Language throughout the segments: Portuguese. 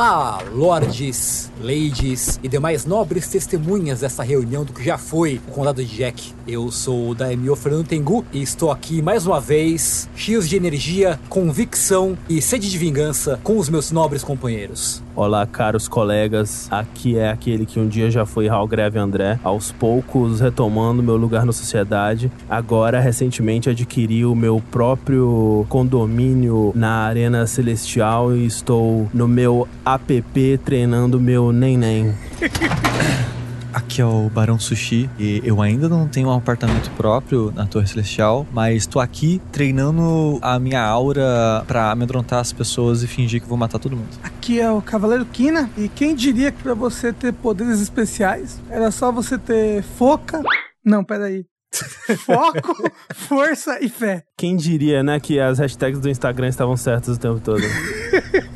Olá, lords, ladies e demais nobres testemunhas dessa reunião do que já foi o Condado de Jack. Eu sou o Daimyo Fernando Tengu e estou aqui mais uma vez, cheios de energia, convicção e sede de vingança com os meus nobres companheiros. Olá, caros colegas. Aqui é aquele que um dia já foi Raul Greve André, aos poucos retomando meu lugar na sociedade. Agora, recentemente, adquiri o meu próprio condomínio na Arena Celestial e estou no meu app treinando meu neném. Aqui é o Barão Sushi e eu ainda não tenho um apartamento próprio na Torre Celestial, mas tô aqui treinando a minha aura pra amedrontar as pessoas e fingir que vou matar todo mundo. Aqui é o Cavaleiro Kina e quem diria que pra você ter poderes especiais era só você ter foca. Não, peraí. Foco, força e fé. Quem diria, né, que as hashtags do Instagram estavam certas o tempo todo?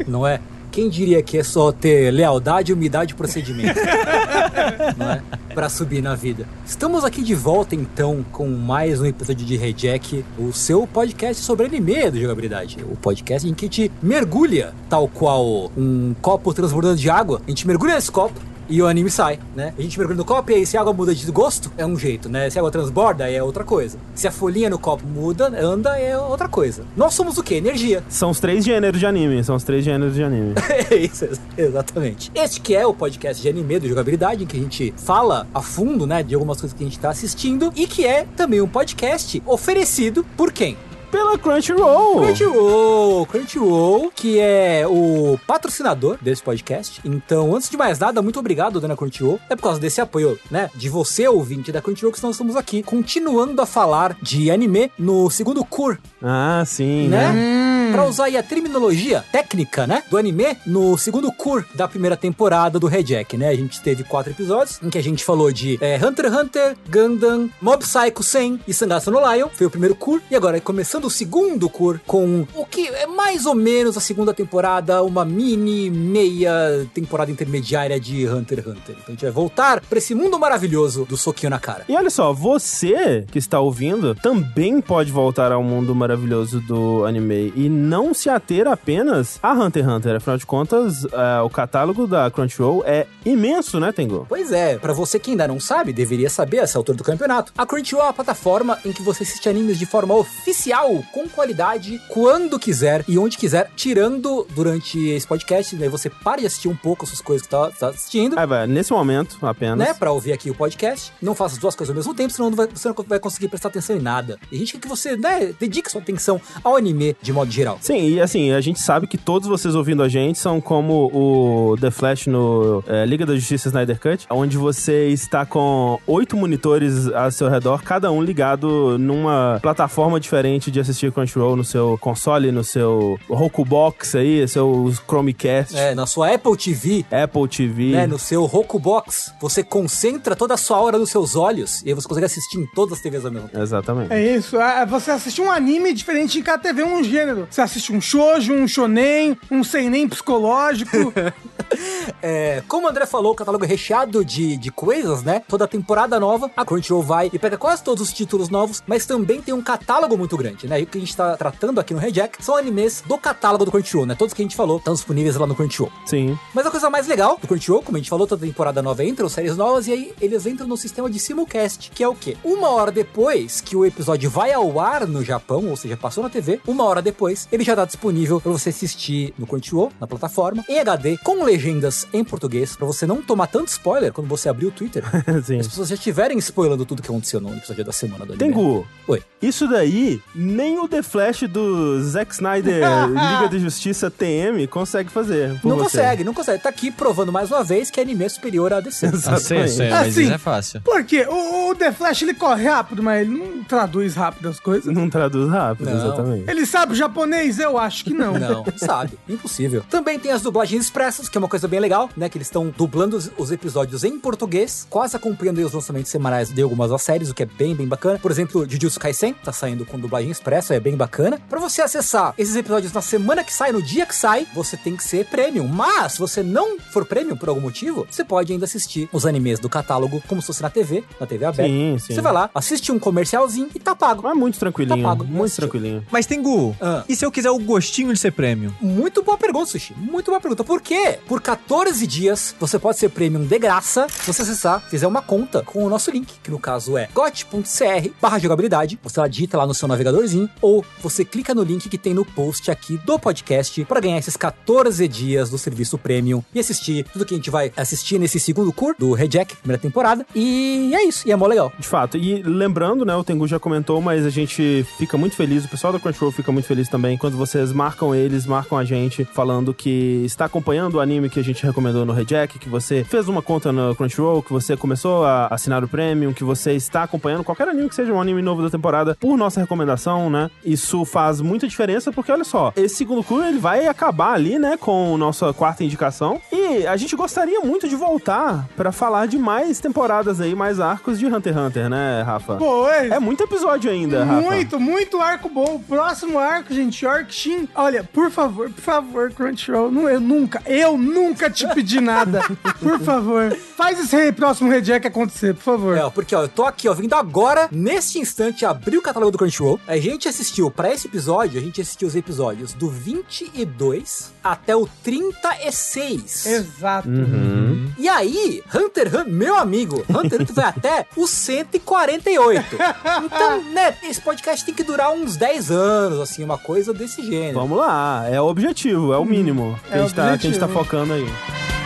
Não é? Quem diria que é só ter lealdade, umidade e procedimento? é? Pra subir na vida. Estamos aqui de volta então com mais um episódio de Rejack, o seu podcast sobre anime do jogabilidade. O podcast em que a gente mergulha, tal qual um copo transbordando de água. A gente mergulha nesse copo e o anime sai, né? A gente mergulha no copo e aí se a água muda de gosto, é um jeito, né? Se a água transborda, é outra coisa. Se a folhinha no copo muda, anda, é outra coisa. Nós somos o quê? Energia. São os três gêneros de anime. São os três gêneros de anime. É isso, exatamente. Este que é o podcast de anime do jogabilidade, em que a gente fala a fundo, né, de algumas coisas que a gente tá assistindo e que é também um podcast oferecido por quem? Pela Crunchyroll. Crunchyroll, Crunchyroll, que é o patrocinador desse podcast. Então, antes de mais nada, muito obrigado, dona Crunchyroll. É por causa desse apoio, né, de você, ouvinte da Crunchyroll, que nós estamos aqui, continuando a falar de anime no segundo cur, Ah, sim, né? né? Pra usar aí a terminologia técnica, né, do anime, no segundo cur da primeira temporada do Rejack, né? A gente teve quatro episódios em que a gente falou de é, Hunter x Hunter, Gundam, Mob Psycho 100 e Sangatsu no Lion. Foi o primeiro cur. E agora, começando o segundo cur com o que é mais ou menos a segunda temporada, uma mini, meia temporada intermediária de Hunter x Hunter. Então a gente vai voltar pra esse mundo maravilhoso do soquinho na cara. E olha só, você que está ouvindo também pode voltar ao mundo maravilhoso do anime e não se ater apenas a Hunter x Hunter. Afinal de contas, é, o catálogo da Crunchyroll é imenso, né, Tengu? Pois é, pra você que ainda não sabe, deveria saber essa altura do campeonato. A Crunchyroll é a plataforma em que você assiste animes de forma oficial, com qualidade, quando quiser e onde quiser, tirando durante esse podcast, daí você para de assistir um pouco essas coisas que tá, tá assistindo. Vai, nesse momento apenas. Né, pra ouvir aqui o podcast. Não faça as duas coisas ao mesmo tempo, senão não vai- você não vai conseguir prestar atenção em nada. E a gente quer que você, né, dedique sua atenção ao anime de modo geral. Sim, e assim, a gente sabe que todos vocês ouvindo a gente são como o The Flash no é, Liga da Justiça Snyder Cut, onde você está com oito monitores ao seu redor, cada um ligado numa plataforma diferente de assistir Crunchyroll no seu console, no seu Roku Box aí, seu Chromecast, É, na sua Apple TV, Apple TV. né, no seu Roku Box, você concentra toda a sua aura nos seus olhos e aí você consegue assistir em todas as TVs ao mesmo tempo. Exatamente. É isso. ah, Você assiste um anime diferente em cada TV, um gênero. Você assiste um shoujo, um shonen, um seinen psicológico. É, como o André falou, o catálogo é recheado de, de coisas, né? Toda temporada nova, a Crunchyroll vai e pega quase todos os títulos novos, mas também tem um catálogo muito grande, né? E o que a gente tá tratando aqui no Rejack são animes do catálogo do Crunchyroll, né? Todos que a gente falou estão disponíveis lá no Crunchyroll. Sim. Mas a coisa mais legal do Crunchyroll, como a gente falou, toda temporada nova entra, séries novas, e aí eles entram no sistema de simulcast, que é o quê? Uma hora depois que o episódio vai ao ar no Japão, ou seja, passou na TV, uma hora depois, ele já tá disponível pra você assistir no Crunchyroll, na plataforma, em HD, com legendas em português, pra você não tomar tanto spoiler quando você abrir o Twitter. Sim. As pessoas já estiverem spoilando tudo que aconteceu no episódio da semana do anime. Tengu, Oi. isso daí, nem o The Flash do Zack Snyder Liga da Justiça TM consegue fazer. Não você. consegue, não consegue. Tá aqui provando mais uma vez que anime é superior a DC. Ah, sei, sei, mas Assim. isso é fácil. Porque o, o The Flash ele corre rápido, mas ele não traduz rápido as coisas. Não traduz rápido, Não. exatamente. Ele sabe japonês? Eu acho que não. Não, sabe. Impossível. Também tem as dublagens expressas, que é uma coisa bem legal. legal, né? Que eles estão dublando os, os episódios em português, quase acompanhando aí os lançamentos semanais de algumas das séries, o que é bem, bem bacana. Por exemplo, Jujutsu Kaisen tá saindo com dublagem expressa, é bem bacana. Pra você acessar esses episódios na semana que sai, no dia que sai, você tem que ser premium. Mas, se você não for premium por algum motivo, você pode ainda assistir os animes do catálogo como se fosse na TV, na TV aberta. Sim, sim. Você vai lá, assiste um comercialzinho e tá pago. Mas muito tranquilinho, Tá pago, muito tranquilinho. Mas tem Gu. Ah. E se eu quiser o gostinho de ser prêmio? Muito boa pergunta, Sushi. Muito boa pergunta. Por quê? Por 14 dias você pode ser premium de graça se você acessar, fizer uma conta com o nosso link, que no caso é got.cr barra jogabilidade. Você lá digita lá no seu navegadorzinho ou você clica no link que tem no post aqui do podcast para ganhar esses 14 dias do serviço premium e assistir tudo que a gente vai assistir nesse segundo curso do Rejack, primeira temporada. E é isso. E é mó legal. De fato. E lembrando, né, o Tengu já comentou, mas a gente fica muito feliz, o pessoal da Crunchyroll fica muito feliz também quando vocês marcam eles, marcam a gente, falando que está acompanhando o anime que a gente recomendou no Rejack, que você fez uma conta no Crunchyroll, que você começou a assinar o Premium, que você está acompanhando qualquer anime que seja um anime novo da temporada por nossa recomendação, né? Isso faz muita diferença porque, olha só, esse segundo curso ele vai acabar ali, né, com nossa quarta indicação e a gente gostaria muito de voltar pra falar de mais temporadas aí, mais arcos de Hunter x Hunter, né, Rafa? Pois. É muito episódio ainda, Rafa. Muito, muito arco bom. O próximo arco, gente, York Shin. Olha, por favor, por favor, Crunchyroll. Não, eu nunca, eu nunca te pedi nada. Por favor, faz esse próximo rejack acontecer, por favor. É, porque ó, eu tô aqui, ó, vindo agora, neste instante, abrir o catálogo do Crunchyroll. A gente assistiu, pra esse episódio, a gente assistiu os episódios do 22 até o 36. Exato. Uhum. E aí, Hunter x Hunter, meu amigo, Hunter x Hunter vai até o 148. Então, né, esse podcast tem que durar uns 10 anos, assim, uma coisa desse gênero. Vamos lá, é o objetivo, é o mínimo que, É a gente tá, que a gente tá focando aí. Thank you.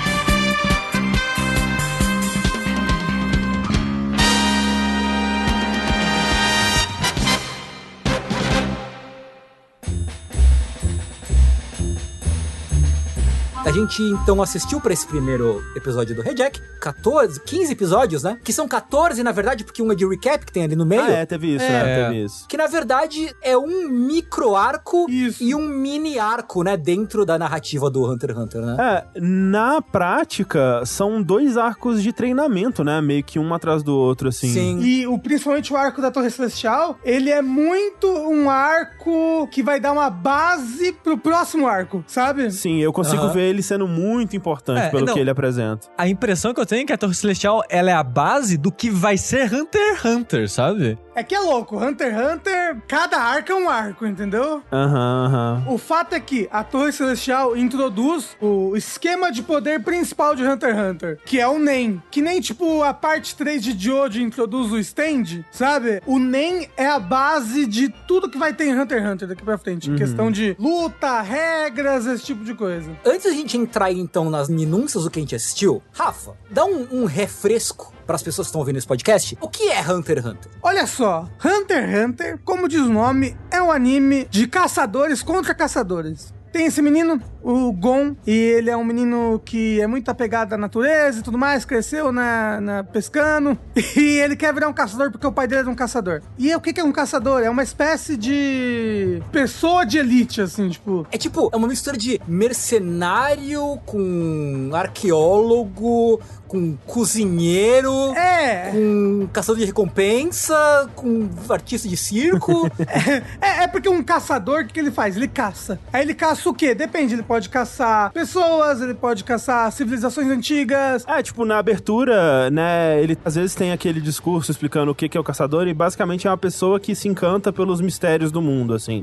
A gente então assistiu pra esse primeiro episódio do Rejack, 14, 15 episódios, né? Que são 14, na verdade, porque um é de recap que tem ali no meio. Ah, é, teve isso, né? É. Teve isso. Que na verdade é um micro arco Isso. e um mini arco, né? Dentro da narrativa do Hunter x Hunter, né? É, na prática, são dois arcos de treinamento, né? Meio que um atrás do outro, assim. Sim. E o, principalmente o arco da Torre Celestial, ele é muito um arco que vai dar uma base pro próximo arco, sabe? Sim, eu consigo ver ele sendo muito importante É, pelo não. que ele apresenta. A impressão que eu tenho é que a Torre Celestial ela é a base do que vai ser Hunter x Hunter, sabe? É que é louco, Hunter x Hunter, cada arco é um arco, entendeu? Aham, aham. O fato é que a Torre Celestial introduz o esquema de poder principal de Hunter x Hunter, que é o NEM. Que nem, tipo, a parte 3 de Jojo introduz o stand, sabe? O NEM é a base de tudo que vai ter em Hunter x Hunter daqui pra frente. Em questão de luta, regras, esse tipo de coisa. Antes da gente entrar então nas minúcias do que a gente assistiu, Rafa, dá um, um refresco para as pessoas que estão ouvindo esse podcast. O que é Hunter x Hunter? Olha só, Hunter x Hunter, como diz o nome, é um anime de caçadores contra caçadores. Tem esse menino, o Gon, e ele é um menino que é muito apegado à natureza e tudo mais, cresceu na, na pescando, e ele quer virar um caçador porque o pai dele era um caçador. E o que que é um caçador? É uma espécie de pessoa de elite, assim, tipo... É tipo, é uma mistura de mercenário com arqueólogo, com cozinheiro. É, Com caçador de recompensa, com artista de circo. É, é porque um caçador, o que, que ele faz? Ele caça. Aí ele caça o quê? Depende, ele pode caçar pessoas, ele pode caçar civilizações antigas. É, tipo, na abertura, né, ele às vezes tem aquele discurso explicando o que que é o caçador e basicamente é uma pessoa que se encanta pelos mistérios do mundo, assim.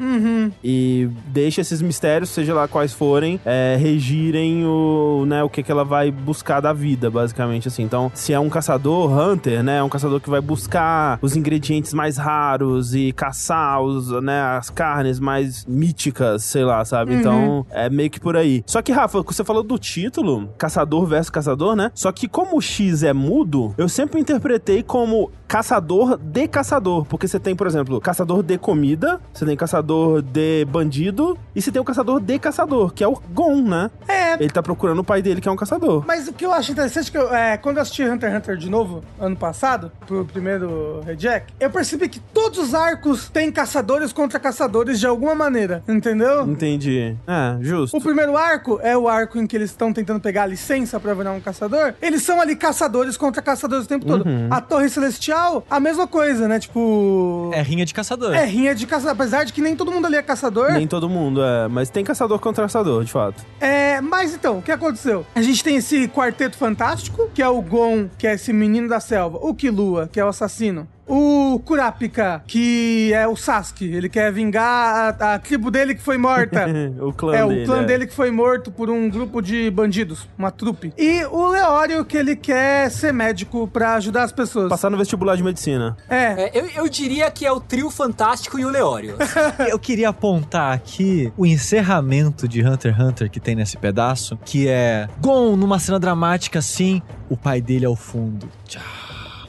E deixa esses mistérios, seja lá quais forem, é, regirem o, né, o que que ela vai buscar da vida, basicamente, assim. Então, se é um caçador hunter, né, é um caçador que vai buscar os ingredientes mais raros e caçar os, né, as carnes mais míticas, sei lá, sabe? Então, é meio que por aí. Só que, Rafa, você falou do título, caçador versus caçador, né? Só que como o X é mudo, eu sempre interpretei como caçador de caçador. Porque você tem, por exemplo, caçador de comida, você tem caçador de bandido, e você tem o caçador de caçador, que é o Gon, né? É, Ele tá procurando o pai dele, que é um caçador. Mas o que eu acho interessante é que eu, é, quando eu assisti Hunter x Hunter de novo, ano passado, pro primeiro Reject, eu percebi que todos os arcos têm caçadores contra caçadores de alguma maneira, entendeu? Entendi. É, justo. O primeiro arco é o arco em que eles estão tentando pegar a licença pra virar um caçador. Eles são ali caçadores contra caçadores o tempo todo. A Torre Celestial, a mesma coisa, né? Tipo. É rinha de caçador. É rinha de caçador. Apesar de que nem todo mundo ali é caçador. Nem todo mundo, é. Mas tem caçador contra caçador, de fato. É, mas então, o que aconteceu? A gente tem esse quarteto fantástico, que é o Gon, que é esse menino da selva, o Killua, que é o assassino. O Kurapika, que é o Sasuke, ele quer vingar a, a tribo dele que foi morta. o clã é, dele. o clã é. dele que foi morto por um grupo de bandidos, uma trupe. E o Leório, que ele quer ser médico pra ajudar as pessoas. Passar no vestibular de medicina. É, É, eu, eu diria que é o trio fantástico e o Leório. Eu queria apontar aqui o encerramento de Hunter x Hunter que tem nesse pedaço, que é Gon numa cena dramática assim, o pai dele ao fundo. Tchau.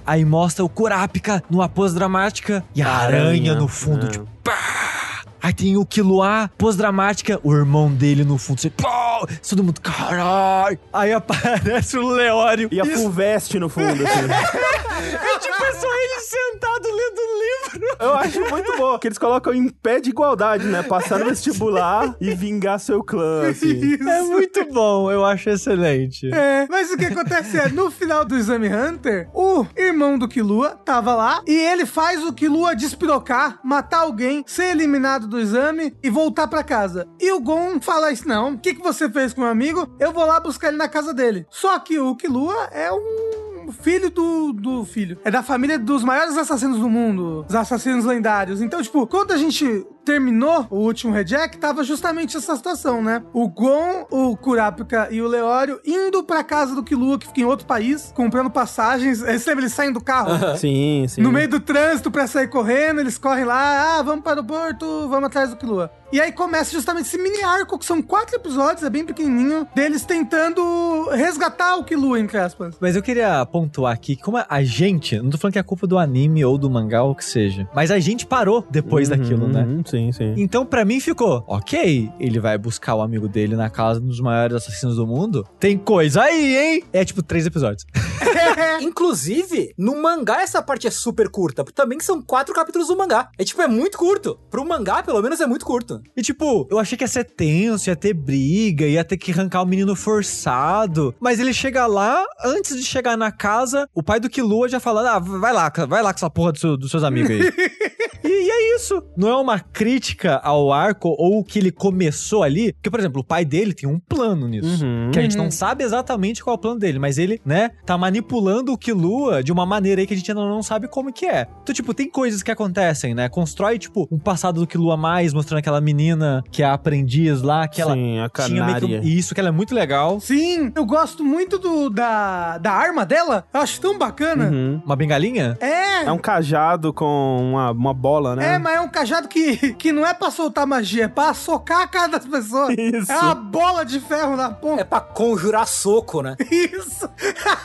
Aí mostra o Kurapika numa pose dramática e a aranha, Aranha, no fundo, é. tipo, pá! Aí tem o Killua, pose dramática, o irmão dele no fundo, assim, pô! Todo mundo, caralho! Aí aparece o Leório. E a Fulvestre no fundo, assim. É tipo, é só ele sentado lendo. Eu acho muito bom. Que eles colocam em pé de igualdade, né? Passar no vestibular e vingar seu clã, assim. É muito bom, eu acho excelente. É, mas o que acontece é, no final do Exame Hunter, o irmão do Killua tava lá e ele faz o Killua despirocar, matar alguém, ser eliminado do exame e voltar pra casa. E o Gon fala isso, não, o que, que você fez com o meu amigo? Eu vou lá buscar ele na casa dele. Só que o Killua é um filho do, do filho. É da família dos maiores assassinos do mundo, os assassinos lendários. Então, tipo, quando a gente terminou o último reject, tava justamente essa situação, né? O Gon, o Kurapika e o Leório indo pra casa do Killua, que fica em outro país, comprando passagens. Aí, Você lembra, eles saem do carro? Sim, sim. No meio do trânsito pra sair correndo, eles correm lá, ah, vamos para o porto, vamos atrás do Killua. E aí começa justamente esse mini arco, que são quatro episódios, é bem pequenininho, deles tentando resgatar o Killua, entre aspas. Mas eu queria pontuar aqui que como a gente, não tô falando que é culpa do anime ou do mangá ou o que seja, mas a gente parou depois Uhum, daquilo, né? Sim, sim. Então, pra mim, ficou, ok, ele vai buscar o amigo dele na casa dos maiores assassinos do mundo. Tem coisa aí, hein? É tipo três episódios. Inclusive, no mangá essa parte é super curta, porque também são quatro capítulos do mangá. É tipo, é muito curto. Pro mangá, pelo menos, é muito curto. E tipo, eu achei que ia ser tenso, ia ter briga, ia ter que arrancar o menino forçado. Mas ele chega lá, antes de chegar na casa, o pai do Killua já falando: ah, vai lá, vai lá com essa porra do seu- dos seus amigos aí. E, e é isso. Não é uma crítica ao arco ou o que ele começou ali. Porque, por exemplo, o pai dele tem um plano nisso. Uhum. Que a gente não sabe exatamente qual é o plano dele, mas ele, né, tá manipulando o Killua de uma maneira aí que a gente ainda não sabe como que é. Então, tipo, tem coisas que acontecem, né? Constrói, tipo, um passado do Killua a mais, mostrando aquela menina que é a aprendiz lá, que ela Sim, a tinha meio que... canária. um- Isso, que ela é muito legal. Sim, eu gosto muito do, da, da arma dela, eu acho tão bacana. Uhum. Uma bengalinha? É, É um cajado com uma, uma bola, né? É, mas é um cajado que, que não é pra soltar magia, é pra socar a cara das pessoas. Isso. É uma bola de ferro na ponta. É pra conjurar soco, né? Isso!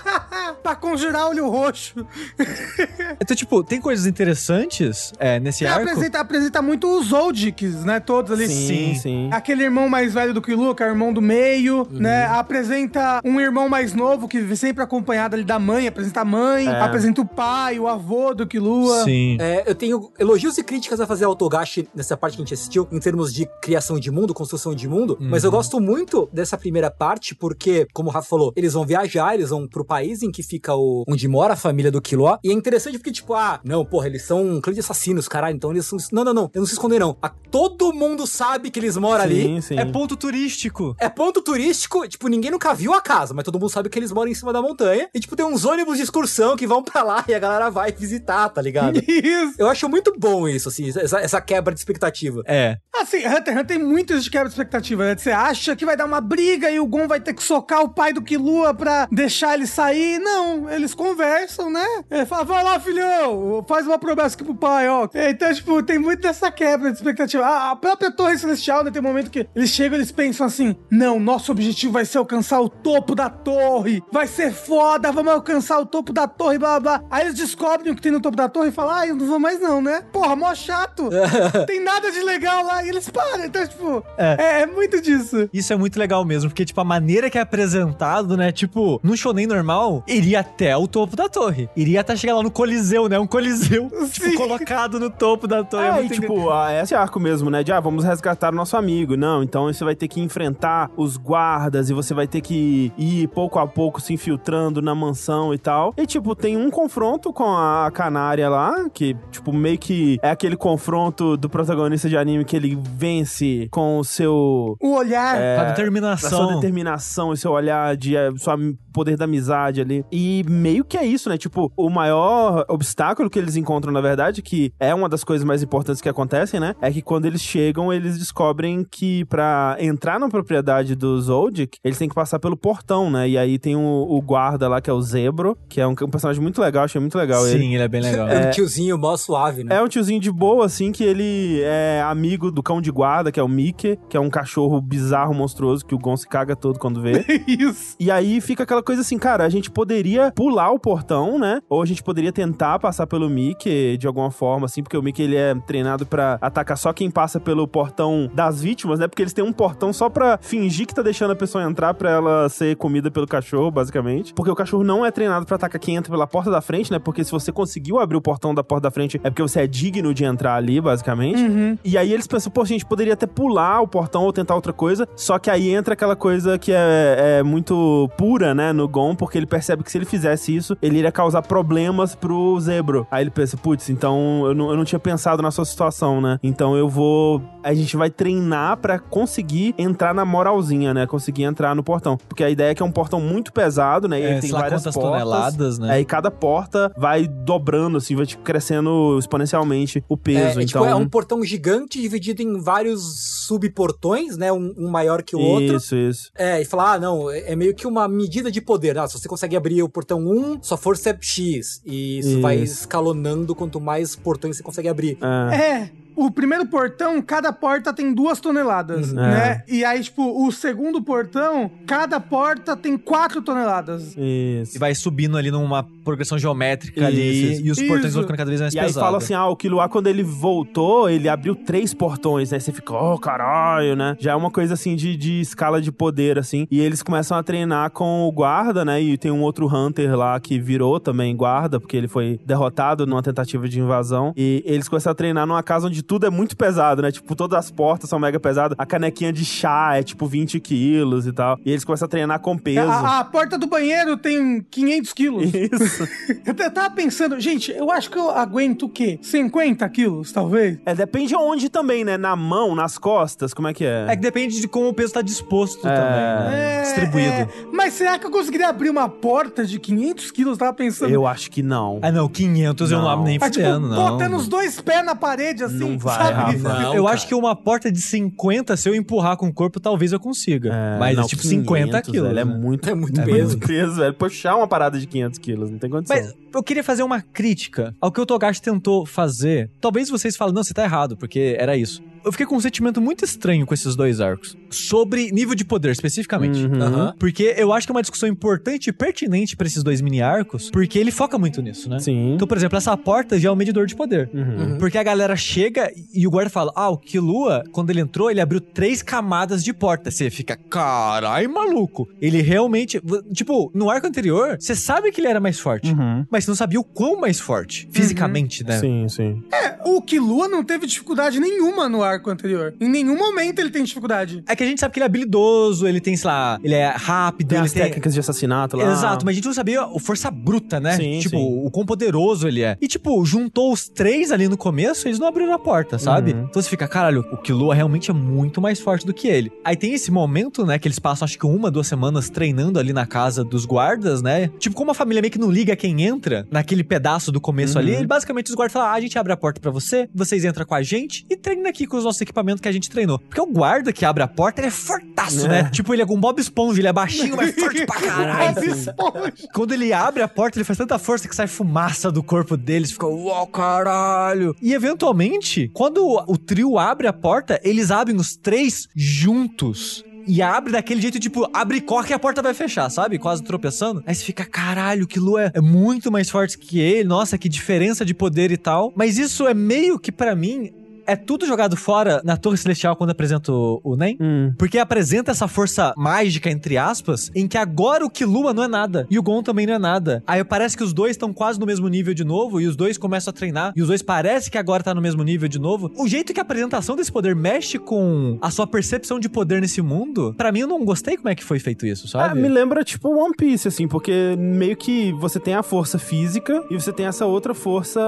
pra conjurar olho roxo. Então, tipo, tem coisas interessantes é, nesse E arco. apresenta, apresenta muito os Oldiks, né? Todos ali. Sim, Sim. sim. Aquele irmão mais velho do que é o irmão do meio, né? Apresenta um irmão mais novo, que vive sempre acompanhado ali da mãe. Apresenta a mãe, É. apresenta o pai, o avô do Killua. Sim. É, eu tenho elogios e críticas a fazer ao Togashi nessa parte que a gente assistiu, em termos de criação de mundo, construção de mundo, mas eu gosto muito dessa primeira parte, porque, como o Rafa falou, eles vão viajar, eles vão pro país em que fica o. onde mora a família do Killua. E é interessante porque, tipo, ah, não, porra, eles são um clã de assassinos, caralho, então eles são. Não, não, não, eles não se escondem, não. A- todo mundo sabe que eles moram ali. Sim, sim. É ponto turístico. É ponto turístico, tipo, ninguém nunca viu a casa, mas todo mundo sabe que eles moram em cima da montanha. E, tipo, tem uns ônibus de excursão que vão pra lá e a galera vai visitar, tá ligado? Isso. Eu acho muito bom isso, assim, essa, essa quebra de expectativa. É. Assim, Hunter x Hunter tem muito isso de quebra de expectativa, né? Você acha que vai dar uma briga e o Gon vai ter que socar o pai do Killua pra deixar ele sair. Não, eles conversam, né? Ele fala, vai lá, filhão, faz uma promessa aqui pro pai, ó. Então, tipo, tem muito dessa quebra de expectativa. A, a própria Torre Celestial, né, tem um momento que eles chegam eles pensam assim, não, nosso objetivo vai ser alcançar o topo da torre, vai ser foda, vamos alcançar o topo da torre, blá, blá, blá. Aí eles descobrem o que tem no topo da torre e falam, ah, eu não vou mais não, né? Porra, mó chato. tem nada de legal lá. E eles param, então, tipo, É. é, é muito disso. Isso é muito legal mesmo, porque, tipo, a maneira que é apresentado, né? Tipo, num shonen normal, iria até o topo da torre. Iria até chegar lá no Coliseu, né? Um Coliseu, tipo, colocado no topo da torre. É, e muito tipo, ah, esse arco mesmo, né? De, ah, vamos resgatar o nosso amigo. Não, então você vai ter que enfrentar os guardas e você vai ter que ir pouco a pouco se infiltrando na mansão e tal. E, tipo, tem um confronto com a canária lá, que, tipo, meio que é aquele confronto do protagonista de anime que ele vence com o seu. O olhar. Com a a sua determinação. determinação e seu olhar de eh, sua poder da amizade ali. E meio que é isso, né? Tipo, o maior obstáculo que eles encontram, na verdade, que é uma das coisas mais importantes que acontecem, né? É que quando eles chegam, eles descobrem que pra entrar na propriedade do Zoldyck, eles têm que passar pelo portão, né? E aí tem o, o guarda lá, que é o Zebro, que é um, um personagem muito legal, achei muito legal ele. Sim, ele é bem legal. É um tiozinho mó suave, né? É um tiozinho de boa, assim, que ele é amigo do cão de guarda, que é o Mickey, que é um cachorro bizarro, monstruoso, que o Gon se caga todo quando vê. Isso. E aí fica aquela coisa assim, cara, a gente poderia pular o portão, né? Ou a gente poderia tentar passar pelo Mickey de alguma forma, assim, porque o Mickey ele é treinado pra atacar só quem passa pelo portão das vítimas, né? Porque eles têm um portão só pra fingir que tá deixando a pessoa entrar pra ela ser comida pelo cachorro, basicamente. Porque o cachorro não é treinado pra atacar quem entra pela porta da frente, né? Porque se você conseguiu abrir o portão da porta da frente, é porque você é digno de entrar ali, basicamente. E aí eles pensam, pô, a gente poderia até pular o portão ou tentar outra coisa. Só que aí entra aquela coisa que é, é muito pura, né, no Gon, porque ele percebe que se ele fizesse isso, ele iria causar problemas pro Zebro. Aí ele pensa, putz, então eu não, eu não tinha pensado na sua situação, né? Então eu vou. A gente vai treinar pra conseguir entrar na moralzinha, né? Conseguir entrar no portão. Porque a ideia é que é um portão muito pesado, né? E É, ele tem várias portas. toneladas, né? É, e cada porta vai dobrando, assim, vai tipo, crescendo exponencialmente o É, peso. é, então, tipo, é um portão gigante dividido em vários subportões, né? Um, um maior que o outro. Isso, isso. É, e falar, ah, não, é é meio que uma medida de poder. Ah, se você consegue abrir o portão 1, sua força é X. E isso, vai Isso. escalonando quanto mais portões você consegue abrir. É. É. O primeiro portão, cada porta tem duas toneladas, Uhum. né? E aí, tipo, o segundo portão, cada porta tem quatro toneladas. Isso. E vai subindo ali numa progressão geométrica Isso, ali isso. e os portões Isso. vão ficando cada vez mais E aí pesados. fala assim, ah, o Killua, quando ele voltou, ele abriu três portões, né? Você fica, oh, caralho, né? Já é uma coisa, assim, de, de escala de poder, assim. E eles começam a treinar com o guarda, né? E tem um outro Hunter lá que virou também guarda, porque ele foi derrotado numa tentativa de invasão. E eles começam a treinar numa casa onde tudo é muito pesado, né? Tipo, todas as portas são mega pesadas. A canequinha de chá é, tipo, 20 quilos e tal. E eles começam a treinar com peso. A, a porta do banheiro tem 500 quilos. Isso. Eu tava pensando, gente, eu acho que eu aguento o quê? 50 quilos, talvez? É, depende aonde também, né? Na mão, nas costas, como é que é? É que depende de como o peso tá disposto É. também, né? É, Distribuído. é. Mas será que eu conseguiria abrir uma porta de 500 quilos? Eu tava pensando. Eu acho que não. Ah, não, 500 eu não Não. abro nem Mas, tipo, fudendo, não. botando os dois pés na parede, assim, Não vai, sabe? Rafa. Não, eu cara. acho que uma porta de 50, se eu empurrar com o corpo, talvez eu consiga. É, Mas, não, tipo, 50 500, quilos. velho, é né? muito, É muito é peso. muito peso, velho. Puxar uma parada de 500 quilos, não tem condição. Mas eu queria fazer uma crítica ao que o Togashi tentou fazer. Talvez vocês falem, não, você tá errado, porque era isso. Eu fiquei com um sentimento muito estranho com esses dois arcos. Sobre nível de poder, especificamente. Uhum. Aham. Porque eu acho que é uma discussão importante e pertinente pra esses dois mini arcos, porque ele foca muito nisso, né? Sim. Então, por exemplo, essa porta já é um medidor de poder. Uhum. Porque a galera chega e o guarda fala: Ah, o Killua, quando ele entrou, ele abriu três camadas de porta. Você fica, carai, maluco. Ele realmente. Tipo, no arco anterior, você sabe que ele era mais forte. Uhum. Mas você não sabia o quão mais forte. Fisicamente, né? Sim, sim. O Killua não teve dificuldade nenhuma no arco anterior. Em nenhum momento ele tem dificuldade. É que a gente sabe que ele é habilidoso, ele tem, sei lá, ele é rápido, Tem ele as tem. técnicas de assassinato lá. Exato, mas a gente não sabia o força bruta, né? Sim, tipo, sim. o quão poderoso ele é. E, tipo, juntou os três ali no começo, eles não abriram a porta, sabe? Uhum. Então você fica, caralho, o Killua realmente é muito mais forte do que ele. Aí tem esse momento, né, que eles passam acho que uma, duas semanas treinando ali na casa dos guardas, né? Tipo, como a família meio que não liga quem entra naquele pedaço do começo Uhum. ali, ele, basicamente os guardas falam, ah, a gente abre a porta pra você, vocês entram com a gente e treina aqui com os nossos equipamentos que a gente treinou. Porque o guarda que abre a porta, ele é fortaço, né? Tipo, ele é com Bob Esponja, ele é baixinho, mas forte pra caralho. Bob Esponja. Quando ele abre a porta, ele faz tanta força que sai fumaça do corpo deles. Fica, uau, caralho. E eventualmente, quando o, trio abre a porta, eles abrem os três juntos. E abre daquele jeito, tipo, abre corre e a porta vai fechar, sabe? Quase tropeçando. Aí você fica, caralho, que Lu é, é muito mais forte que ele. Nossa, que diferença de poder e tal. Mas isso é meio que pra mim é tudo jogado fora na Torre Celestial quando apresenta o, o Nen. Hum. Porque apresenta essa força mágica, entre aspas, em que agora o Killua não é nada. E o Gon também não é nada. Aí parece que os dois estão quase no mesmo nível de novo. E os dois começam a treinar. E os dois parece que agora tá no mesmo nível de novo. O jeito que a apresentação desse poder mexe com a sua percepção de poder nesse mundo, pra mim eu não gostei como é que foi feito isso, sabe? me lembra tipo One Piece, assim, porque meio que você tem a força física e você tem essa outra força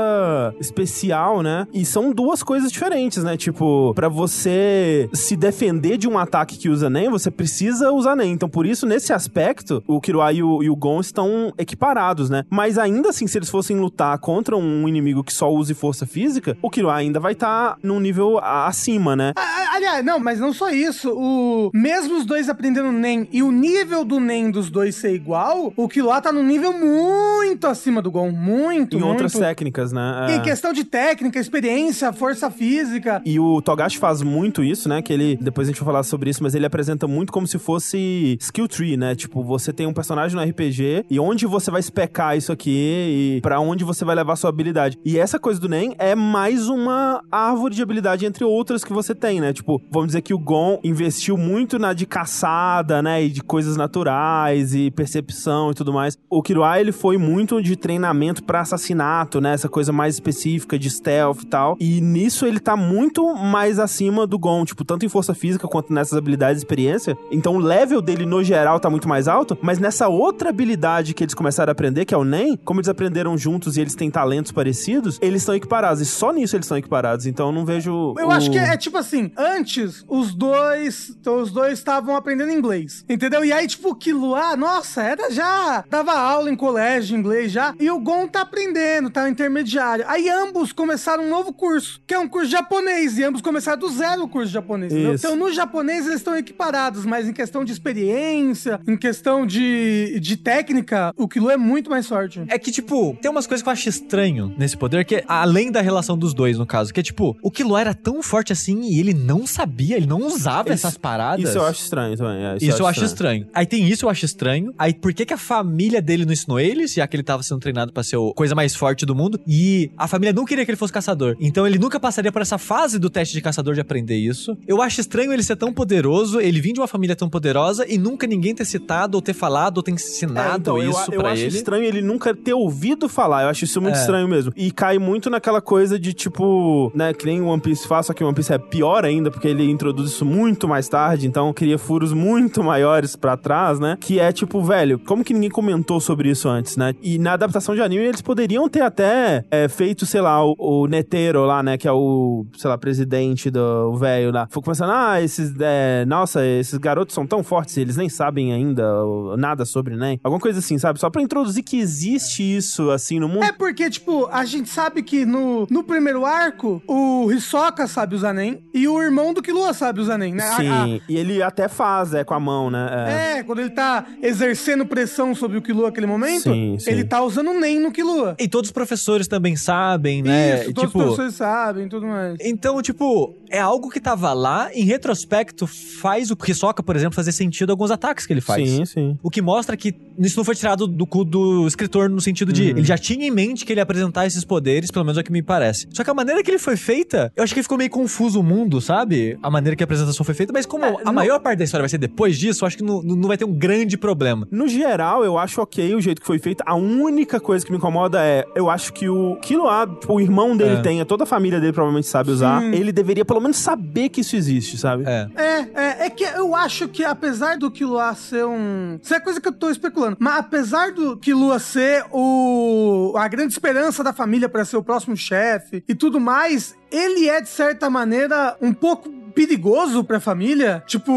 especial, né? E são duas coisas diferentes, né? Tipo, pra você se defender de um ataque que usa NEM, você precisa usar NEM. Então, por isso, nesse aspecto, o Killua e o, e o Gon estão equiparados, né? Mas ainda assim, se eles fossem lutar contra um inimigo que só use força física, o Killua ainda vai estar num nível acima, né? Aliás, não, mas não só isso. O... Mesmo os dois aprendendo NEM e o nível do NEM dos dois ser igual, o Killua tá num nível muito acima do Gon. Muito, Em muito. outras técnicas, né? É. Em questão de técnica, experiência, força física. E o Togashi faz muito isso, né? Que ele, depois a gente vai falar sobre isso, mas ele apresenta muito como se fosse skill tree, né? Tipo, você tem um personagem no RPG e onde você vai especar isso aqui e pra onde você vai levar sua habilidade. E essa coisa do NEM é mais uma árvore de habilidade entre outras que você tem, né? Tipo, vamos dizer que o Gon investiu muito na de caçada, né? E de coisas naturais e percepção e tudo mais. O Killua, ele foi muito de treinamento pra assassinato, né? Essa coisa mais específica de stealth e tal. E nisso ele tá muito mais acima do Gon, tipo, tanto em força física quanto nessas habilidades e experiência. Então o level dele no geral tá muito mais alto, mas nessa outra habilidade que eles começaram a aprender, que é o NEM, como eles aprenderam juntos e eles têm talentos parecidos, eles estão equiparados. E só nisso eles estão equiparados. Então eu não vejo. Eu o- acho que é, tipo assim, antes os dois, então, os dois estavam aprendendo inglês, entendeu? E aí, tipo, o Killua, nossa, era já, dava aula em colégio de inglês já, e o Gon tá aprendendo, tá no intermediário. Aí ambos começaram um novo curso, que é um curso japonês, e ambos começaram do zero o curso japonês, entendeu? Isso. Então, no japonês eles estão equiparados, mas em questão de experiência, em questão de, de técnica, o Killua é muito mais forte. É que, tipo, tem umas coisas que eu acho estranho nesse poder, que é além da relação dos dois, no caso, que é tipo, o Killua era tão forte assim e ele não sabia, ele não usava Isso- essas paradas. Isso eu acho estranho também. é, Isso eu acho estranho. Aí tem isso eu acho estranho. Aí por que, que a família dele não ensinou ele, já que ele tava sendo treinado pra ser a coisa mais forte do mundo? E a família não queria que ele fosse caçador. Então ele nunca passaria por essa fase do teste de caçador de aprender isso. Eu acho estranho ele ser tão poderoso, ele vir de uma família tão poderosa e nunca ninguém ter citado, ou ter falado, ou ter ensinado É, então, eu- isso eu, pra acho ele. estranho ele nunca ter ouvido falar. Eu acho isso muito É. estranho mesmo. E cai muito naquela coisa de tipo, né, que nem o One Piece faz, só que o One Piece é pior ainda, porque ele introduz isso muito mais tarde, então cria furos muito maiores pra trás, né? Que é tipo, velho, como que ninguém comentou sobre isso antes, né? E na adaptação de anime, eles poderiam ter até é, feito, sei lá, o, o Netero lá, né? Que é o, sei lá, presidente do velho lá. Foi começando, ah, esses, é, nossa, esses garotos são tão fortes, eles nem sabem ainda nada sobre, né? Alguma coisa assim, sabe? Só pra introduzir que existe isso, assim, no mundo. É porque, tipo, a gente sabe que no, no primeiro arco, o Hisoka sabe usar NEM e o irmão do Killua sabe usar NEM, né? A- Sim, e ele até faz, é, com a mão, né? a- É. é, quando ele tá exercendo pressão sobre o Killua naquele momento, Sim, sim. ele tá usando o NEM no Killua. E todos os professores também sabem, né? Isso, todos tipo, os professores sabem tudo mais. Então, tipo, é algo que tava lá, em retrospecto, faz o Hisoka, por exemplo, fazer sentido alguns ataques que ele faz. Sim, sim. O que mostra que isso não foi tirado do cu do escritor no sentido de Uhum. ele já tinha em mente que ele ia apresentar esses poderes, pelo menos é o que me parece. Só que a maneira que ele foi feita, eu acho que ficou meio confuso o mundo, sabe? A maneira que a apresentação foi feita, mas como É, a não- maior parte da história vai ser depois disso, eu acho que não, não vai ter um grande problema. No geral, eu acho ok o jeito que foi feito. A única coisa que me incomoda é, eu acho que o Killua, tipo, o irmão dele É. tem, toda a família dele provavelmente sabe usar. Ele deveria pelo menos saber que isso existe, sabe? É. É, é, é que eu acho que apesar do Killua ser um... Isso é coisa que eu tô especulando. Mas apesar do Killua ser o... a grande esperança da família pra ser o próximo chefe e tudo mais, ele é, de certa maneira, um pouco perigoso pra família. Tipo,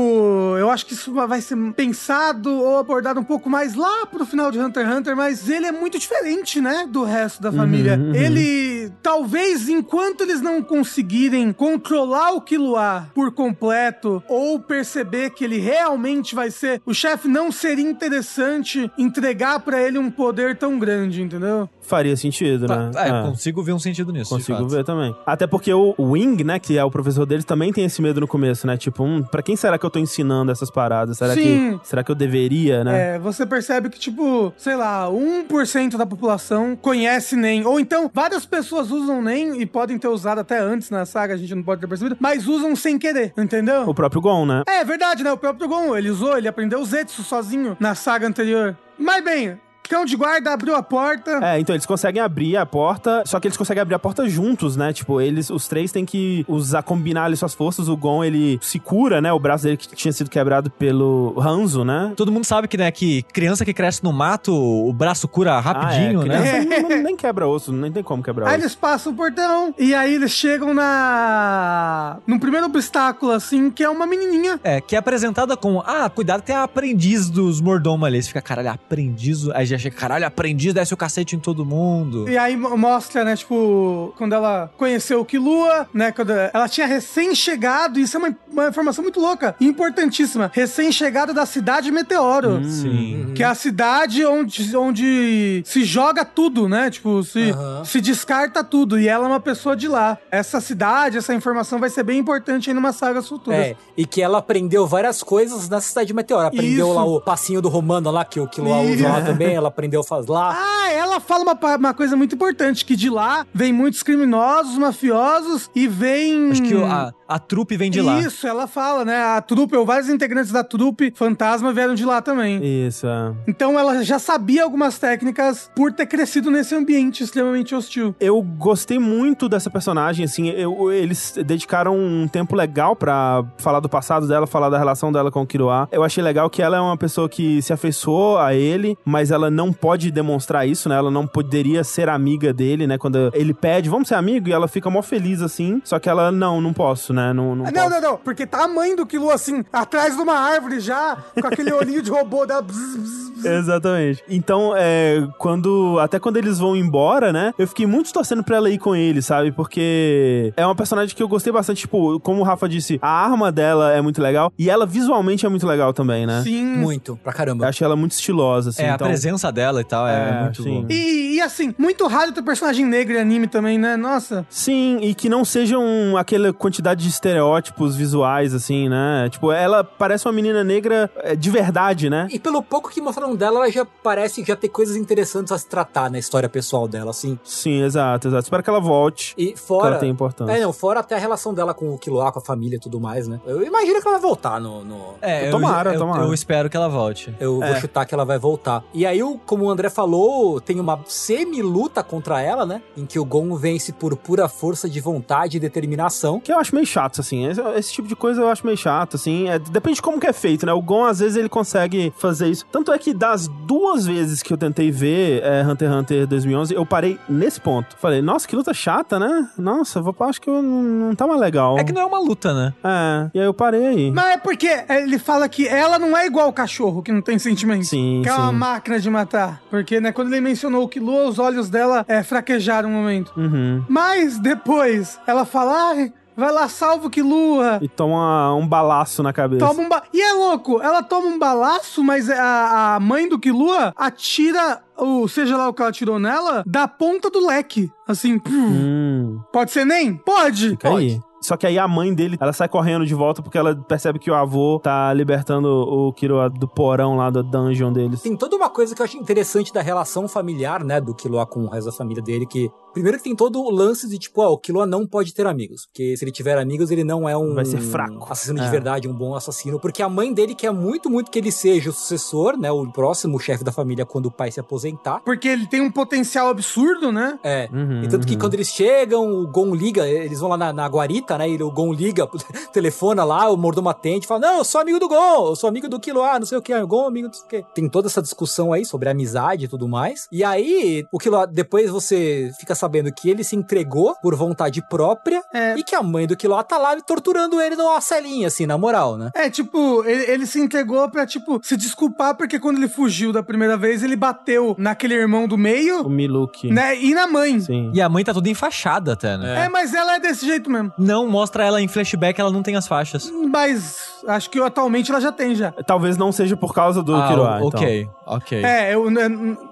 eu acho que isso vai ser pensado ou abordado um pouco mais lá pro final de Hunter x Hunter, mas ele é muito diferente, né, do resto da família. uhum. Ele, talvez, enquanto eles não conseguirem controlar o Killua por completo ou perceber que ele realmente vai ser o chefe, não seria interessante entregar pra ele um poder tão grande, entendeu? Faria sentido, né? É, É. consigo ver um sentido nisso. de Consigo fato. ver também. Até porque o Wing, né, que é o professor deles, também tem esse medo no começo, né? Tipo, hum, pra quem será que eu tô ensinando essas paradas? Será Sim. que será que eu deveria, né? É, você percebe que, tipo, sei lá, 1% da população conhece NEM. Ou então, várias pessoas usam NEM e podem ter usado até antes na saga, a gente não pode ter percebido, mas usam sem querer, entendeu? O próprio Gon, né? É verdade, né? O próprio Gon, ele usou, ele aprendeu o Zetsu sozinho na saga anterior. Mas bem, cão de guarda abriu a porta. É, então eles conseguem abrir a porta, só que eles conseguem abrir a porta juntos, né? Tipo, eles, os três têm que usar, combinar ali suas forças. O Gon, ele se cura, né? O braço dele que tinha sido quebrado pelo Hanzo, né? Todo mundo sabe que, né, que criança que cresce no mato, o braço cura rapidinho, ah, é, né? não- nem quebra osso, nem tem como quebrar Aí osso. eles passam o portão e aí eles chegam na. no primeiro obstáculo, assim, que é uma menininha. É, que é apresentada como, ah, cuidado que tem a aprendiz dos mordomos ali. Você fica, caralho, aprendiz. Aí já chega, caralho, aprendiz desce o cacete em todo mundo. E aí mo- mostra, né, tipo, quando ela conheceu o Kilua, né, quando ela tinha recém-chegado, isso é uma, uma informação muito louca e importantíssima. Recém-chegado da cidade Meteoro. Sim. Que é a cidade onde, onde se joga tudo, né? Tipo, se, Aham. se descarta tudo. E ela é uma pessoa de lá. Essa cidade, essa informação vai ser bem importante aí numa saga futura. É, e que ela aprendeu várias coisas na cidade de Meteoro. Aprendeu Isso. lá o passinho do Romano lá, que o Killua Isso. usa lá também, ela aprendeu a fazer lá. Ah, ela fala uma, uma coisa muito importante, que de lá vem muitos criminosos, mafiosos e vem... Acho que a, a trupe vem de lá. Isso, ela fala, né? A trupe, ou vários integrantes da trupe fantasma vieram de lá também. Isso, é. Então ela já sabia algumas técnicas por ter crescido nesse ambiente extremamente hostil. Eu gostei muito dessa personagem, assim, eu- eles dedicaram um tempo legal pra falar do passado dela, falar da relação dela com o Killua. Eu achei legal que ela é uma pessoa que se afeiçoou a ele, mas ela não pode demonstrar isso, né? Ela não poderia ser amiga dele, né? Quando ele pede, vamos ser amigo, e ela fica mó feliz, assim, só que ela, não, não posso, né? Não, não, Ah, posso. Não, não, não, porque tá a mãe do Kilo assim, atrás de uma árvore já, com aquele olhinho de robô dela. bzz, bzz, bzz. Exatamente. Então, é, quando. Até quando eles vão embora, né? Eu fiquei muito torcendo pra ela ir com ele, sabe? Porque é uma personagem que eu gostei bastante. Tipo, como o Rafa disse, a arma dela é muito legal. E ela visualmente é muito legal também, né? Sim. Muito, pra Eu caramba. achei ela muito estilosa, assim. É, a então... presença dela e tal é, É, muito sim. boa. E, e, assim, muito raro ter personagem negro em anime também, né? Nossa. Sim, e que não sejam aquela quantidade de estereótipos visuais, assim, né? Tipo, ela parece uma menina negra é, de verdade, né? E pelo pouco que mostraram dela, ela já parece já ter coisas interessantes a se tratar na história pessoal dela, assim. Sim, exato, exato. Espero que ela volte. E Que fora. ela tem importância. É, não, fora até a relação dela com o Killua, com a família e tudo mais, né? Eu imagino que ela vai voltar no. no- É, eu- Tomara, eu, tomara. Eu espero que ela volte. Eu É. vou chutar que ela vai voltar. E aí, como o André falou, tem uma semi-luta contra ela, né? Em que o Gon vence por pura força de vontade e determinação. Que eu acho meio chato, assim. Esse, esse tipo de coisa eu acho meio chato, assim. É, depende de como que é feito, né? O Gon, às vezes, ele consegue fazer isso. Tanto é que das duas vezes que eu tentei ver é, Hunter x Hunter 2011, eu parei nesse ponto. Falei, nossa, que luta chata, né? Nossa, vou, acho que eu não, não tá mais legal. É que não é uma luta, né? É, e aí eu parei aí. Mas é porque ele fala que ela não é igual o cachorro, que não tem sentimento. Sim, Que é uma sim. máquina de matar. Porque, né, quando ele mencionou o Killua, os olhos dela é, fraquejaram um momento. Uhum. Mas depois, ela fala, ai, vai lá, salva o Killua. E toma um balaço na cabeça. Toma um ba... E é louco, ela toma um balaço, mas a, a mãe do Killua atira, o, seja lá o que ela atirou nela, da ponta do leque. Assim. Hum, pode ser nem? Pode. fica aí. Só que aí a mãe dele, ela sai correndo de volta porque ela percebe que o avô tá libertando o Kiro do porão lá do dungeon deles. Tem toda uma coisa que eu acho interessante da relação familiar, né, do Killua com o resto da família dele, que primeiro que tem todo o lance de tipo, ó, o Killua não pode ter amigos, porque se ele tiver amigos, ele não é um Vai ser fraco. assassino É. de verdade, um bom assassino, porque a mãe dele quer muito, muito que ele seja o sucessor, né, o próximo chefe da família quando o pai se aposentar. Porque ele tem um potencial absurdo, né? É, Uhum, e tanto que uhum. quando eles chegam, o Gon liga, eles vão lá na, na guarita, né? E o Gon liga, telefona lá, o mordomo atende, fala: Não, eu sou amigo do Gon, eu sou amigo do Killua, não sei o que, o Gon, amigo do sei o que. Tem toda essa discussão aí sobre amizade e tudo mais. E aí, o Killua, depois você fica sabendo sabendo que ele se entregou por vontade própria É. e que a mãe do Killua tá lá torturando ele numa celinha, assim, na moral, né? É, tipo, ele, ele se entregou pra, tipo, se desculpar porque quando ele fugiu da primeira vez, ele bateu naquele irmão do O meio, Miluki. né? E na mãe. Sim. E a mãe tá toda enfaixada até, né? É, mas ela é desse jeito mesmo. Não mostra ela em flashback, ela não tem as faixas. Mas acho que atualmente ela já tem já. Talvez não seja por causa do ah, Killua, então. ok, ok. É, eu,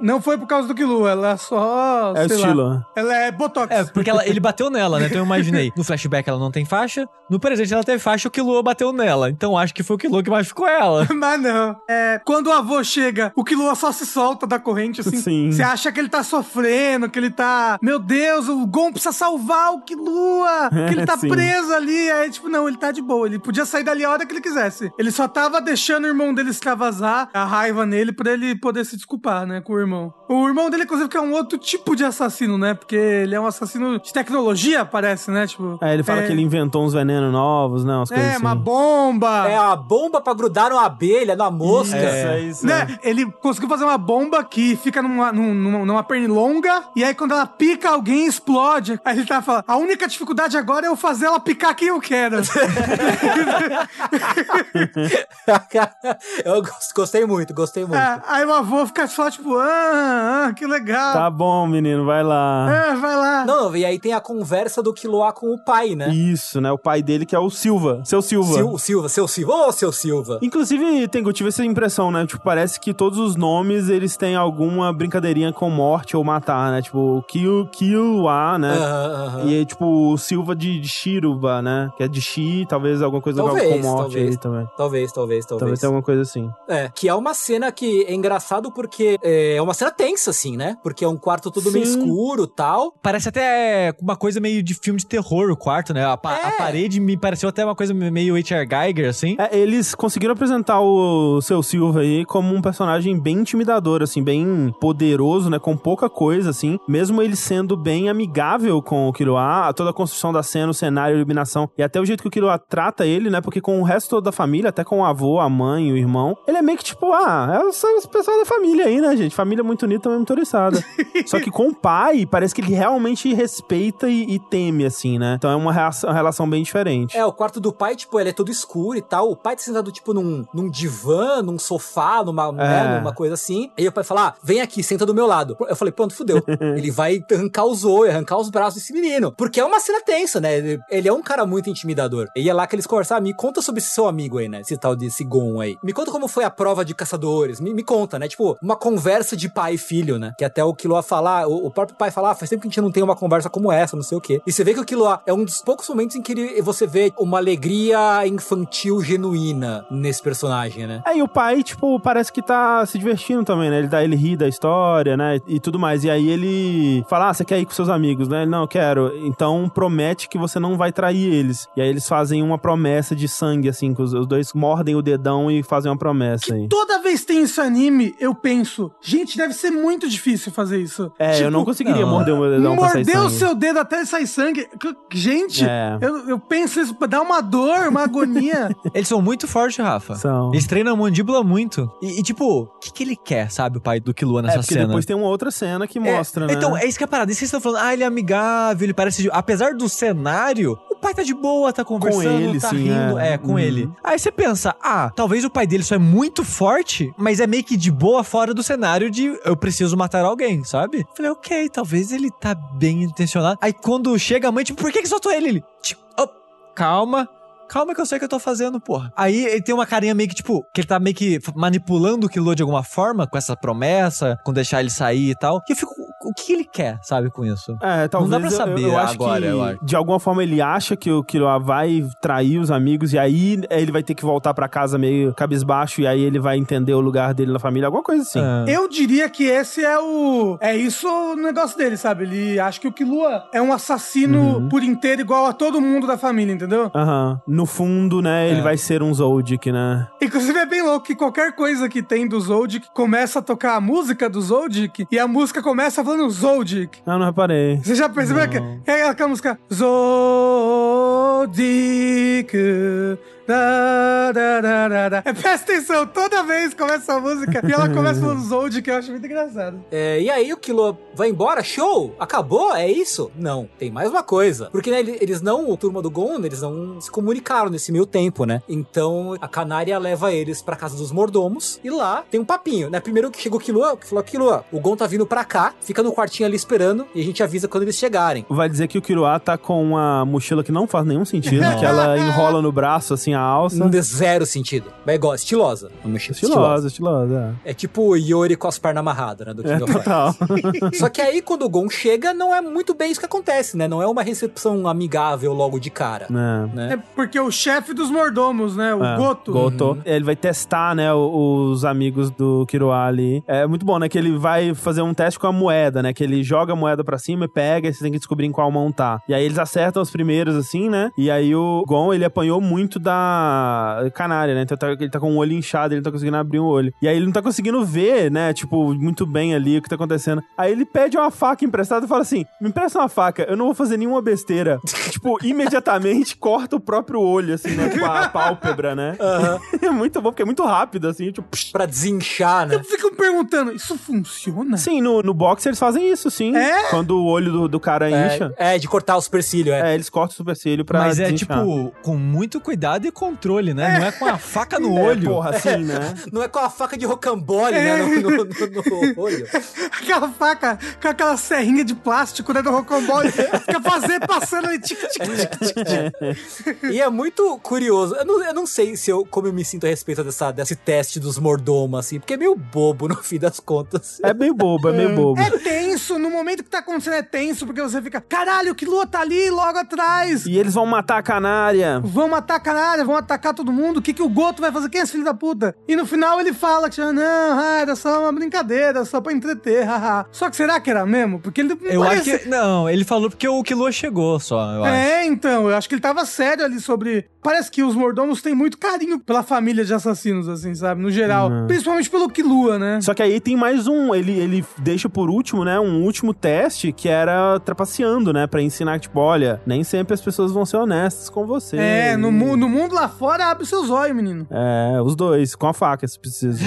não foi por causa do Killua, ela só. É o sei lá, estilo. ela é Botox. É, porque ela- ele bateu nela, né? Então eu imaginei. No flashback ela não tem faixa. No presente ela teve faixa, o Killua bateu nela. Então acho que foi o Killua que machucou ela. Mas não. É, quando o avô chega, o Killua só se solta da corrente, assim. Sim. Você acha que ele tá sofrendo, que ele tá. Meu Deus, o Gon precisa salvar o Killua! Que ele tá Sim. preso ali. Aí, tipo, não, ele tá de boa. Ele podia sair dali a hora que ele quisesse. Ele só tava deixando o irmão dele extravasar a raiva nele pra ele poder se desculpar, né, com o irmão. O irmão dele, inclusive, que é um outro tipo de assassino, né? Porque ele é um assassino de tecnologia, parece, né? Tipo. É, ele fala é- que ele inventou uns venenos novos, né? Umas É, assim. uma bomba. É a bomba pra grudar numa abelha, na mosca. Isso, é isso. Né? Ele conseguiu fazer uma bomba que fica numa, num- numa, numa pernilonga, e aí quando ela pica alguém, explode. Aí ele tá falando, a única dificuldade agora é eu fazer ela picar quem eu quero. eu gos- gostei muito, gostei muito. É, aí o avô fica só tipo, ah, ah, que legal. Tá bom, menino, vai lá. É, vai lá. Não, não, e aí tem a conversa do Killua com o pai, né? Isso, né? O pai dele que é o Silva. Seu Silva. Sil- Silva, seu Silva, ô seu Silva. Inclusive, Tengu, tive essa impressão, né? Tipo, parece que todos os nomes, eles têm alguma brincadeirinha com morte ou matar, né? Tipo, Kill, A, né? Aham, aham. E aí, tipo, o Silva de, de Shiruba, né? Que é de Shi, talvez alguma coisa Talvez, com morte talvez. Aí também. Talvez, talvez, Talvez talvez. tenha alguma coisa assim. É, que é uma cena que é engraçado porque é uma cena tensa, assim, né? Porque é um quarto todo meio Sim. escuro tal. Parece até uma coisa meio de filme de terror o quarto, né? A, pa- É. a parede me pareceu até uma coisa meio H.R. Geiger, assim. É, eles conseguiram apresentar o seu Silva aí como um personagem bem intimidador, assim, bem poderoso, né? Com pouca coisa, assim. Mesmo ele sendo bem amigável com o Killua, toda a construção da cena, o cenário, a iluminação e até o jeito que o Killua trata ele, né? Porque com o resto da família, até com o avô, a mãe, o irmão, ele é meio que tipo, ah, é os, pessoal da família aí, né, gente? Família muito unida, também muito oriçada. Só que com o pai, parece que ele realmente respeita e, e teme, assim, né? Então é uma relação, uma relação bem diferente. É, o quarto do pai, tipo, ele é todo escuro e tal. O pai tá sentado, tipo, num, num divã, num sofá, numa, né, É. numa coisa assim. E o pai fala, ah, vem aqui, senta do meu lado. Eu falei, pronto, fudeu. ele vai arrancar os olhos, arrancar os braços desse menino. Porque é uma cena tensa, né? Ele, ele é um cara muito intimidador. E é lá que eles conversaram, me conta sobre esse seu amigo aí, né? Esse tal de Sigon aí. Me conta como foi a prova de caçadores. Me, me conta, né? Tipo, uma conversa de pai e filho, né? Que até o Killua falar, o, o próprio pai falar, ah, faz tempo que a gente não tem uma conversa como essa, não sei o quê. E você vê que o Killua é um dos poucos momentos em que ele, você vê uma alegria infantil genuína nesse personagem, né? É, e o pai, tipo, parece que tá se divertindo também, né? Ele dá, ele ri da história, né? E tudo mais. E aí ele fala: Ah, você quer ir com seus amigos, né? Ele, não, quero. Então promete que você não vai trair eles. E aí eles fazem uma promessa de sangue, assim, que os, os dois mordem o dedão e fazem uma promessa aí. Toda vez que tem esse anime, eu penso, gente, deve ser muito difícil fazer isso. É, Tipo, eu não conseguiria não. morder o meu dedão pra sair Mordeu o sangue. seu dedo até sair sangue. Gente, É. eu, eu penso isso, dá uma dor, uma agonia. Eles são muito fortes, Rafa. São. Eles treinam a mandíbula muito. E, e, tipo, o que, que ele quer, sabe, o pai do Killua É, nessa porque cena? depois tem uma outra cena que É, mostra, né? Então, é isso que é a parada. Isso que vocês estão falando. Ah, ele é amigável, ele parece. de- Apesar do cenário, pai tá de boa, tá conversando, ele, tá sim, rindo. é. É, com Uhum. ele. Aí você pensa, ah, talvez o pai dele só é muito forte, mas é meio que de boa fora do cenário de eu preciso matar alguém, sabe? Falei, ok, talvez ele tá bem intencionado. Aí quando chega a mãe, tipo, por que que soltou ele? Ele, tipo, oh, calma. Calma que eu sei o que eu tô fazendo, porra. Aí ele tem uma carinha meio que, tipo, que ele tá meio que manipulando o Killua de alguma forma, com essa promessa, com deixar ele sair e tal. E eu fico, o que ele quer, sabe, com isso? É, talvez. dá pra saber eu, eu acho agora, que, eu acho. de alguma forma, ele acha que o Killua vai trair os amigos e aí ele vai ter que voltar pra casa meio cabisbaixo e aí ele vai entender o lugar dele na família, alguma coisa assim. Ah. Eu diria que esse é o. É isso o negócio dele, sabe? Ele acha que o Killua é um assassino Uhum. por inteiro, igual a todo mundo da família, entendeu? Aham. No fundo, né, ele É. vai ser um Zoldyck, né? Inclusive é bem louco que qualquer coisa que tem do Zoldyck começa a tocar a música do Zoldyck e a música começa falando Zoldyck. Ah, não reparei. Você já percebeu Não. que é aquela música Zoldyck Da, da, da, da, da. É, presta atenção, toda vez começa essa música e ela começa falando Zold, que eu acho muito engraçado. É, e aí o Killua vai embora? Show? Acabou? É isso? Não, tem mais uma coisa. Porque né, ele- eles não, o turma do Gon, eles não se comunicaram nesse meio tempo, né? Então a Canária leva eles pra casa dos mordomos e lá tem um papinho, né? Primeiro que chegou o Killua, que falou: Killua, o Gon tá vindo pra cá, fica no quartinho ali esperando e a gente avisa quando eles chegarem. Vai dizer que o Kiruá tá com uma mochila que não faz nenhum sentido, que ela enrola no braço, assim, a alça. Não dê zero sentido. Mas é igual, estilosa. Uma mochila Estilosa, estilosa. É tipo o Yori com as pernas amarradas, né? Do É, King of total. Só que aí, quando o Gon chega, não é muito bem isso que acontece, né? Não é uma recepção amigável logo de cara. É. Né? É porque o chefe dos mordomos, né? O É, Goto. Goto. Ele vai testar, né, os amigos do Kiruá ali. É muito bom, né, que ele vai fazer um teste com a moeda, né, que ele joga a moeda pra cima e pega e você tem que descobrir em qual mão tá. E aí eles acertam os primeiros, assim, né, e aí o Gon, ele apanhou muito da canária, né, então tá- ele tá com o olho inchado, ele não tá conseguindo abrir o olho. E aí ele não tá conseguindo ver, né, tipo, muito bem ali o que tá acontecendo. Aí ele pede uma faca emprestada e fala assim, me empresta uma faca, eu não vou fazer nenhuma besteira. tipo, imediatamente corta o próprio olho, assim, né, com a pálpebra, né. É muito bom, porque é muito rápido, assim, tipo... psh. Pra desinchar, né? Eu fico perguntando, isso funciona? Sim, no, no boxe eles fazem isso, sim. É? Quando o olho do, do cara incha. É, é, de cortar o supercílio, é. É, eles cortam o supercílio pra Mas é desinchar. tipo, com muito cuidado e controle, né? Não é com a faca no É, olho. porra, assim, né? Não é com a faca de rocambole, né? No, no- no- no olho. Aquela faca com aquela serrinha de plástico, né, do rocambole, fica fazendo, passando ali, tic, tic, tic, tic, tic. E é muito curioso. Eu não, eu não sei se eu, como eu me sinto a respeito dessa, desse teste dos mordomos, assim, porque é meio bobo no fim das contas. É meio bobo, é meio bobo. É tenso, no momento que tá acontecendo é tenso, porque você fica, caralho, que lua tá ali logo atrás. E eles vão matar a canária. Vão matar a canária, vão atacar todo mundo. O que, que o Goto vai fazer? Quem é esse filho da puta? E no final ele fala que, ah, não, ah, era só uma brincadeira, só pra entreter, haha. Só que será que era mesmo? Porque ele não Eu acho parece- que. Não, ele falou porque o Killua chegou só, eu acho. É, então, eu acho que ele tava sério ali sobre. Parece que os mordomos têm muito carinho pela família de assassinos, assim, sabe? No geral. Uhum. Principalmente pelo Kilua, né? Só que aí tem mais um, ele, ele deixa por último, né, um último teste que era trapaceando, né, pra ensinar que, tipo, olha, nem sempre as pessoas vão ser honestas com você. É, no, mu- no mundo lá fora, abre seus olhos, menino. É, os dois, com a faca, se precisa.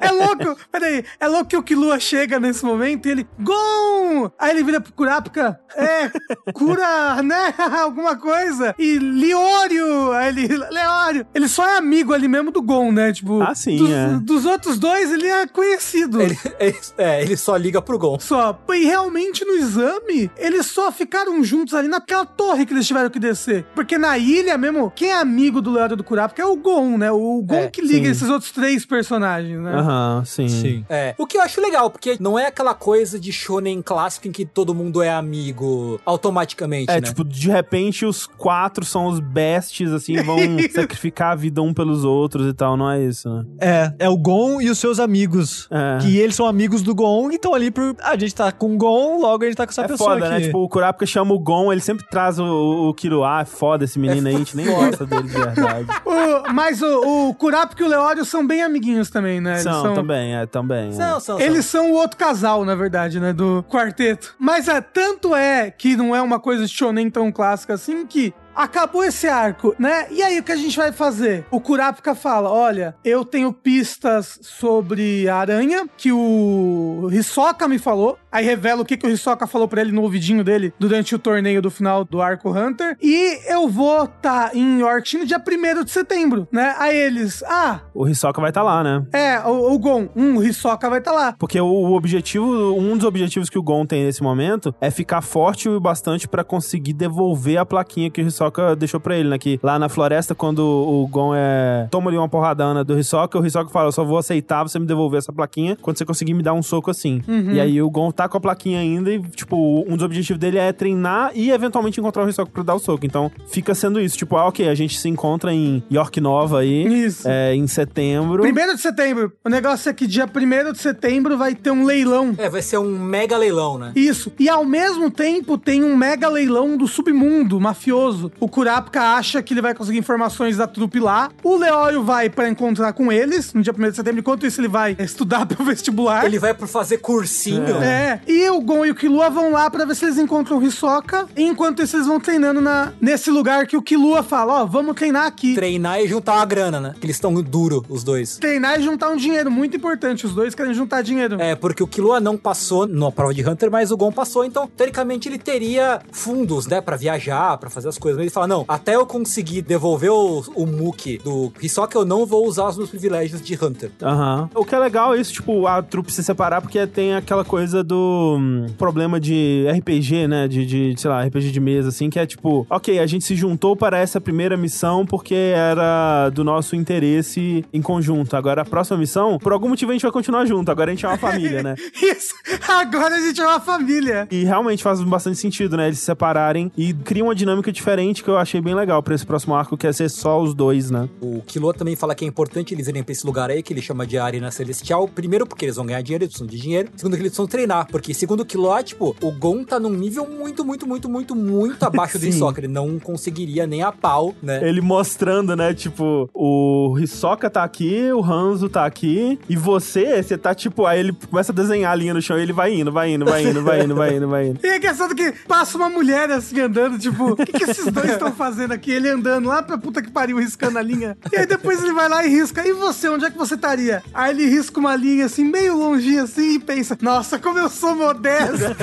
É louco, peraí, é louco que o Kilua chega nesse momento e ele, Gon! Aí ele vira pro Kurapika, é, cura, né, alguma coisa, e Liório, aí ele, Leório, ele só é amigo ali mesmo do Gon, né, tipo, Ah, sim, dos, é. dos outros dois ele é conhecido. Ele, ele- é, ele só liga pro Gon. Só. E realmente no exame, eles só ficaram juntos ali naquela torre que eles tiveram que descer. Porque na ilha mesmo, quem é amigo do Leandro do Kurapika é o Gon, né? O Gon É, que liga sim. esses outros três personagens, né? Aham, sim. Sim. É. O que eu acho legal, porque não é aquela coisa de shonen clássico em que todo mundo é amigo automaticamente, É, né? tipo, de repente os quatro são os besties, assim, vão sacrificar a vida um pelos outros e tal, não é isso, né? É, é o Gon e os seus amigos. É. Que eles são amigos do Gon e estão ali por. Ah, a gente tá com o Gon, logo a gente tá com essa É pessoa foda, aqui. né? Tipo, o Kurapika chama o Gon, ele sempre traz o, o Kiruá, é foda esse menino aí, a gente nem gosta dele de verdade. O- mas o, o Kurapika e o Leório são bem amiguinhos também, né? Eles São, também, é, também. é. São, são, são. Eles são o outro casal, na verdade, né? Do quarteto. Mas é, tanto é que não é uma coisa de shonen tão clássica assim que. Acabou esse arco, né? E aí, o que a gente vai fazer? O Kurapika fala: Olha, eu tenho pistas sobre a aranha que o Hisoka me falou. Aí revela o que, que o Hisoka falou pra ele no ouvidinho dele durante o torneio do final do arco Hunter. E eu vou estar tá em Yorkshire no dia 1 de setembro, né? Aí eles: Ah, O Hisoka vai estar lá, né? é, o, o Gon, um, o Hisoka vai estar lá. Porque o, o objetivo, um dos objetivos que o Gon tem nesse momento é ficar forte o bastante pra conseguir devolver a plaquinha que o Hisoka deixou pra ele, né? Que lá na floresta, quando o Gon é. toma ali uma porradana do Hisoka, o Hisoka fala: Eu só vou aceitar você me devolver essa plaquinha quando você conseguir me dar um soco assim. E aí o Gon tá com a plaquinha ainda e, tipo, um dos objetivos dele é treinar e eventualmente encontrar o Hisoka pra dar o soco. Então fica sendo isso. Tipo, ah, ok, a gente se encontra em York Nova aí. Isso. É, em setembro. Primeiro de setembro. O negócio é que dia 1 de setembro vai ter um leilão. É, vai ser um mega leilão, né? Isso. E ao mesmo tempo tem um mega leilão do submundo mafioso. O Kurapika acha que ele vai conseguir informações da trupe lá. O Leório vai pra encontrar com eles no dia 1 de setembro. Enquanto isso, ele vai estudar pro vestibular. Ele vai por fazer cursinho. É, e o Gon e o Killua vão lá pra ver se eles encontram o Hisoka. Enquanto isso, eles vão treinando na, nesse lugar que o Killua fala: Ó, vamos treinar aqui. Treinar e juntar uma grana, né? Que eles estão duro, os dois. Treinar e juntar um dinheiro, muito importante. Os dois querem juntar dinheiro. É, porque o Killua não passou na prova de Hunter, mas o Gon passou, então, teoricamente, ele teria fundos, né, pra viajar, pra fazer as coisas. Mas ele fala, não, até eu conseguir devolver o, o Muki do Hisoka, eu não vou usar os meus privilégios de Hunter. Aham. O que é legal é isso, tipo, a trupe se separar, porque tem aquela coisa do hum, problema de RPG, né? De, de, sei lá, RPG de mesa, assim, que é tipo, ok, a gente se juntou para essa primeira missão porque era do nosso interesse em conjunto. Agora, a próxima missão, por algum motivo a gente vai continuar junto. Agora a gente é uma família, né? Isso. Agora a gente é uma família. E realmente faz bastante sentido, né? Eles se separarem e cria uma dinâmica diferente que eu achei bem legal pra esse próximo arco, que é ser só os dois, né? O Killua também fala que é importante eles irem pra esse lugar aí, que ele chama de Arena Celestial. Primeiro, porque eles vão ganhar dinheiro, eles precisam de dinheiro. Segundo, que eles precisam treinar. Porque, segundo o Killua, tipo, o Gon tá num nível muito, muito, muito, muito, muito abaixo do. Hisoka. Ele não conseguiria nem a pau, né? Ele mostrando, né? Tipo, o Hisoka tá aqui, o Hanzo tá aqui, e você, você tá tipo. Aí ele começa a desenhar a linha no chão e ele vai indo, vai indo, vai indo, vai indo, vai indo, vai indo. E é engraçado que passa uma mulher assim andando, tipo, o que, que esses dois estão fazendo aqui? Ele andando lá pra puta que pariu, riscando a linha. E aí depois ele vai lá e risca. E você, onde é que você estaria? Aí ele risca uma linha assim, meio longinho assim, e pensa: Nossa, como eu sou modesto.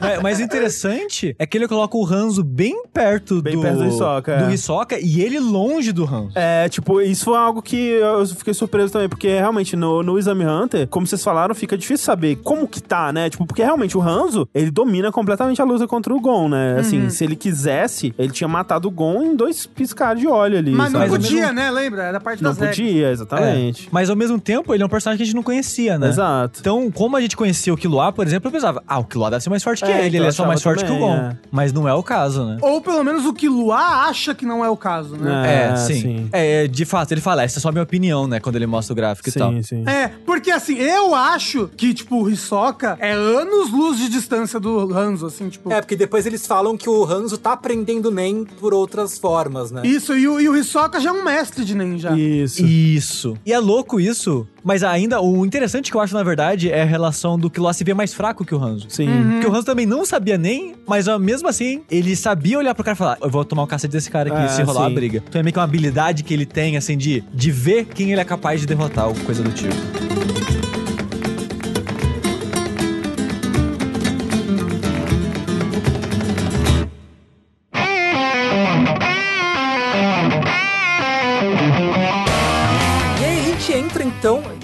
Mas, mas o interessante é que ele coloca o Hanzo bem perto Bem do perto do Hisoka, do é. Hisoka e ele longe do Hanzo. É, tipo, isso foi algo que eu fiquei surpreso também, porque realmente no, no Exame Hunter, como vocês falaram, fica difícil saber como que tá, né? Tipo, porque realmente o Hanzo, ele domina completamente a luta contra o Gon, né? Assim, se ele quisesse, ele tinha matado o Gon em dois piscar de olho ali. Mas não sabe? podia, né? Lembra? Era parte Não das regras. podia, exatamente. É, Mas ao mesmo tempo, ele é um personagem que a gente não conhecia, né? Exato. Então, como a gente conhecia o Killua, por exemplo, eu pensava, ah, o Killua deve ser mais forte que É, ele, então ele é só mais forte que o também, Gon. é. Mas não é o caso, né? Ou pelo menos o Killua acha que não é o caso, né? É, sim. É, de fato, ele fala, essa é só a minha opinião, né? Quando ele mostra o gráfico e tal. Sim, sim. É, porque assim, eu acho que, tipo, o Hisoka é anos-luz de distância do Hanzo, assim, tipo. É, porque depois eles falam que o Hanzo tá aprendendo Nen por outras formas, né? Isso, e o, e o Hisoka já é um mestre de ninja. Isso. Isso. E é louco isso, mas ainda, o interessante que eu acho, na verdade, é a relação do Killua se ver mais fraco que o Hanzo. Sim. Porque o Hanzo também não sabia nem, mas ó, mesmo assim, ele sabia olhar pro cara e falar: Eu vou tomar o cacete desse cara aqui É, se rolar sim. a briga. Então é meio que uma habilidade que ele tem, assim, de, de ver quem ele é capaz de derrotar, ou coisa do tipo.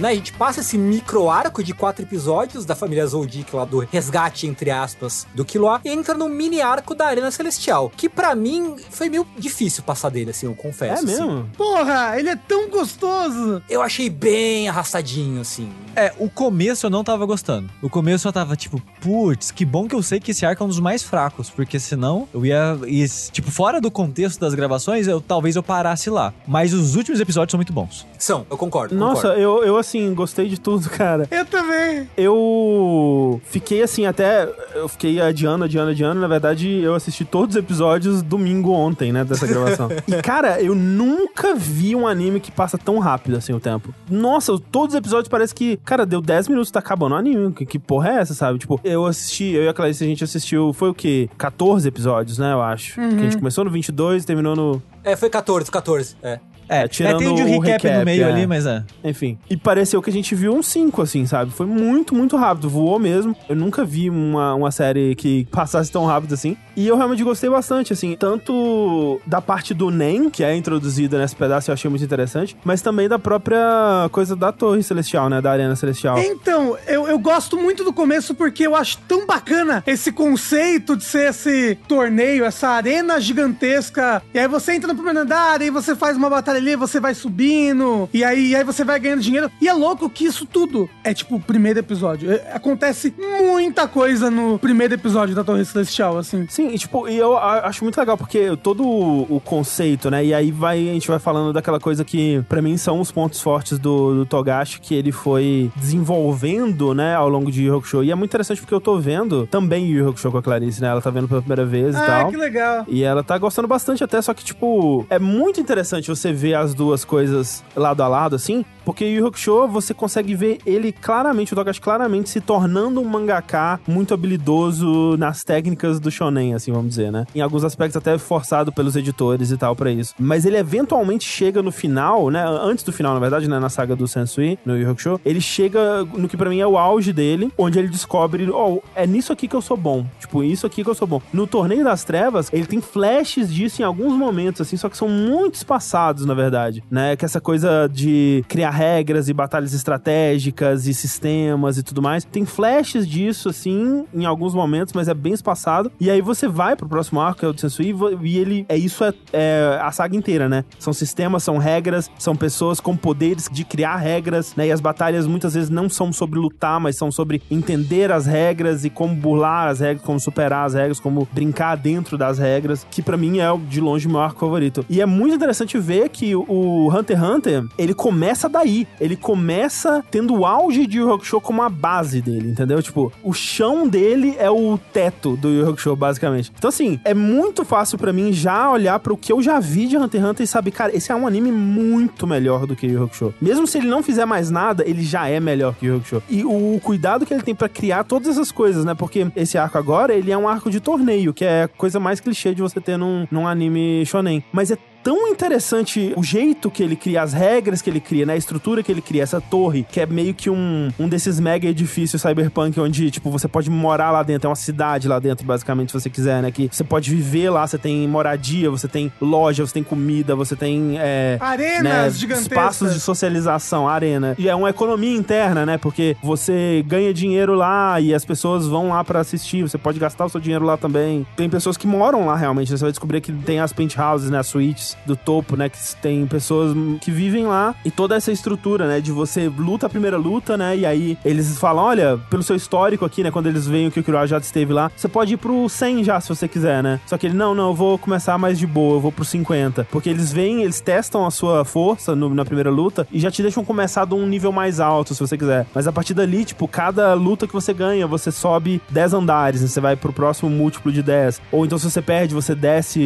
Né? A gente passa esse micro arco de quatro episódios da família Zoldyck lá do resgate, entre aspas, do Killua, e entra no mini arco da Arena Celestial, que pra mim foi meio difícil passar dele, assim, eu confesso. É assim. mesmo? Porra, ele é tão gostoso. Eu achei bem arrastadinho, assim. É, o começo eu não tava gostando. O começo eu tava tipo, putz, que bom que eu sei que esse arco é um dos mais fracos, porque senão eu ia, ia tipo, fora do contexto das gravações, eu talvez eu parasse lá. Mas os últimos episódios são muito bons. São, eu concordo. Nossa, concordo. eu, eu assim, gostei de tudo, cara. Eu também. Eu fiquei assim, até. Eu fiquei adiando, adiando, adiando. Na verdade, eu assisti todos os episódios domingo ontem, né? Dessa gravação. e, cara, eu nunca vi um anime que passa tão rápido assim o tempo. Nossa, todos os episódios parece que. Cara, deu 10 minutos, tá acabando o anime. Que, que porra é essa, sabe? Tipo, eu assisti, eu e a Clarice, a gente assistiu. Foi o quê? 14 episódios, né? Eu acho. Que a gente começou no 22 e terminou no. É, foi 14, 14, é. É, tirando tem de o recap, recap, no meio é. ali, mas é. Enfim. E pareceu que a gente viu um 5, assim, sabe? Foi muito, muito rápido. Voou mesmo. Eu nunca vi uma, uma série que passasse tão rápido assim. E eu realmente gostei bastante, assim. Tanto da parte do Nen, que é introduzida nesse pedaço, eu achei muito interessante. Mas também da própria coisa da Torre Celestial, né? Da Arena Celestial. Então, eu, eu gosto muito do começo porque eu acho tão bacana esse conceito de ser esse torneio, essa arena gigantesca. E aí você entra no primeiro andar e você faz uma batalha ali, você vai subindo, e aí, e aí você vai ganhando dinheiro. E é louco que isso tudo é tipo o primeiro episódio. É, acontece muita coisa no primeiro episódio da Torre Celestial, assim. Sim, e tipo, e eu acho muito legal, porque todo o, conceito, né? E aí vai, a gente vai falando daquela coisa que, pra mim, são os pontos fortes do, do Togashi, que ele foi desenvolvendo, né, ao longo de Yu Hakusho. E é muito interessante porque eu tô vendo também Yu Hakusho com a Clarice, né? Ela tá vendo pela primeira vez e Ah, tal. que legal. E ela tá gostando bastante até, só que, tipo, é muito interessante você ver as duas coisas lado a lado, assim, porque Yu Hakusho, você consegue ver ele claramente, o Togashi claramente se tornando um mangaka muito habilidoso nas técnicas do shonen, assim, vamos dizer, né? Em alguns aspectos até forçado pelos editores e tal pra isso. Mas ele eventualmente chega no final, né? Antes do final, na verdade, né? Na saga do Sensui, no Yu Hakusho, ele chega no que pra mim é o auge dele, onde ele descobre, oh, é nisso aqui que eu sou bom. Tipo, isso aqui que eu sou bom. No Torneio das Trevas, ele tem flashes disso em alguns momentos, assim, só que são muito espaçados, na verdade, né? Que essa coisa de criar regras e batalhas estratégicas e sistemas e tudo mais. Tem flashes disso, assim, em alguns momentos, mas é bem espaçado. E aí você vai pro próximo arco, que é o do Sensui, e ele... É isso, é, é a saga inteira, né? São sistemas, são regras, são pessoas com poderes de criar regras, né? E as batalhas muitas vezes não são sobre lutar, mas são sobre entender as regras e como burlar as regras, como superar as regras, como brincar dentro das regras, que pra mim é de longe o meu arco favorito. E é muito interessante ver que o Hunter x Hunter, ele começa daí. Ele começa tendo o auge de Yu Hakusho como a base dele, entendeu? Tipo, o chão dele é o teto do Yu Hakusho, basicamente. Então, assim, é muito fácil pra mim já olhar pro que eu já vi de Hunter x Hunter e saber, cara, esse é um anime muito melhor do que Yu Hakusho. Mesmo se ele não fizer mais nada, ele já é melhor que Yu Hakusho. E o cuidado que ele tem pra criar todas essas coisas, né? Porque esse arco agora, ele é um arco de torneio, que é a coisa mais clichê de você ter num, num anime shonen. Mas é tão interessante o jeito que ele cria, as regras que ele cria, né? A estrutura que ele cria, essa torre, que é meio que um, um desses mega edifícios cyberpunk, onde, tipo, você pode morar lá dentro, é uma cidade lá dentro, basicamente, se você quiser, né? Que você pode viver lá, você tem moradia, você tem loja, você tem comida, você tem. É, Arenas né, gigantescas. espaços de socialização, arena. E é uma economia interna, né? Porque você ganha dinheiro lá e as pessoas vão lá pra assistir, você pode gastar o seu dinheiro lá também. Tem pessoas que moram lá realmente, você vai descobrir que tem as penthouses, né? As suítes do topo, né? Que tem pessoas que vivem lá e toda essa estrutura, né? De você luta a primeira luta, né? E aí eles falam: olha, pelo seu histórico aqui, né? Quando eles veem que o Kiro já esteve lá, você pode ir pro 100 já, se você quiser, né? Só que ele, não, não, eu vou começar mais de boa, eu vou pro 50. Porque eles vêm, eles testam a sua força no- na primeira luta e já te deixam começar de um nível mais alto, se você quiser. Mas a partir dali, tipo, cada luta que você ganha, você sobe 10 andares, né? Você vai pro próximo múltiplo de 10. Ou então, se você perde, você desce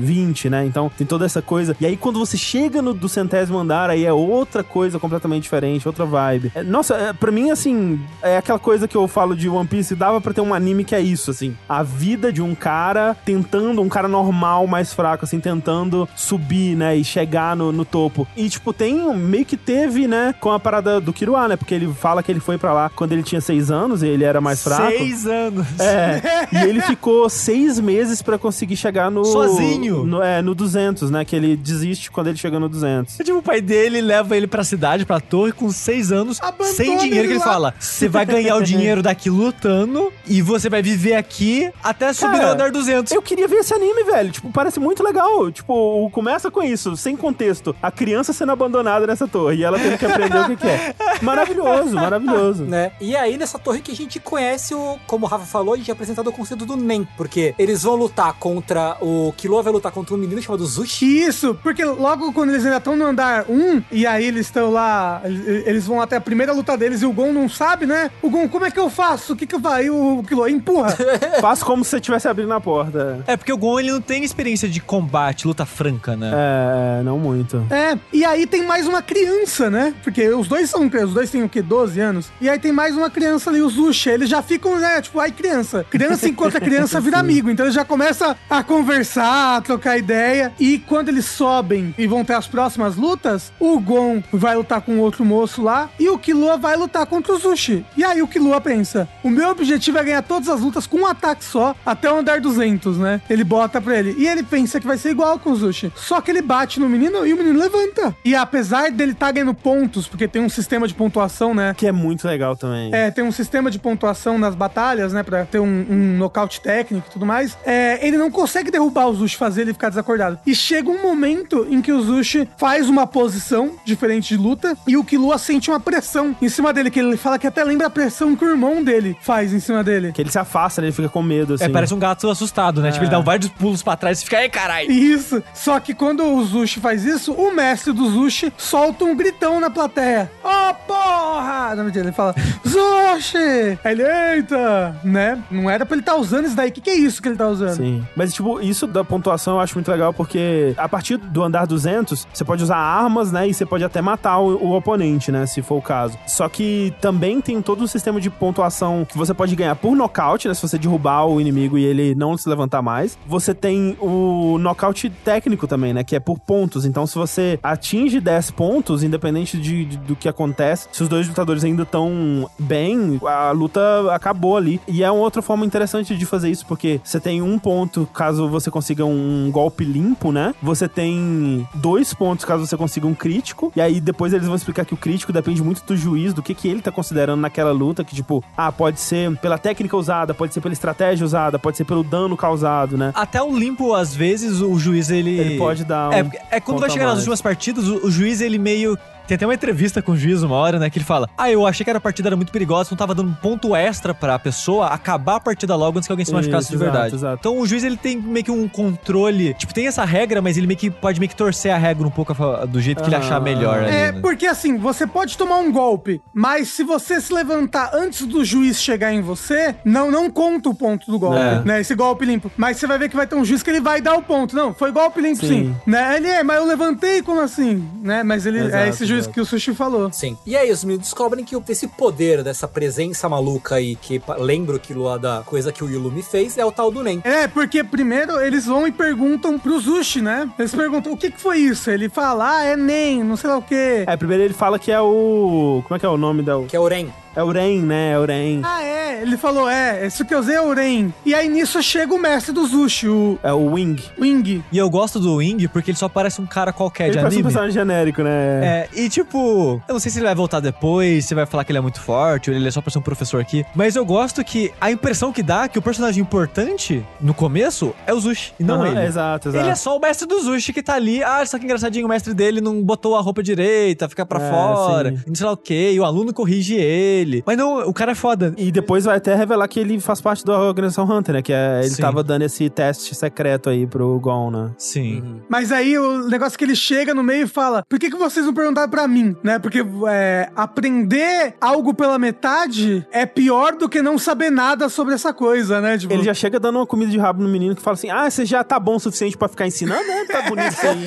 20, né? Então, tem toda essa coisa. E aí, quando você chega no do centésimo andar, aí é outra coisa completamente diferente, outra vibe. É, nossa, é, pra mim, assim, é aquela coisa que eu falo de One Piece, dava pra ter um anime que é isso, assim. A vida de um cara tentando, um cara normal, mais fraco, assim, tentando subir, né? E chegar no, no topo. E, tipo, tem, meio que teve, né? Com a parada do Kiruá, né? Porque ele fala que ele foi pra lá quando ele tinha seis anos e ele era mais fraco. Seis anos. É, e ele ficou seis meses pra conseguir chegar no... Sozinho? No, é, no 200, né? Que ele desiste quando ele chega no 200. Tipo, o pai dele leva ele pra cidade, pra torre, com seis anos, Abandona sem dinheiro, ele que ele lá. fala: você vai ganhar o dinheiro daqui lutando e você vai viver aqui até subir Cara, no andar 200. Eu queria ver esse anime, velho. Tipo, parece muito legal. Tipo, começa com isso, sem contexto. A criança sendo abandonada nessa torre e ela tendo que aprender o que, que é. Maravilhoso, maravilhoso. né? E aí, nessa torre que a gente conhece o, como o Rafa falou, a gente é apresentado o conceito do Nen, porque eles vão lutar contra o Killua vai lutar contra um menino chamado Zushi. Isso, porque logo quando eles ainda estão no andar 1, e aí eles estão lá, eles vão até a primeira luta deles e o Gon não sabe, né? O Gon, como é que eu faço? O que que eu faço? E o Kilo empurra. Faço como se você estivesse abrindo a porta. É porque o Gon ele não tem experiência de combate, luta franca, né? É, não muito. É, e aí tem mais uma criança, né? Porque os dois são os dois têm o quê? 12 anos. E aí tem mais uma criança ali, o Zushi. Eles já ficam, né? Tipo, ai, criança. Criança encontra criança vira amigo. Então eles já começam a conversar, a trocar ideia. E quando eles sobem e vão ter as próximas lutas, o Gon vai lutar com outro moço lá e o Killua vai lutar contra o Zushi. E aí o Killua pensa: o meu objetivo é ganhar todas as lutas com um ataque só até o andar 200, né? Ele bota pra ele. E ele pensa que vai ser igual com o Zushi. Só que ele bate no menino e o menino levanta. E apesar dele estar ganhando pontos, porque tem um sistema de pontuação, né? Que é muito legal também. É, tem um sistema de pontuação nas batalhas, né? Pra ter um, um nocaute técnico e tudo mais. É, ele não consegue derrubar o Zushi, fazer ele ficar desacordado. E chega algum momento em que o Zushi faz uma posição diferente de luta e o Killua sente uma pressão em cima dele, que ele fala que até lembra a pressão que o irmão dele faz em cima dele. Que ele se afasta, né? ele fica com medo, assim. É, parece um gato assustado, né? Tipo, ele dá vários pulos pra trás e fica, ei, caralho! Isso. Só que quando o Zushi faz isso, o mestre do Zushi solta um gritão na plateia. Ô, porra! Não, mentira, ele fala, Zushi! Aí ele, eita! Né? Não era pra ele estar usando isso daí. O que, que é isso que ele tá usando? Sim. Mas, tipo, isso da pontuação eu acho muito legal porque a partir do andar 200, você pode usar armas, né? E você pode até matar o, o oponente, né? Se for o caso. Só que também tem todo um sistema de pontuação que você pode ganhar por nocaute, né? Se você derrubar o inimigo e ele não se levantar mais. Você tem o nocaute técnico também, né? Que é por pontos. Então, se você atinge 10 pontos, independente de, de- do que acontece, se os dois lutadores ainda estão bem, a luta acabou ali. E é uma outra forma interessante de fazer isso, porque você tem um ponto caso você consiga um golpe limpo, né? Você tem dois pontos caso você consiga um crítico. E aí depois eles vão explicar que o crítico depende muito do juiz, do que, que ele tá considerando naquela luta. Que tipo, ah, pode ser pela técnica usada, pode ser pela estratégia usada, pode ser pelo dano causado, né? Até o limpo, às vezes, o juiz, ele... Ele pode dar um É, é quando vai chegar nas mais. últimas partidas, o, o juiz, ele meio... Tem até uma entrevista com o juiz uma hora, né? Que ele fala: Ah, eu achei que era a partida era muito perigosa, não tava dando ponto extra pra pessoa acabar a partida logo antes que alguém se machucasse Isso, de verdade. exato, exato. Então o juiz ele tem meio que um controle. Tipo, tem essa regra, mas ele meio que pode meio que torcer a regra um pouco do jeito que ele Ah. achar melhor. ali, É, né? porque assim, você pode tomar um golpe, mas se você se levantar antes do juiz chegar em você, não não conta o ponto do golpe, É. né? Esse golpe limpo. Mas você vai ver que vai ter um juiz que ele vai dar o ponto. Não, foi golpe limpo sim. Sim. Né? Ele é, mas eu levantei como assim? Né? Mas ele é Exato, esse juiz exato. que o Sushi falou. Sim. E aí os meninos descobrem que esse poder dessa presença maluca aí, que lembra aquilo lá da coisa que o Yulumi fez, é o tal do Nen. É, porque primeiro eles vão e perguntam pro Zushi, né? Eles perguntam, o que que foi isso? Ele fala, ah, é NEM, não sei lá o quê. É, primeiro ele fala que é o. Como é que é o nome da. Que é o Ren. É o Ren, né? É o Ren. Ah, é. Ele falou, é, isso que eu usei é o Ren. E aí nisso chega o mestre do Zushi, o É o Wing. Wing. E eu gosto do Wing porque ele só parece um cara qualquer Ele de parece um anime. personagem genérico, né? É, e tipo, eu não sei se ele vai voltar depois, se vai falar que ele é muito forte, ou ele é só pra ser um professor aqui. Mas eu gosto que a impressão que dá é que o personagem importante no começo é o Zushi, e não Aham, ele. Exato, exato. Ele é só o mestre do Zushi que tá ali. Ah, só que engraçadinho, o mestre dele não botou a roupa direita, fica pra É, fora, sim. e não sei lá o que, e o aluno corrige ele. Mas não, o cara é foda. E depois vai até revelar que ele faz parte da organização Hunter, né? Que é, ele Sim. tava dando esse teste secreto aí pro Gon, né? Sim. Mas aí o negócio é que ele chega no meio e fala: Por que, que vocês não perguntaram pra mim? Né? Porque é, aprender algo pela metade é pior do que não saber nada sobre essa coisa, né? Tipo, Ele já chega dando uma comida de rabo no menino que fala assim: Ah, você já tá bom o suficiente pra ficar ensinando, né? Tá bonito isso aí.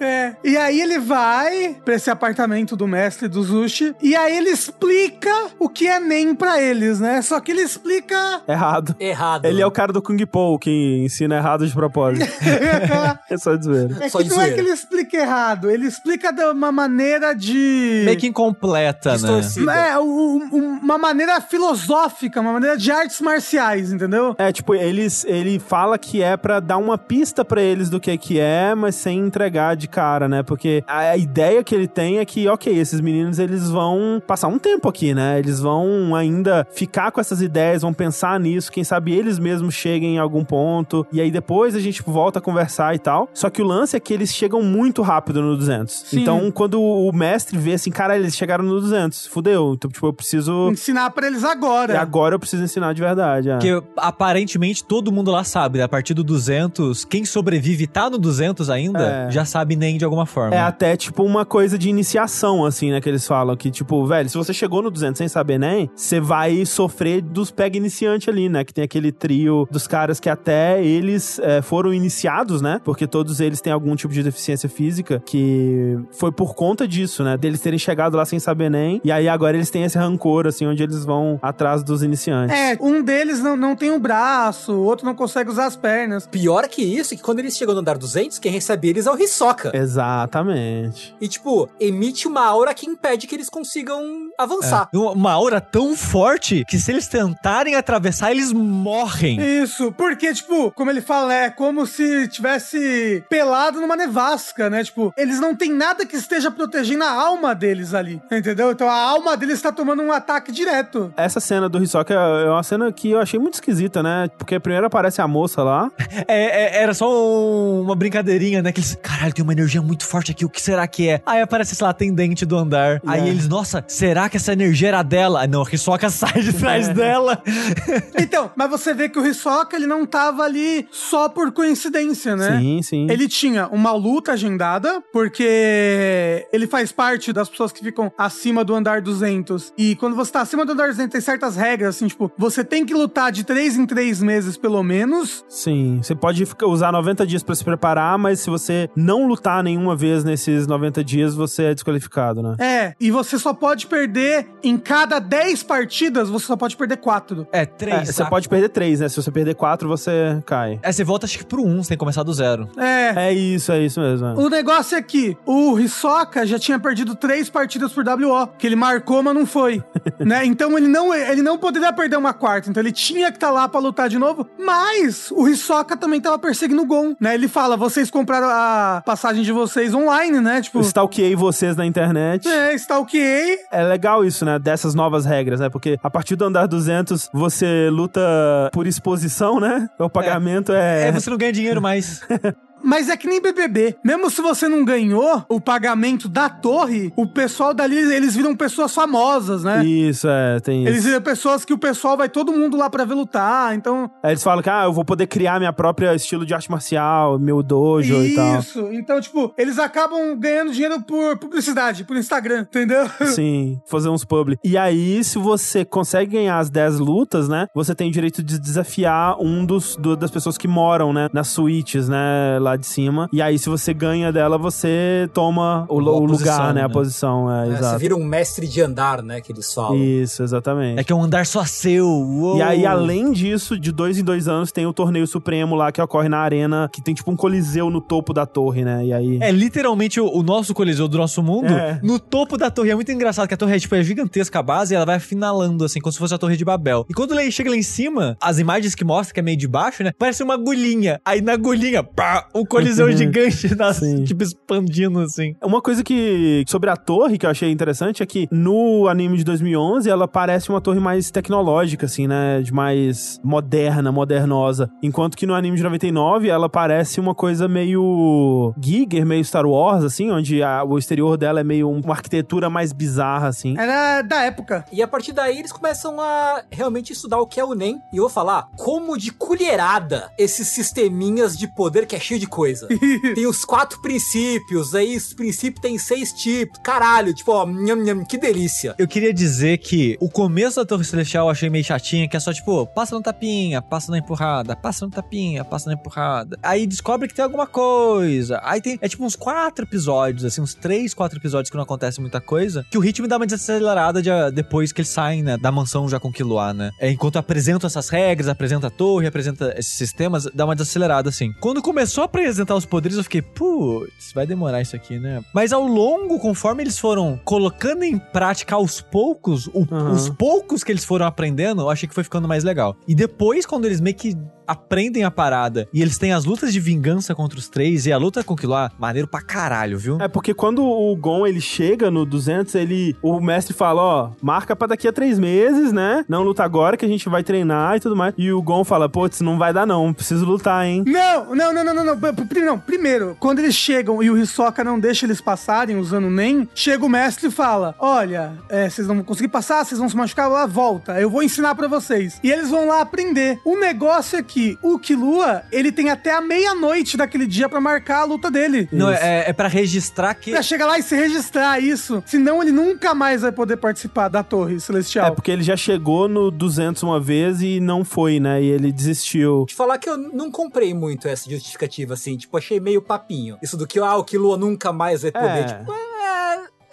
é. E aí ele vai pra esse apartamento do mestre do Zushi e aí ele explica o que é NEM pra eles, né? Só que ele explica. Errado. Errado. Ele é o cara do Kung Po que ensina errado de propósito. é só de zoeira. É Só que não é que ele explica errado, ele explica de uma maneira de. Meio que incompleta, né? Distorcida. É, o- o- uma maneira filosófica, uma maneira de artes marciais, entendeu? É, tipo, eles, ele fala que é pra dar uma pista pra eles do que que é, mas sem entregar de cara, né? Porque a, a ideia que ele tem é que, ok, esses meninos, eles vão passar um tempo aqui, né? Eles vão ainda ficar com essas ideias, vão pensar nisso, quem sabe eles mesmos cheguem em algum ponto, e aí depois a gente volta a conversar e tal. Só que o lance é que eles chegam muito rápido no 200. Sim. Então, quando o mestre vê assim, cara, eles chegaram no 200, fudeu. Então, tipo, eu preciso... Ensinar pra eles agora. E agora eu preciso ensinar de verdade, é. Porque aparentemente todo mundo lá sabe, né? A partir do 200, quem sobrevive e tá no 200 ainda, É. já sabe nem de alguma forma. É até, tipo, uma coisa de iniciação, assim, né? Que eles falam que, tipo, velho, se você chegou no 200 sem saber nem, você vai sofrer dos pega iniciante ali, né? Que tem aquele trio dos caras que até eles é, foram iniciados, né? Porque todos eles têm algum tipo de deficiência física que foi por conta disso, né? Deles terem chegado lá sem saber nem. E aí agora eles têm esse rancor, assim, onde eles vão atrás dos iniciantes. É, um deles não, não tem um braço, o outro não consegue usar as pernas. Pior que isso, é que quando eles chegam no andar 200, quem recebe eles é o Hisoka. Exatamente. E, tipo, emite uma aura que impede que eles consigam avançar. É. Uma aura tão forte que se eles tentarem atravessar, eles morrem. Isso, porque, tipo, como ele fala, é como se tivesse pelado numa nevasca, né? Tipo, eles não têm nada que esteja protegendo a alma deles ali, entendeu? Então a alma deles está tomando um ataque direto. Essa cena do Hisoka é uma cena que eu achei muito esquisita, né? Porque primeiro aparece a moça lá. É, é, era só um, uma brincadeirinha, né? Que eles, caralho, tem uma energia muito forte aqui, o que será que é? Aí aparece, sei lá, a atendente do andar. É. Aí eles, nossa, será que essa energia era dela? Não, a Hisoka sai de trás é. dela. então, mas você vê que o Hisoka, ele não tava ali só por coincidência, né? Sim, sim. Ele tinha uma luta agendada, porque ele faz parte das pessoas que ficam acima do andar 200. E quando você tá acima do andar 200, tem certas regras, assim, tipo, você tem que lutar de 3 em 3 meses, pelo menos. Sim, você pode usar 90 dias para se preparar, mas se você não lutar nenhuma vez nesses 90 dias, você é desqualificado, né? É, e você só pode perder em cada 10 partidas, você só pode perder 4. É, 3. É, você pode perder 3, né? Se você perder 4, você cai. É, você volta acho que pro 1, você tem que começar do zero. É. É isso, é isso mesmo. É. O negócio é que o Hisoka já tinha perdido 3 partidas por WO, que ele marcou, mas não foi. né? Então ele não, ele não poderia perder uma quarta, então ele tinha que estar tá lá para lutar de novo, mas o Hisoka também tava perseguindo o Gon, né? Ele fala, vocês compraram a passagem de vocês online, né? Tipo... Stalkeei vocês na internet. É, stalkeei. É legal isso, né? Dessas novas regras, né? Porque a partir do andar 200, você luta por exposição, né? O pagamento é... É, é você não ganha dinheiro mais. Mas é que nem BBB. Mesmo se você não ganhou o pagamento da torre, o pessoal dali, eles viram pessoas famosas, né? Isso, é, tem Eles viram pessoas que o pessoal vai todo mundo lá pra ver lutar, então... Aí eles falam que, ah, eu vou poder criar minha própria estilo de arte marcial, meu dojo Isso. e tal. Isso, então, tipo, eles acabam ganhando dinheiro por publicidade, por Instagram, entendeu? Sim, fazer uns publi. E aí, se você consegue ganhar as 10 lutas, né, você tem o direito de desafiar um dos, do, das pessoas que moram, né, nas suítes, né, lá lá de cima. E aí, se você ganha dela, você toma o, o lugar, né? né? A posição, é, é, exato. Você vira um mestre de andar, né? Que eles falam. Isso, exatamente. É que é um andar só seu. Uou. E aí, além disso, de dois em dois anos, tem o torneio supremo lá que ocorre na arena, que tem tipo um coliseu no topo da torre, né? E aí... É literalmente o, o nosso coliseu do nosso mundo é. no topo da torre. É muito engraçado que a torre é, tipo, é gigantesca a base e ela vai afinalando, assim, como se fosse a torre de Babel. E quando ele chega lá em cima, as imagens que mostra que é meio de baixo, né? Parece uma agulhinha. Aí na agulhinha, pá, o coliseu gigante, assim, tipo, expandindo, assim. Uma coisa que, sobre a torre, que eu achei interessante, é que no anime de 2011, ela parece uma torre mais tecnológica, assim, né? De mais moderna, modernosa. Enquanto que no anime de 99, ela parece uma coisa meio Giger, meio Star Wars, assim, onde a, o exterior dela é meio uma arquitetura mais bizarra, assim. Era da época. E a partir daí, eles começam a realmente estudar o que é o NEM. E eu vou falar como de colherada esses sisteminhas de poder que é cheio de coisa. tem os quatro princípios, aí os princípios tem seis tipos. Caralho, tipo, ó, nham, nham, que delícia. Eu queria dizer que o começo da Torre Celestial eu achei meio chatinha, que é só tipo, passa no tapinha, passa na empurrada, passa no tapinha, passa na empurrada. Aí descobre que tem alguma coisa. Aí tem, é tipo uns quatro episódios, assim, uns três, quatro episódios que não acontece muita coisa, que o ritmo dá uma desacelerada de, depois que eles saem, né, da mansão já com Killua, né? É, enquanto apresentam essas regras, apresenta a torre, apresenta esses sistemas, dá uma desacelerada, assim. Quando começou a apresentar os poderes, eu fiquei, putz, vai demorar isso aqui, né? Mas ao longo, conforme eles foram colocando em prática aos poucos, o, uhum. os poucos que eles foram aprendendo, eu achei que foi ficando mais legal. E depois, quando eles meio que aprendem a parada e eles têm as lutas de vingança contra os três e a luta com aquilo lá, maneiro pra caralho, viu? É porque quando o Gon ele chega no 200, ele o mestre fala, ó, marca pra daqui a três meses, né? Não luta agora que a gente vai treinar e tudo mais. E o Gon fala, putz, não vai dar não, preciso lutar, hein? Não, não, não, não, não, não. não. Primeiro, quando eles chegam e o Hisoka não deixa eles passarem usando nem, chega o mestre e fala, olha, é, vocês não vão conseguir passar, vocês vão se machucar, lá volta, eu vou ensinar para vocês. E eles vão lá aprender. O negócio é que que o Killua, ele tem até a meia-noite daquele dia para marcar a luta dele. Não, é, é para registrar que... Pra chegar lá e se registrar, isso. Senão ele nunca mais vai poder participar da Torre Celestial. É, porque ele já chegou no 200 uma vez e não foi, né? E ele desistiu. Te falar que eu não comprei muito essa justificativa, assim. Tipo, achei meio papinho. Isso do que, ah, o Killua nunca mais vai poder. É. Tipo, é...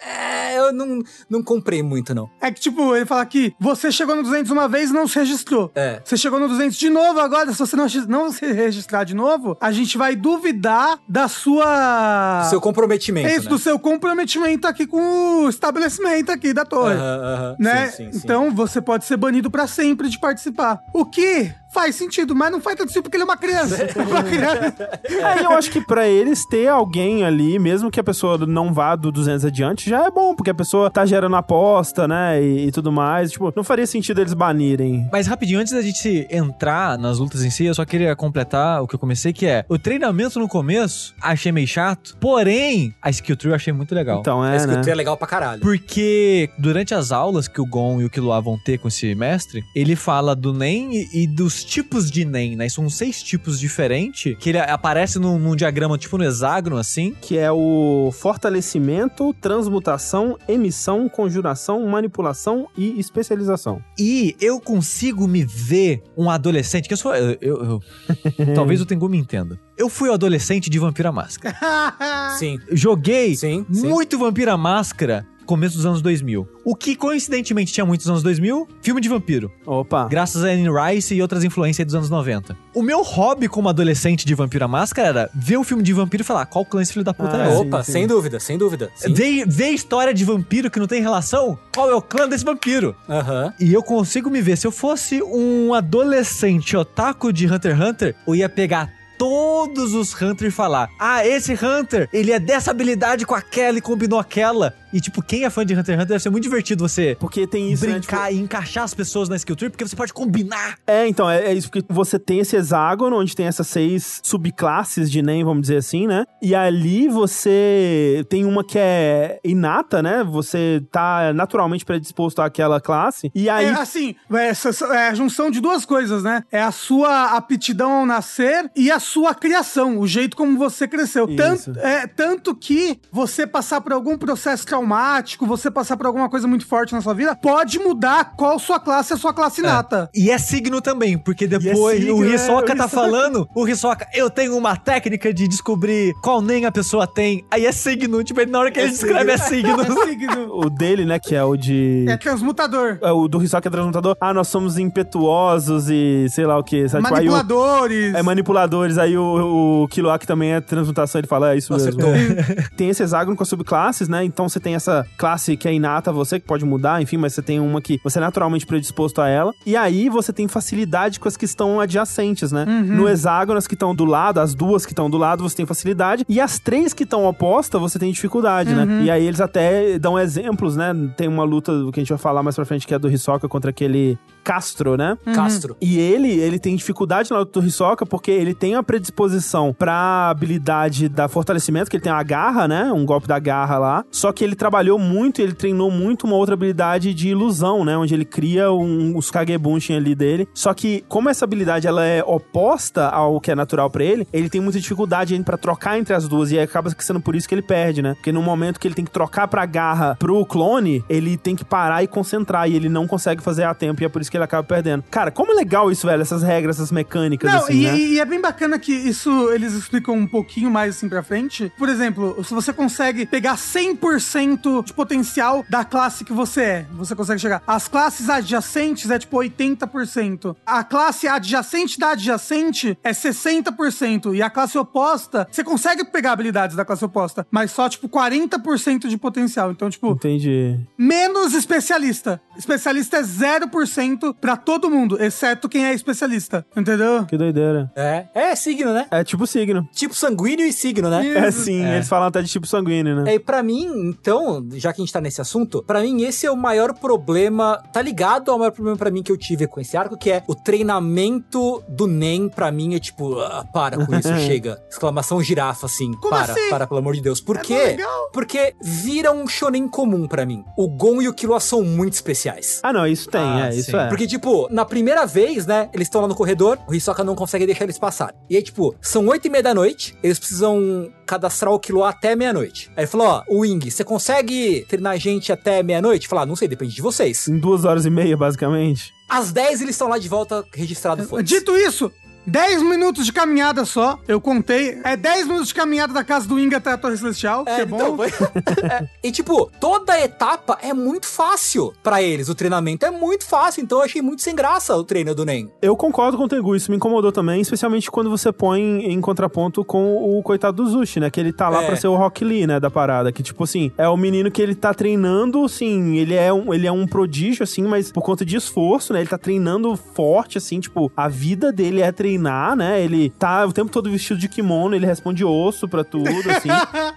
É, eu, não, não comprei muito, não. É que, tipo, ele fala que você chegou no 200 uma vez e não se registrou. É. Você chegou no 200 de novo agora, se você não, não se registrar de novo, a gente vai duvidar da sua... Seu comprometimento, É isso, né? do seu comprometimento aqui com o estabelecimento aqui da torre. Aham, aham. Né? Sim, sim, sim. Então você pode ser banido pra sempre de participar. O que faz sentido, mas não faz tanto sentido porque ele é uma criança. uma criança. É, e eu acho que pra eles ter alguém ali, mesmo que a pessoa não vá do 200 adiante, já é bom, porque a pessoa tá gerando aposta, né, e, e tudo mais. Tipo, não faria sentido eles banirem. Mas rapidinho, antes da gente entrar nas lutas em si, eu só queria completar o que eu comecei, que é o treinamento no começo, achei meio chato, porém, a skill tree eu achei muito legal. Então, é, Esse né? que é legal pra caralho. Porque durante as aulas que o Gon e o Killua vão ter com esse mestre, ele fala do Nen e, e dos tipos de Nen, né? São seis tipos diferentes, que ele aparece num, num diagrama tipo no hexágono, assim. Que é o fortalecimento, transmutação, emissão, conjuração, manipulação e especialização. E eu consigo me ver um adolescente, que eu sou... Eu, eu- eu- talvez o Tengu me entenda. Eu fui o adolescente de Vampira Máscara. Sim, Joguei sim, sim. muito Vampira Máscara começo dos anos 2000. O que coincidentemente tinha muitos anos 2000, filme de vampiro. Opa. Graças a Anne Rice e outras influências dos anos 90. O meu hobby como adolescente de Vampira Máscara era ver um filme de vampiro e falar qual clã esse filho da puta Ah, é. sim, Opa, sim. sem dúvida, sem dúvida. Sim. Ver, ver história de vampiro que não tem relação, qual é o clã desse vampiro? Aham. E eu consigo me ver, se eu fosse um adolescente otaku de Hunter x Hunter, eu ia pegar todos os Hunter e falar: Ah, esse Hunter, ele é dessa habilidade com aquela e combinou aquela. E, tipo, quem é fã de Hunter x Hunter deve ser muito divertido você Porque tem isso, né? brincar e encaixar as pessoas na skill tree, porque você pode combinar. É, então, é, é isso, porque você tem esse hexágono, onde tem essas seis subclasses de NEM, vamos dizer assim, né? E ali você tem uma que é inata, né? Você tá naturalmente predisposto àquela classe. E aí. É assim, é, essa- é a junção de duas coisas, né? É a sua aptidão ao nascer e a sua criação, o jeito como você cresceu. Isso. Tanto, é, tanto que você passar por algum processo traumático, você passar por alguma coisa muito forte na sua vida, pode mudar qual sua classe é a sua classe nata. E é signo também, porque depois signo, o é, Hisoka o tá Hisoka. falando, o Hisoka, eu tenho uma técnica de descobrir qual nem a pessoa tem. Aí é signo, tipo, ele- na hora que ele descreve é signo. É signo. O dele, né? Que é o de. É transmutador. É, o do Hisoka é transmutador. Ah, nós somos impetuosos e sei lá o que. Sabe? Tipo, aí o- Manipuladores. É manipuladores, aí o, o Kilowak também é transmutação, ele fala, é isso Acertou. mesmo. tem esse hexágono com as subclasses, né? Então você tem essa classe que é inata a você, que pode mudar, enfim, mas você tem uma que você é naturalmente predisposto a ela. E aí você tem facilidade com as que estão adjacentes, né? No hexágono, as que estão do lado, as duas que estão do lado, você tem facilidade. E as três que estão opostas, você tem dificuldade, né? E aí eles até dão exemplos, né? Tem uma luta que a gente vai falar mais pra frente, que é do Hisoka contra aquele Castro, né? Castro. E ele, ele tem dificuldade na luta do Hisoka porque ele tem a predisposição pra habilidade da fortalecimento, que ele tem a garra, né? Um golpe da garra lá. Só que ele trabalhou muito, ele treinou muito uma outra habilidade de ilusão, né? Onde ele cria um, os Kagebunshin ali dele. Só que, como essa habilidade ela é oposta ao que é natural pra ele, ele tem muita dificuldade ainda pra trocar entre as duas. E aí acaba sendo por isso que ele perde, né? Porque no momento que ele tem que trocar pra garra pro clone, ele tem que parar e concentrar. E ele não consegue fazer a tempo. E é por isso que ele acaba perdendo. Cara, como é legal isso, velho. Essas regras, essas mecânicas, Não, assim, e, né? e é bem bacana que isso eles explicam um pouquinho mais assim pra frente. Por exemplo, se você consegue pegar 100% de potencial da classe que você é, você consegue chegar. As classes adjacentes é tipo 80%. A classe adjacente da adjacente é 60%. E a classe oposta, você consegue pegar habilidades da classe oposta, mas só tipo 40% de potencial. Então, tipo, Entendi. menos especialista. Especialista é 0% pra todo mundo, exceto quem é especialista. Entendeu? Que doideira. É, é signo, né? É tipo signo. Tipo sanguíneo e signo, né? É sim, eles falam até de tipo sanguíneo, né? É, e pra mim, então, já que a gente tá nesse assunto, pra mim esse é o maior problema, tá ligado ao maior problema pra mim que eu tive com esse arco, que é o treinamento do NEM, pra mim, é tipo, ah, para com isso, chega. Exclamação girafa, assim. Como para, assim? para, pelo amor de Deus. Por É quê? Porque vira um shonen comum pra mim. O Gon e o Killua são muito especiais. Ah, não, isso tem, Ah, é, isso sim. é. Porque, tipo, na primeira vez, né, eles estão lá no corredor, o Hisoka não consegue deixar eles passarem. E aí, tipo, são oito e meia da noite, eles precisam cadastrar o Killua até meia-noite. Aí ele falou, ó, Wing, você consegue treinar a gente até meia-noite? Falar, ah, não sei, depende de vocês. Em duas horas e meia, basicamente. Às 10 eles estão lá de volta registrado, Dito isso, 10 minutos de caminhada só, eu contei. É 10 minutos de caminhada da casa do Inga até a Torre Celestial, que é bom. então, É, E tipo, toda etapa é muito fácil pra eles. O treinamento é muito fácil, então eu achei muito sem graça o treino do Nen. Eu concordo com o Tengu, isso me incomodou também, especialmente quando você põe em contraponto com o coitado do Zushi, né? Que ele tá lá É. pra ser o Rock Lee, né? Da parada. Que, tipo assim, é o menino que ele tá treinando, assim, ele é um, ele é um prodígio, assim, mas por conta de esforço, né? Ele tá treinando forte, assim, tipo, a vida dele é treinar, né? Ele tá o tempo todo vestido de kimono, ele responde osso pra tudo, assim.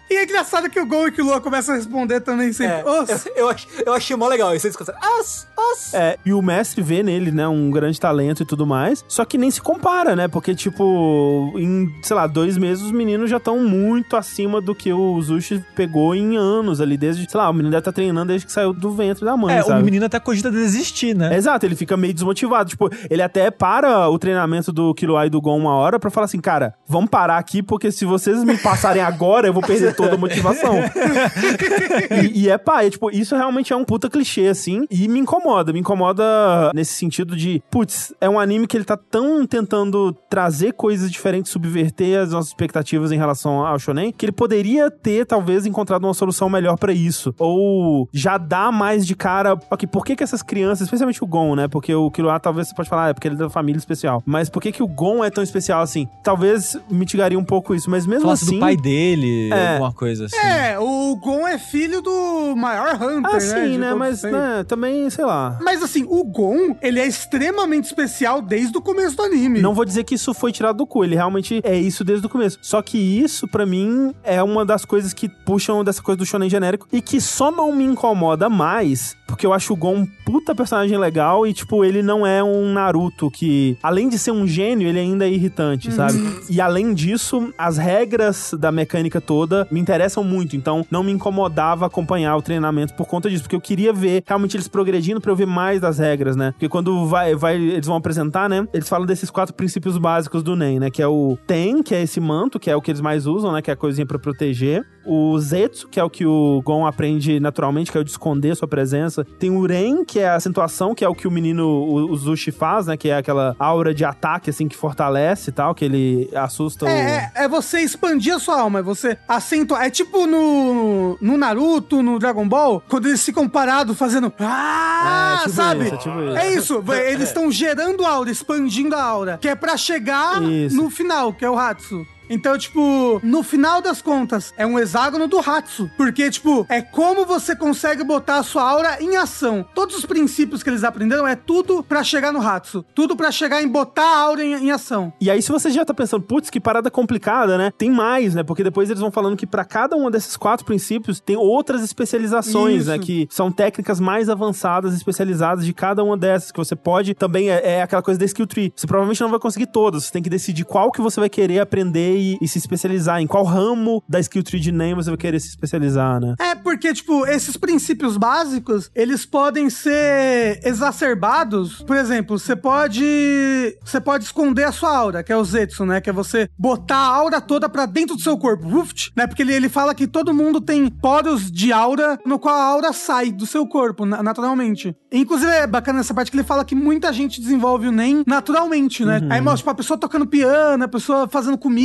e é engraçado que o Gol e que o Lua começam a responder também sempre. É, "Os". eu, eu, ach- eu achei mó legal. Isso eles começaram, as, as. É, e o mestre vê nele, né, um grande talento e tudo mais, só que nem se compara, né, porque, tipo, em, sei lá, dois meses os meninos já estão muito acima do que o Zushi pegou em anos ali, desde, sei lá, o menino deve estar treinando desde que saiu do ventre da mãe, É, sabe? o menino até cogita desistir, né? Exato, ele fica meio desmotivado. Tipo, ele até para o treinamento do Killua e do Gon uma hora pra falar assim, cara, vamos parar aqui, porque se vocês me passarem agora, eu vou perder toda a motivação. e, e é pá, é, tipo, isso realmente é um puta clichê, assim, e me incomoda. Me incomoda nesse sentido de, putz, é um anime que ele tá tão tentando trazer coisas diferentes, subverter as nossas expectativas em relação ao shonen, que ele poderia ter, talvez, encontrado uma solução melhor pra isso. Ou já dá mais de cara, ok, por que que essas crianças, especialmente o Gon, né, porque o Killua talvez você pode falar, é porque ele é da família especial, mas por que que o Gon é tão especial assim? Talvez mitigaria um pouco isso, mas mesmo Falasse assim... do pai dele, É. alguma coisa assim. É, o Gon é filho do maior Hunter, Ah, né? sim, né, todos mas, né, também, sei lá... Mas assim, o Gon, ele é extremamente especial desde o começo do anime. Não vou dizer que isso foi tirado do cu, ele realmente é isso desde o começo. Só que isso, pra mim, é uma das coisas que puxam dessa coisa do shonen genérico e que só não me incomoda mais, porque eu acho o Gon um puta personagem legal e, tipo, ele não é um Naruto que, além de ser um gênio, ele ainda é irritante, sabe? E além disso, as regras da mecânica toda me interessam muito, então não me incomodava acompanhar o treinamento por conta disso, porque eu queria ver realmente eles progredindo pra eu ver mais das regras, né? Porque quando vai, vai, eles vão apresentar, né? Eles falam desses quatro princípios básicos do NEM, né? Que é o Ten, que é esse manto, que é o que eles mais usam, né? Que é a coisinha pra proteger. O Zetsu, que é o que o Gon aprende naturalmente, que é o de esconder sua presença. Tem o Ren, que é a acentuação, que é o que o menino, o, o Zushi faz, né? Que é aquela aura de ataque, assim, que fortalece e tal, que ele assusta o... É, é, é você expandir a sua alma, é você acentuar. É tipo no, no Naruto, no Dragon Ball, quando eles ficam parados fazendo. Ah, É, tipo sabe? isso, é tipo isso. É isso, eles estão gerando aura, expandindo a aura, que é pra chegar Isso. no final, que é o Hatsu. Então, tipo, no final das contas, é um hexágono do Hatsu. Porque, tipo, é como você consegue botar a sua aura em ação. Todos os princípios que eles aprenderam é tudo pra chegar no Hatsu. Tudo pra chegar em botar a aura em, em ação. E aí, se você já tá pensando, putz, que parada complicada, né? Tem mais, né? Porque depois eles vão falando que pra cada um desses quatro princípios tem outras especializações, Isso. né? Que são técnicas mais avançadas, especializadas de cada uma dessas, que você pode também, é, é aquela coisa da skill tree. Você provavelmente não vai conseguir todas, você tem que decidir qual que você vai querer aprender e, e se especializar, em qual ramo da skill tree de NEM você vai querer se especializar, né? É, porque, tipo, esses princípios básicos, eles podem ser exacerbados. Por exemplo, você pode. Você pode esconder a sua aura, que é o Zetsu, né? Que é você botar a aura toda pra dentro do seu corpo. Ruft, né? Porque ele, ele fala que todo mundo tem poros de aura no qual a aura sai do seu corpo, na- naturalmente. Inclusive, é bacana essa parte que ele fala que muita gente desenvolve o NEM naturalmente, né? Aí, mostra, tipo, a pessoa tocando piano, a pessoa fazendo comida,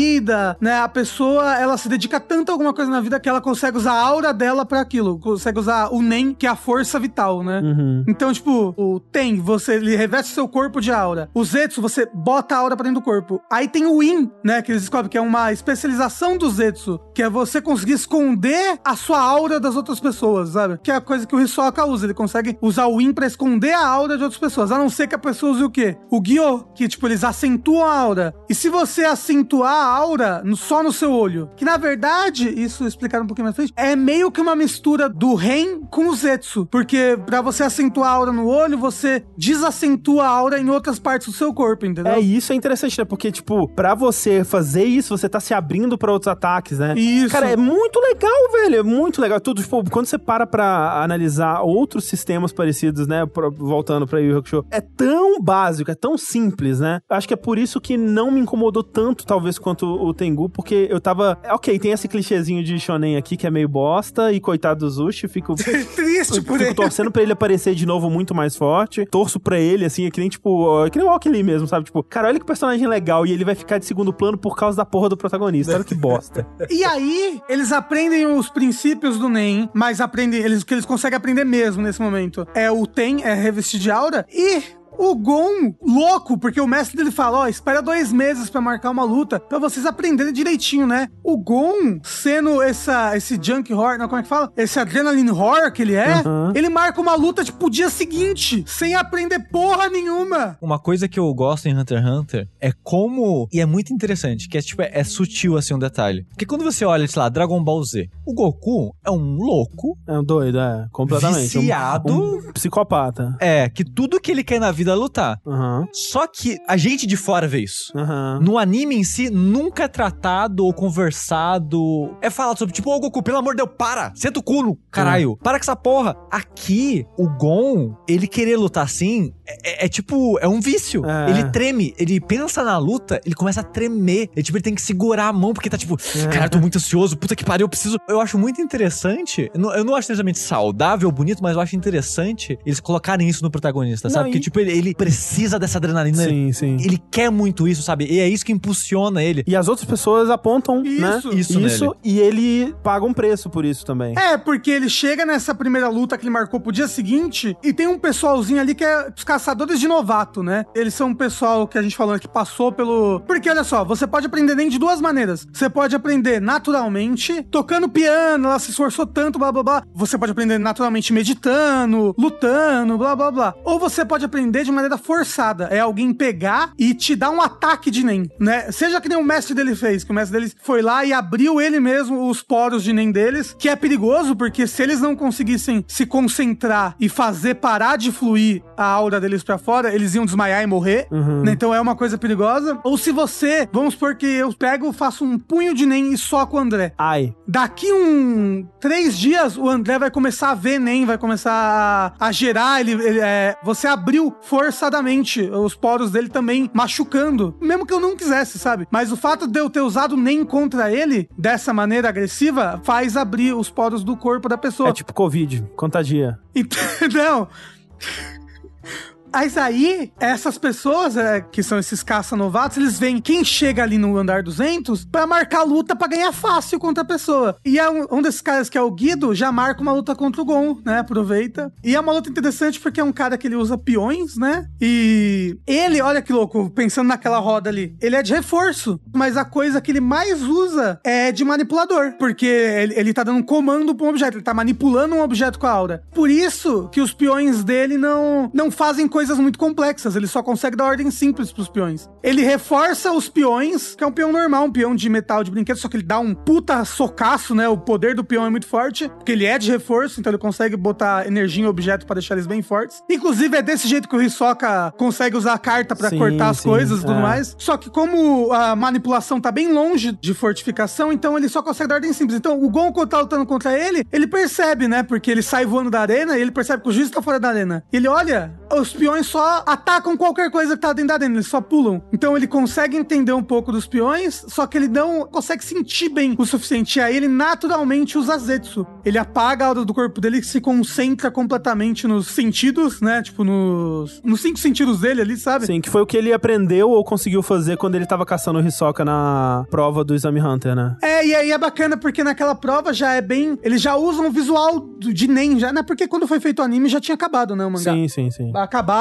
né? A pessoa, ela se dedica tanto a alguma coisa na vida que ela consegue usar a aura dela pra aquilo. Consegue usar o NEM, que é a força vital, né? Uhum. Então, tipo, o Ten, você ele reveste seu corpo de aura. O Zetsu, você bota a aura pra dentro do corpo. Aí tem o In, né? Que eles descobrem que é uma especialização do Zetsu, que é você conseguir esconder a sua aura das outras pessoas, sabe? Que é a coisa que o Hisoka usa. Ele consegue usar o In pra esconder a aura de outras pessoas. A não ser que a pessoa use o quê? O Gyo, que, tipo, eles acentuam a aura. E se você acentuar a aura no- só no seu olho, que na verdade, isso explicaram um pouquinho mais frente, é meio que uma mistura do Ren com o Zetsu. Porque pra você acentuar a aura no olho, você desacentua a aura em outras partes do seu corpo, entendeu? É, isso é interessante, né? Porque, tipo, pra você fazer isso, você tá se abrindo pra outros ataques, né? Isso. Cara, é muito legal, velho. É muito legal. Tudo, tipo, quando você para pra analisar outros sistemas parecidos, né? voltando pra Yu Hakusho, é tão básico, é tão simples, né? Acho que é por isso que não me incomodou tanto, talvez, quanto o Tengu, porque eu tava. Ok, tem esse clichêzinho de shonen aqui que é meio bosta, e coitado do Zushi, fico. Triste por Fico ele. torcendo pra ele aparecer de novo muito mais forte. Torço pra ele, assim, é que nem, tipo, é que nem o Walk Lee mesmo, sabe? Tipo, cara, olha que personagem legal e ele vai ficar de segundo plano por causa da porra do protagonista. Olha que bosta. E aí, eles aprendem os princípios do NEM, mas aprendem, eles, o que eles conseguem aprender mesmo nesse momento é o TEM, é revestir de aura, e o Gon, louco, porque o mestre dele fala, ó, espera dois meses pra marcar uma luta, pra vocês aprenderem direitinho, né? O Gon, sendo essa, esse junk horror, não, como é que fala? Esse adrenaline horror que ele é, Uhum. ele marca uma luta, tipo, o dia seguinte, sem aprender porra nenhuma. Uma coisa que eu gosto em Hunter x Hunter é como. E é muito interessante, que é tipo, é, é sutil assim um detalhe. Porque quando você olha, sei lá, Dragon Ball Z, o Goku é um louco, É um doido, é. Completamente. Um- viciado. Um, psicopata. É, que tudo que ele quer na vida é lutar. Aham. Só que a gente de fora vê isso. Aham. No anime em si, nunca é tratado ou conversado. É falado sobre, tipo, ô Goku, pelo amor de Deus, para! Senta o cu no caralho! Para com essa porra! Aqui, o Gon, ele querer lutar assim, é, é- é tipo, é um vício. É. Ele treme, ele pensa na luta, ele começa a tremer. Ele, tipo, ele tem que segurar a mão, porque tá tipo, cara, eu tô muito ansioso, puta que pariu, eu preciso. Eu acho muito interessante. Eu não, eu não acho necessariamente saudável, bonito, mas eu acho interessante eles colocarem isso no protagonista, Não, sabe? e- Que, tipo, ele, ele precisa dessa adrenalina. Sim, sim. Ele quer muito isso, sabe? E é isso que impulsiona ele. E as outras pessoas apontam, né? Isso. Isso nele. e ele paga um preço por isso também. É, porque ele chega nessa primeira luta que ele marcou pro dia seguinte e tem um pessoalzinho ali que é os caçadores de novato, né? Eles são um pessoal que a gente falou que passou pelo. Porque olha só, você pode aprender nem de duas maneiras. Você pode aprender naturalmente, tocando piano, ela se esforçou tanto, blá blá blá. Você pode aprender naturalmente meditando, lutando, blá blá blá. Ou você pode aprender de maneira forçada. É alguém pegar e te dar um ataque de Nen, né? Seja que nem o mestre dele fez, que o mestre dele foi lá e abriu ele mesmo os poros de Nen deles, que é perigoso, porque se eles não conseguissem se concentrar e fazer parar de fluir a aura deles pra fora, eles iam desmaiar e morrer, Uhum. né? Então é uma coisa perigosa. Ou se você, vamos supor que eu pego, faço um punho de Nen e soco o André. Ai. Daqui um três dias, o André vai começar a ver NEM, vai começar a, a gerar. Ele, ele, é, você abriu forçadamente os poros dele também, machucando. Mesmo que eu não quisesse, sabe? Mas o fato de eu ter usado NEM contra ele, dessa maneira agressiva, faz abrir os poros do corpo da pessoa. É tipo Covid, contagia. Então. Mas aí, essas pessoas, é, que são esses caça-novatos, eles veem quem chega ali no andar 200 pra marcar luta pra ganhar fácil contra a pessoa. E é um, um desses caras que é o Guido, já marca uma luta contra o Gon, né? Aproveita. E é uma luta interessante porque é um cara que ele usa peões, né? E ele, olha que louco, pensando naquela roda ali, ele é de reforço, mas a coisa que ele mais usa é de manipulador, porque ele, ele tá dando comando pra um objeto, ele tá manipulando um objeto com a aura. Por isso que os peões dele não, não fazem coisas muito complexas, ele só consegue dar ordem simples pros peões. Ele reforça os peões, que é um peão normal, um peão de metal de brinquedo, só que ele dá um puta socaço, né? O poder do peão é muito forte, porque ele é de reforço, então ele consegue botar energia em objeto pra deixar eles bem fortes. Inclusive, é desse jeito que o Hisoka consegue usar a carta Sim, cortar as sim, coisas e tudo é. mais. Só que como a manipulação tá bem longe de fortificação, então ele só consegue dar ordem simples. Então, o Gon, quando tá lutando contra ele, ele percebe, né? Porque ele sai voando da arena e ele percebe que o juiz tá fora da arena. Ele olha, os peões só atacam qualquer coisa que tá dentro da arena, eles só pulam. Então ele consegue entender um pouco dos peões, só que ele não consegue sentir bem o suficiente. E aí ele naturalmente usa Zetsu. Ele apaga a aura do corpo dele e se concentra completamente nos sentidos, né? Tipo, nos, nos cinco sentidos dele ali, sabe? Sim, que foi o que ele aprendeu ou conseguiu fazer quando ele tava caçando o Hisoka na prova do Exame Hunter, né? É, e aí é bacana porque naquela prova já é bem. Eles já usam o visual de Nen, já, né? Porque quando foi feito o anime já tinha acabado, né? O mangá. Sim, sim, sim. Acabado,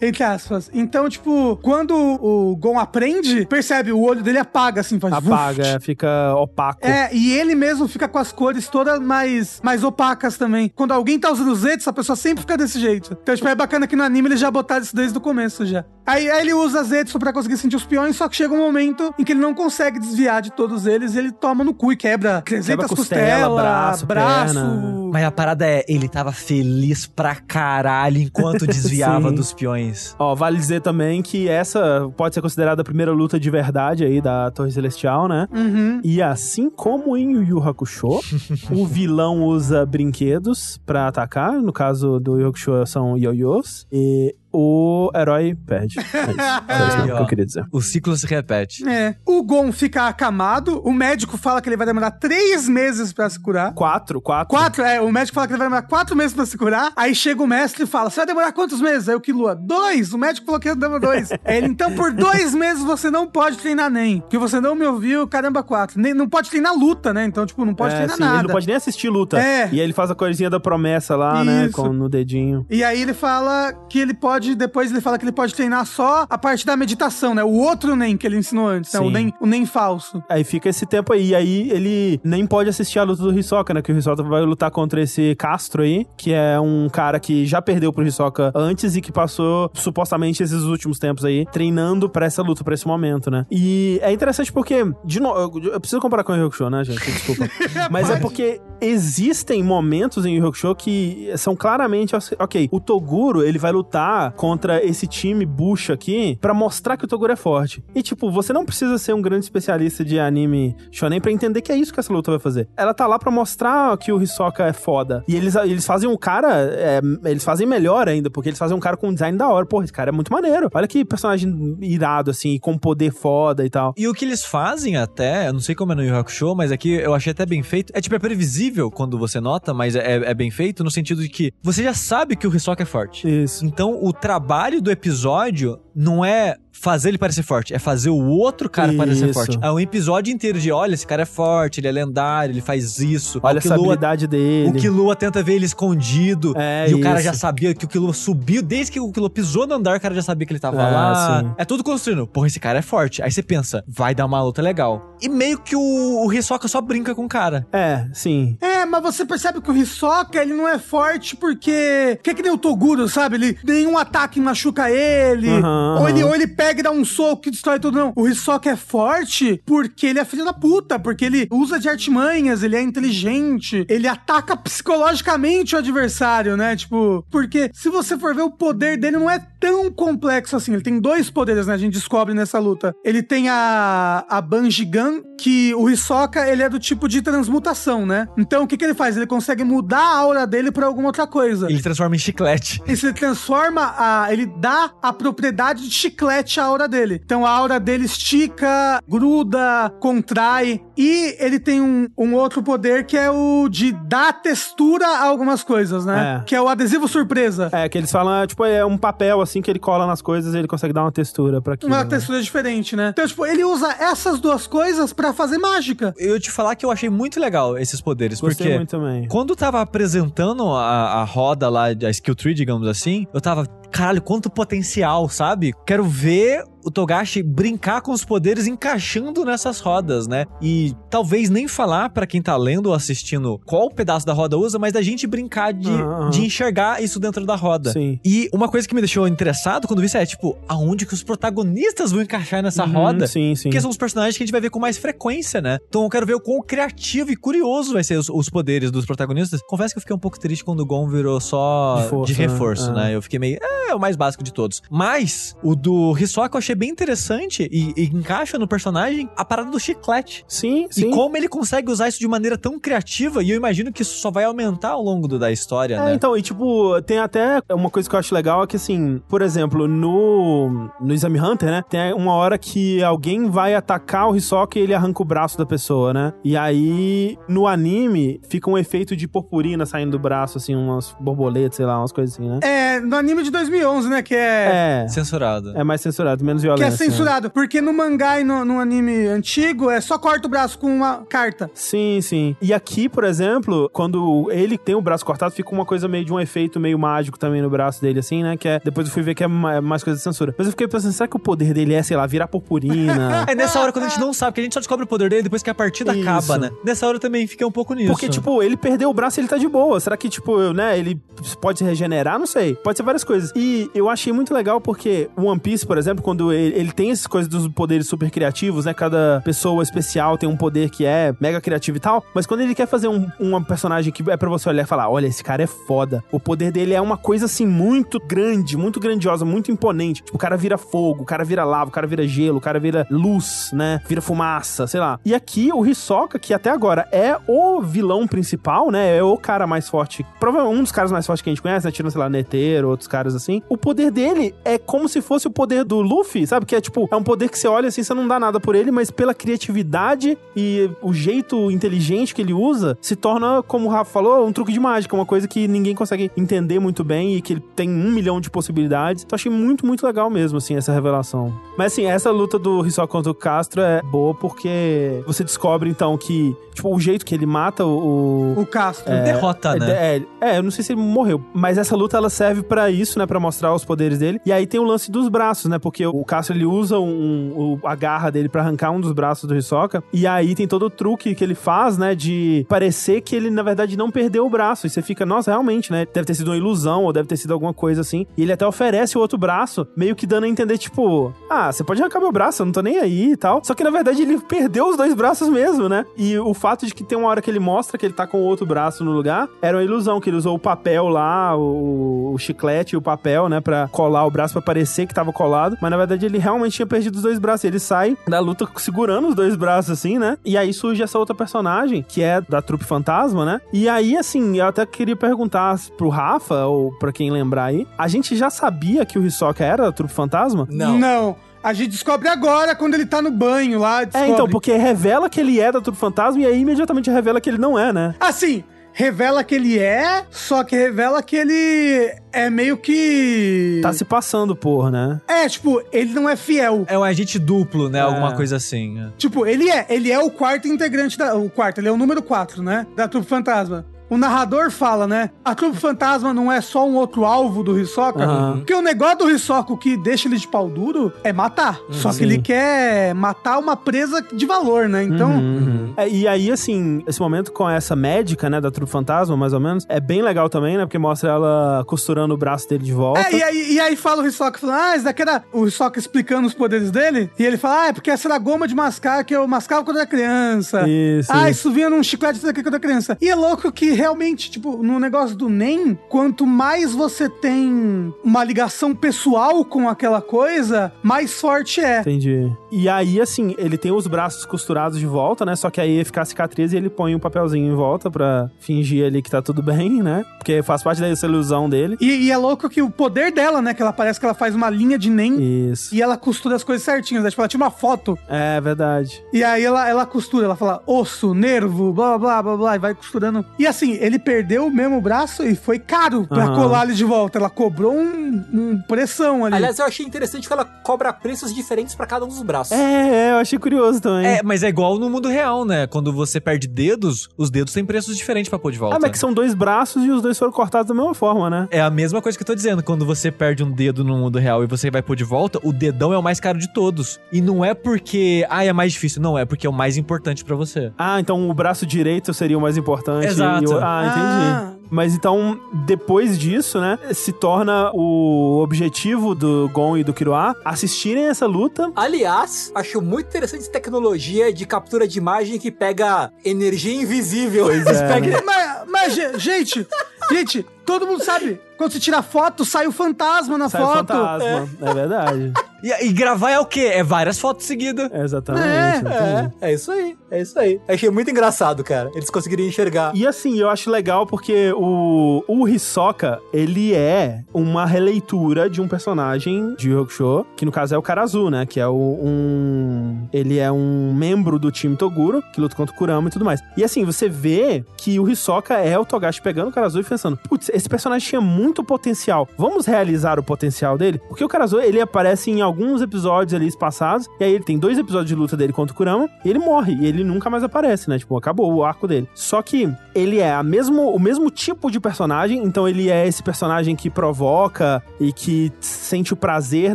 entre aspas. Então, tipo, quando o Gon aprende, percebe, o olho dele apaga, assim, faz Apaga, vuft. é, fica opaco. É, e ele mesmo fica com as cores todas mais, mais opacas também. Quando alguém tá usando os Zetsu, a pessoa sempre fica desse jeito. Então, tipo, é bacana que no anime eles já botaram isso desde o começo já. Aí, aí ele usa Zetsu pra conseguir sentir os peões, só que chega um momento em que ele não consegue desviar de todos eles e ele toma no cu e quebra 300 Quebra costela, costelas, braço, braço. perna. Mas a parada é, ele tava feliz pra caralho enquanto desviava dos peões. Ó, vale dizer também que essa pode ser considerada a primeira luta de verdade aí da Torre Celestial, né? Uhum. E assim como em Yu Yu Hakusho, o vilão usa brinquedos pra atacar. No caso do Yu Yu Hakusho são ioiôs. E o herói perde. É isso. É isso mesmo que eu queria dizer. O ciclo se repete. É. O Gon fica acamado, o médico fala que ele vai demorar três meses pra se curar. Quatro, quatro. Quatro, é, o médico fala que ele vai demorar quatro meses pra se curar. Aí chega o mestre e fala: Você vai demorar quantos meses? Aí o Killua, dois. O médico falou que ia demorar dois. Ele, então, por dois meses você não pode treinar nem. Porque você não me ouviu, caramba, quatro. Nem, não pode treinar luta, né? Então, tipo, não pode É, treinar sim, nada. Ele não pode nem assistir luta. É. E aí ele faz a coisinha da promessa lá, né? Isso. Com, no dedinho. E aí ele fala que ele pode, depois ele fala que ele pode treinar só a parte da meditação, né? O outro NEM que ele ensinou antes, né? O. NEM, o NEM falso. Aí fica esse tempo aí. E aí ele nem pode assistir a luta do Hisoka, né? Que o Hisoka vai lutar contra esse Castro aí, que é um cara que já perdeu pro Hisoka antes e que passou supostamente esses últimos tempos aí treinando pra essa luta, pra esse momento, né? E é interessante porque, de novo, eu, eu preciso comparar com o Yu né, gente? Desculpa. Mas é Pode. porque existem momentos em Yu que são claramente, ok, o Toguro, ele vai lutar contra esse time bucha aqui pra mostrar que o Toguro é forte. E tipo, você não precisa ser um grande especialista de anime shonen pra entender que é isso que essa luta vai fazer. Ela tá lá pra mostrar que o Hisoka é foda. E eles, eles fazem um cara, é, eles fazem melhor ainda, porque eles fazem um cara com um design da hora. Porra, esse cara é muito maneiro. Olha que personagem irado, assim, com poder foda e tal. E o que eles fazem até, eu não sei como é no Yu Hakusho, mas aqui eu achei até bem feito. É tipo, é previsível quando você nota, mas é, é bem feito no sentido de que você já sabe que o Hisoka é forte. Isso. Então, o trabalho do episódio não é fazer ele parecer forte, é fazer o outro cara parecer Isso. forte. É um episódio inteiro de, olha, esse cara é forte, ele é lendário, ele faz isso. Olha o essa Killua, habilidade dele. o Killua tenta ver ele escondido. É, e o cara isso. já sabia que o Killua subiu, desde que o Killua pisou no andar, o cara já sabia que ele tava É, lá. sim. É tudo construindo. Porra, esse cara é forte. Aí você pensa, vai dar uma luta legal. E meio que o, o Hisoka só brinca com o cara. É, sim. É, mas você percebe que o Hisoka, ele não é forte porque... Que é que nem o Toguro, sabe? Ele, nenhum ataque machuca ele. Aham, ou, ele ou ele pega e dá um soco que destrói tudo. Não, o Hisoka é forte porque ele é filho da puta. Porque ele usa de artimanhas, ele é inteligente. Ele ataca psicologicamente o adversário, né? Tipo... Porque se você for ver, o poder dele não é tão complexo assim. Ele tem dois poderes, né? A gente descobre nessa luta. Ele tem a, a Banjigan, que o Hisoka, ele é do tipo de transmutação, né? Então, o que que ele faz? Ele consegue mudar a aura dele pra alguma outra coisa. Ele transforma em chiclete. E se transforma a. Ele dá a propriedade de chiclete à aura dele. Então a aura dele estica, gruda, contrai. E ele tem um, um outro poder que é o de dar textura a algumas coisas, né? É. Que é o adesivo surpresa. É, que eles falam, é, tipo, é um papel assim que ele cola nas coisas e ele consegue dar uma textura pra aquilo. Uma né? textura diferente, né? Então, tipo, ele usa essas duas coisas pra fazer mágica. Eu te falar que eu achei muito legal esses poderes, Gostei porque muito também. quando tava apresentando a, a roda lá, a skill tree, digamos assim, eu tava, caralho, quanto potencial, sabe? Quero ver o Togashi brincar com os poderes encaixando nessas rodas, né? E talvez nem falar pra quem tá lendo ou assistindo qual pedaço da roda usa, mas da gente brincar de, de enxergar isso dentro da roda. Sim. E uma coisa que me deixou interessado quando vi isso é, tipo, aonde que os protagonistas vão encaixar nessa Uhum, roda? Sim, sim. Porque são os personagens que a gente vai ver com mais frequência, né? Então eu quero ver o quão criativo e curioso vai ser os, os poderes dos protagonistas. Confesso que eu fiquei um pouco triste quando o Gon virou só De força, de reforço, né? né? Eu fiquei meio, é, é o mais básico de todos. Mas o do Hisoka eu achei bem interessante e, e encaixa no personagem a parada do chiclete. Sim, sim. E como ele consegue usar isso de maneira tão criativa, e eu imagino que isso só vai aumentar ao longo do- da história, É, né? então, e tipo, tem até uma coisa que eu acho legal é que, assim, por exemplo, no, no Exame Hunter, né, tem uma hora que alguém vai atacar o Hisoka e ele arranca o braço da pessoa, né? E aí, no anime, fica um efeito de purpurina saindo do braço, assim, umas borboletas, sei lá, umas coisas assim, né? É, no anime de 2011, né? Que é. É, Censurado. é mais censurado, menos Que é violência. né? censurado, porque no mangá e no, no anime antigo é só corta o braço com uma carta. Sim, sim. E aqui, por exemplo, quando ele tem o braço cortado, fica uma coisa meio de um efeito meio mágico também no braço dele, assim, né? Que é. Depois eu fui ver que é ma- mais coisa de censura. Mas eu fiquei pensando, será que o poder dele é, sei lá, virar purpurina? É nessa hora quando a gente não sabe, que a gente só descobre o poder dele depois que a partida Isso. acaba, né? Nessa hora eu também fiquei um pouco nisso. Porque, tipo, ele perdeu o braço e ele tá de boa. Será que, tipo, né, ele pode se regenerar? Não sei. Pode ser várias coisas. E eu achei muito legal porque o One Piece, por exemplo, quando ele, ele tem essas coisas dos poderes super criativos, né? Cada pessoa especial tem um poder que é mega criativo e tal. Mas quando ele quer fazer um, um personagem que é pra você olhar e falar: olha, esse cara é foda. O poder dele é uma coisa assim muito grande, muito grandiosa, muito imponente. Tipo, o cara vira fogo, o cara vira lava, o cara vira gelo, o cara vira luz, né? Vira fumaça, sei lá. E aqui o Hisoka, que até agora é o vilão principal, né? É o cara mais forte. Provavelmente um dos caras mais fortes que a gente conhece, né? Tirando, sei lá, Netero, outros caras assim. O poder dele é como se fosse o poder do Luffy, sabe? Que é tipo, é um poder que você olha assim, você não dá nada por ele, mas pela criatividade e o jeito inteligente que ele usa, se torna, como o Rafa falou, um truque de mágica, uma coisa que ninguém consegue entender muito bem e que ele tem um milhão de possibilidades. Então achei muito, muito legal mesmo, assim, essa revelação. Mas assim, essa luta do Hisoka contra o Castro é boa porque você descobre então que, tipo, o jeito que ele mata o. O Castro. É, Derrota, é, né? É, é, eu não sei se ele morreu, mas essa luta ela serve pra isso, né, Pra mostrar os poderes dele. E aí tem o lance dos braços, né? Porque o Castro ele usa um, um- a garra dele pra arrancar um dos braços do Hisoka. E aí tem todo o truque que ele faz, né, de parecer que ele na verdade não perdeu o braço. E você fica, nossa, realmente, né? Deve ter sido uma ilusão ou deve ter sido alguma coisa assim. E ele até oferece o outro braço, meio que dando a entender tipo, ah, você pode arrancar meu braço, eu não tô nem aí e tal. Só que na verdade ele perdeu os dois braços mesmo, né? E o fato de que tem uma hora que ele mostra que ele tá com o outro braço no lugar, era uma ilusão, que ele usou o papel lá, o, o chiclete e o papel, né, pra colar o braço pra parecer que tava colado, mas na verdade ele realmente tinha perdido os dois braços. Ele sai da luta segurando os dois braços assim, né? E aí surge essa outra personagem, que é da trupe fantasma, né? E aí, assim, eu até queria perguntar pro Rafa, ou pra quem lembrar aí, a gente já sabia que o Hisoka era da trupe fantasma? Não. Não. A gente descobre agora quando ele tá no banho lá. É, Descobre. então, porque revela que ele é da trupe fantasma e aí imediatamente revela que ele não é, né? Assim, revela que ele é, só que revela que ele é meio que. Tá se passando por, né? É, tipo, ele não é fiel. É um agente duplo, né? É. Alguma coisa assim. Tipo, ele é. Ele é o quarto integrante da. O quarto, ele é o número 4, né? Da trupe fantasma. O narrador fala, né? A trupe fantasma não é só um outro alvo do Hisoka. Aham. Porque o negócio do Hisoka, o que deixa ele de pau duro, é matar. Só sim. que ele quer matar uma presa de valor, né? Então. Uhum. É, e aí, assim, esse momento com essa médica, né, da trupe fantasma, mais ou menos, é bem legal também, né? Porque mostra ela costurando o braço dele de volta. É, e aí, e aí fala o Hisoka, falando, ah, esse daqui era o Hisoka explicando os poderes dele, e ele fala, ah, é porque essa era a goma de mascar que eu mascava quando era criança. Isso, Ah, isso. isso vinha num chiclete daqui quando era criança. E é louco que realmente, tipo, no negócio do NEM, quanto mais você tem uma ligação pessoal com aquela coisa, mais forte é. Entendi. E aí, assim, ele tem os braços costurados de volta, né? Só que aí ia ficar a cicatriz e ele põe um papelzinho em volta pra fingir ali que tá tudo bem, né? Porque faz parte dessa ilusão dele. E, e é louco que o poder dela, né, que ela parece que ela faz uma linha de NEM Isso. e ela costura as coisas certinhas, né? Tipo, ela tira uma foto É verdade. E aí ela, ela costura, ela fala osso, nervo, blá blá blá blá, e vai costurando. E assim, ele perdeu o mesmo braço e foi caro pra Aham. colar ele de volta. Ela cobrou um, um pressão ali. Aliás, eu achei interessante que ela cobra preços diferentes pra cada um dos braços. É, é, eu achei curioso também. É, mas é igual no mundo real, né? Quando você perde dedos, os dedos têm preços diferentes pra pôr de volta. Ah, mas que são dois braços e os dois foram cortados da mesma forma, né? É a mesma coisa que eu tô dizendo. Quando você perde um dedo no mundo real e você vai pôr de volta, o dedão é o mais caro de todos. E não é porque, ah, é mais difícil. Não, é porque é o mais importante pra você. Ah, então o braço direito seria o mais importante. Exato. e o- Ah, entendi. Ah. Mas então, depois disso, né, se torna o objetivo do Gon e do Kiroa assistirem essa luta. Aliás, acho muito interessante essa tecnologia de captura de imagem que pega energia invisível. Pois é, Pega- Mas, mas, ge- gente, gente, todo mundo sabe. Quando você tira foto, sai o fantasma na Sai o foto. fantasma. É, verdade. E, e gravar é o quê? É várias fotos seguidas. É exatamente. É, exatamente. É, é isso aí, é isso aí. Achei muito engraçado, cara. Eles conseguiriam enxergar. E assim, eu acho legal porque o, o Hisoka, ele é uma releitura de um personagem de Yu Hakusho, que no caso é o Karazu, né? Que é o, um... Ele é um membro do time Toguro, que luta contra o Kurama e tudo mais. E assim, você vê que o Hisoka é o Togashi pegando o Karazu e pensando, putz, esse personagem tinha muito potencial. Vamos realizar o potencial dele? Porque o Karazu, ele aparece em alguns episódios ali passados, e aí ele tem dois episódios de luta dele contra o Kurama, e ele morre, e ele nunca mais aparece, né? Tipo, acabou o arco dele. Só que ele é a mesmo, o mesmo tipo de personagem, então ele é esse personagem que provoca e que sente o prazer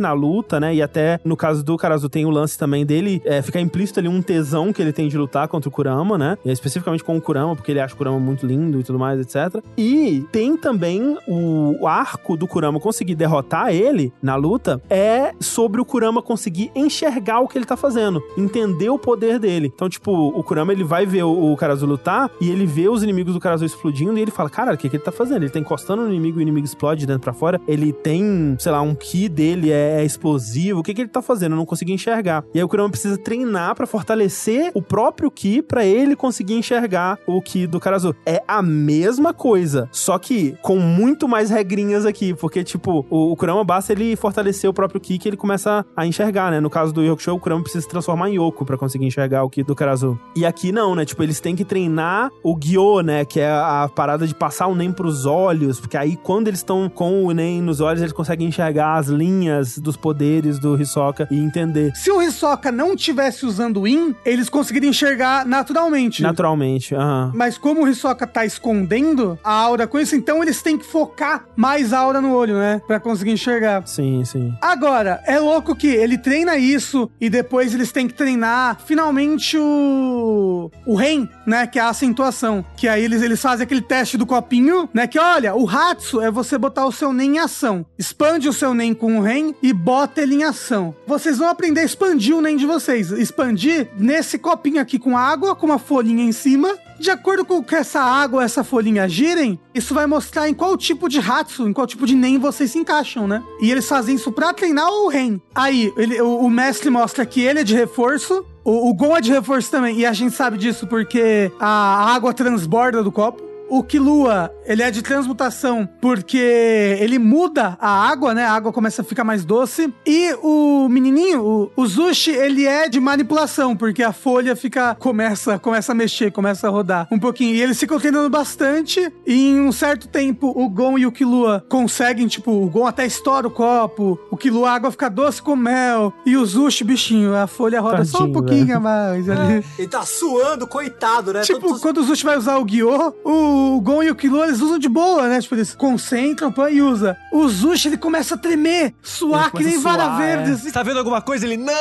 na luta, né? E até no caso do Karazu tem o lance também dele, é, fica implícito ali um tesão que ele tem de lutar contra o Kurama, né? E especificamente com o Kurama, porque ele acha o Kurama muito lindo e tudo mais, etc. E tem também o, arco do Kurama conseguir derrotar ele na luta é sobre o Kurama conseguir enxergar o que ele tá fazendo, entender o poder dele. Então, tipo, o Kurama ele vai ver o, Karazu lutar e ele vê os inimigos do Karazu explodindo e ele fala: Cara, o que, que ele tá fazendo? Ele tá encostando no inimigo e o inimigo explode de dentro pra fora. Ele tem, sei lá, um ki dele é, é explosivo. O que, que ele tá fazendo? Eu não consegui enxergar. E aí o Kurama precisa treinar pra fortalecer o próprio ki pra ele conseguir enxergar o ki do Karazu. É a mesma coisa, só que com muito mais regrinhas aqui, porque, tipo, o, o Kurama basta ele fortalecer o próprio ki que ele começa a enxergar, né? No caso do Yokusho, o Kurama precisa se transformar em Yoko pra conseguir enxergar o ki do Karazu. E aqui não, né? Tipo, eles têm que treinar o Gyo, né? Que é a parada de passar o Nen pros olhos, porque aí quando eles estão com o Nen nos olhos, eles conseguem enxergar as linhas dos poderes do Hisoka e entender Se o Hisoka não tivesse usando o In, eles conseguiriam enxergar naturalmente. naturalmente. Aham. Mas como o Hisoka tá escondendo a aura com isso, então eles têm que focar mais a aura no olho, né? Pra conseguir enxergar. Sim, sim. Agora, é louco que ele treina isso e depois eles têm que treinar finalmente o. o Ren, né? Que é a acentuação. Que aí eles, eles fazem aquele teste do copinho, né? Que olha, o Hatsu é você botar o seu Nen em ação. Expande o seu Nen com o Ren e bota ele em ação. Vocês vão aprender a expandir o Nen de vocês. Expandir nesse copinho aqui com água, com uma folhinha em cima. De acordo com que essa água, essa folhinha girem, isso vai mostrar em qual tipo de Hatsu, em qual tipo de Nen vocês se encaixam, né? E eles fazem isso pra treinar o Ren. Aí, ele- o, o mestre mostra que ele é de reforço, o, o Gon é de reforço também, e a gente sabe disso porque a água transborda do copo. O Killua, ele é de transmutação porque ele muda a água, né? A água começa a ficar mais doce. E o menininho, o, o Zushi, ele é de manipulação porque a folha fica começa começa a mexer, começa a rodar um pouquinho. E eles ficam treinando bastante. E em um certo tempo, o Gon e o Killua conseguem, tipo, o Gon até estoura o copo. O Killua, a água fica doce com mel. E o Zushi, bichinho, a folha roda só um Tadinho, pouquinho velho. a mais ali. Ele tá suando, coitado, né? Tipo, quando o Zushi vai usar o Guiô, o Gon e o Killua, eles usam de boa, né? Tipo, eles concentram pã, e usa. O Zushi, ele começa a tremer, suar que nem vara verde. é. assim. Tá vendo alguma coisa? Ele, não!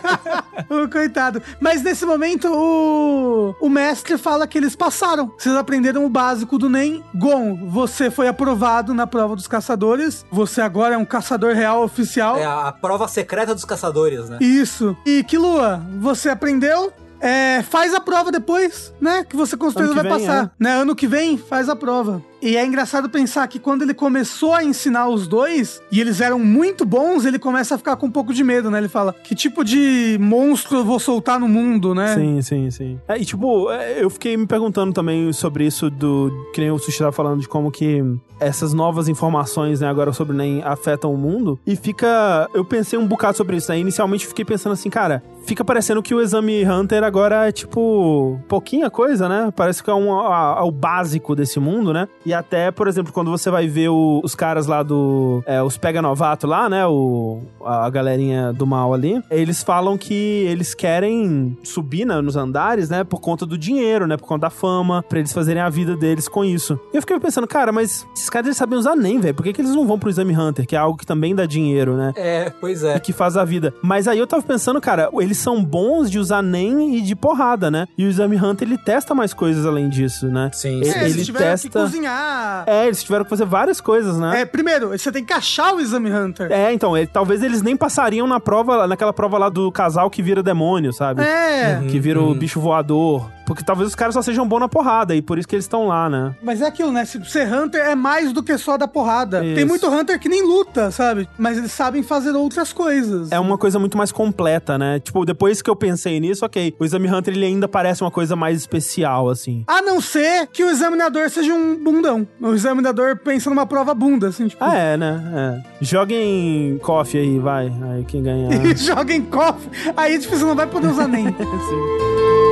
Coitado. Mas nesse momento, o... o mestre fala que eles passaram. Vocês aprenderam o básico do NEM. Gon, você foi aprovado na prova dos caçadores. Você agora é um caçador real oficial. É a prova secreta dos caçadores, né? Isso. E Kilua, você aprendeu? É, faz a prova depois, né? Que você com certeza vai vem, passar. Né? Ano que vem, faz a prova. E é engraçado pensar que quando ele começou a ensinar os dois, e eles eram muito bons, ele começa a ficar com um pouco de medo, né? Ele fala, que tipo de monstro eu vou soltar no mundo, né? Sim, sim, sim. É, e tipo, é, eu fiquei me perguntando também sobre isso do. Que nem o Sushi tava falando de como que essas novas informações, né, agora sobre NEM afetam o mundo. E fica. Eu pensei um bocado sobre isso, né? Inicialmente fiquei pensando assim, cara, fica parecendo que o exame Hunter agora é tipo. pouquinha coisa, né? Parece que é um, a- a- o básico desse mundo, né? E até, por exemplo, quando você vai ver o- os caras lá do. é, os Pega Novato lá, né? O, a, a galerinha do mal ali. Eles falam que eles querem subir né, nos andares, né? Por conta do dinheiro, né? Por conta da fama, pra eles fazerem a vida deles com isso. E eu fiquei pensando, cara, mas esses caras eles sabem usar nem, velho. Por que, que eles não vão pro exame Hunter, que é algo que também dá dinheiro, né? É, pois E é. que faz a vida. Mas aí eu tava pensando, cara, eles são bons de usar NEM e de porrada, né? E o Exame Hunter, ele testa mais coisas além disso, né? Sim, Ele- sim. É, eles ele tiveram que testa- cozinhar. É, eles tiveram que fazer várias coisas, né? É, primeiro, você tem que achar o exame Hunter. É, então, ele- talvez eles nem passariam na prova, naquela prova lá do casal que vira demônio, sabe? É. Que vira o bicho voador. Porque talvez os caras só sejam bons na porrada, e por isso que eles estão lá, né? Mas é aquilo, né? Se ser Hunter é mais do que só da porrada. Isso. Tem muito Hunter que nem luta, sabe? Mas eles sabem fazer outras coisas. É uma coisa muito mais completa, né? Tipo, depois que eu pensei nisso, ok, o Exame Hunter ele ainda parece uma coisa mais especial, assim. A não ser que o examinador seja um bundão. O examinador pensa numa prova bunda, assim, tipo. Ah, é, né? É. Joguem coffee aí, vai. Aí quem ganhar. E joga em cofre. Aí é difícil, não vai poder usar nem. Sim.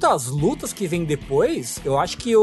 Respeito às lutas que vêm depois, eu acho que o,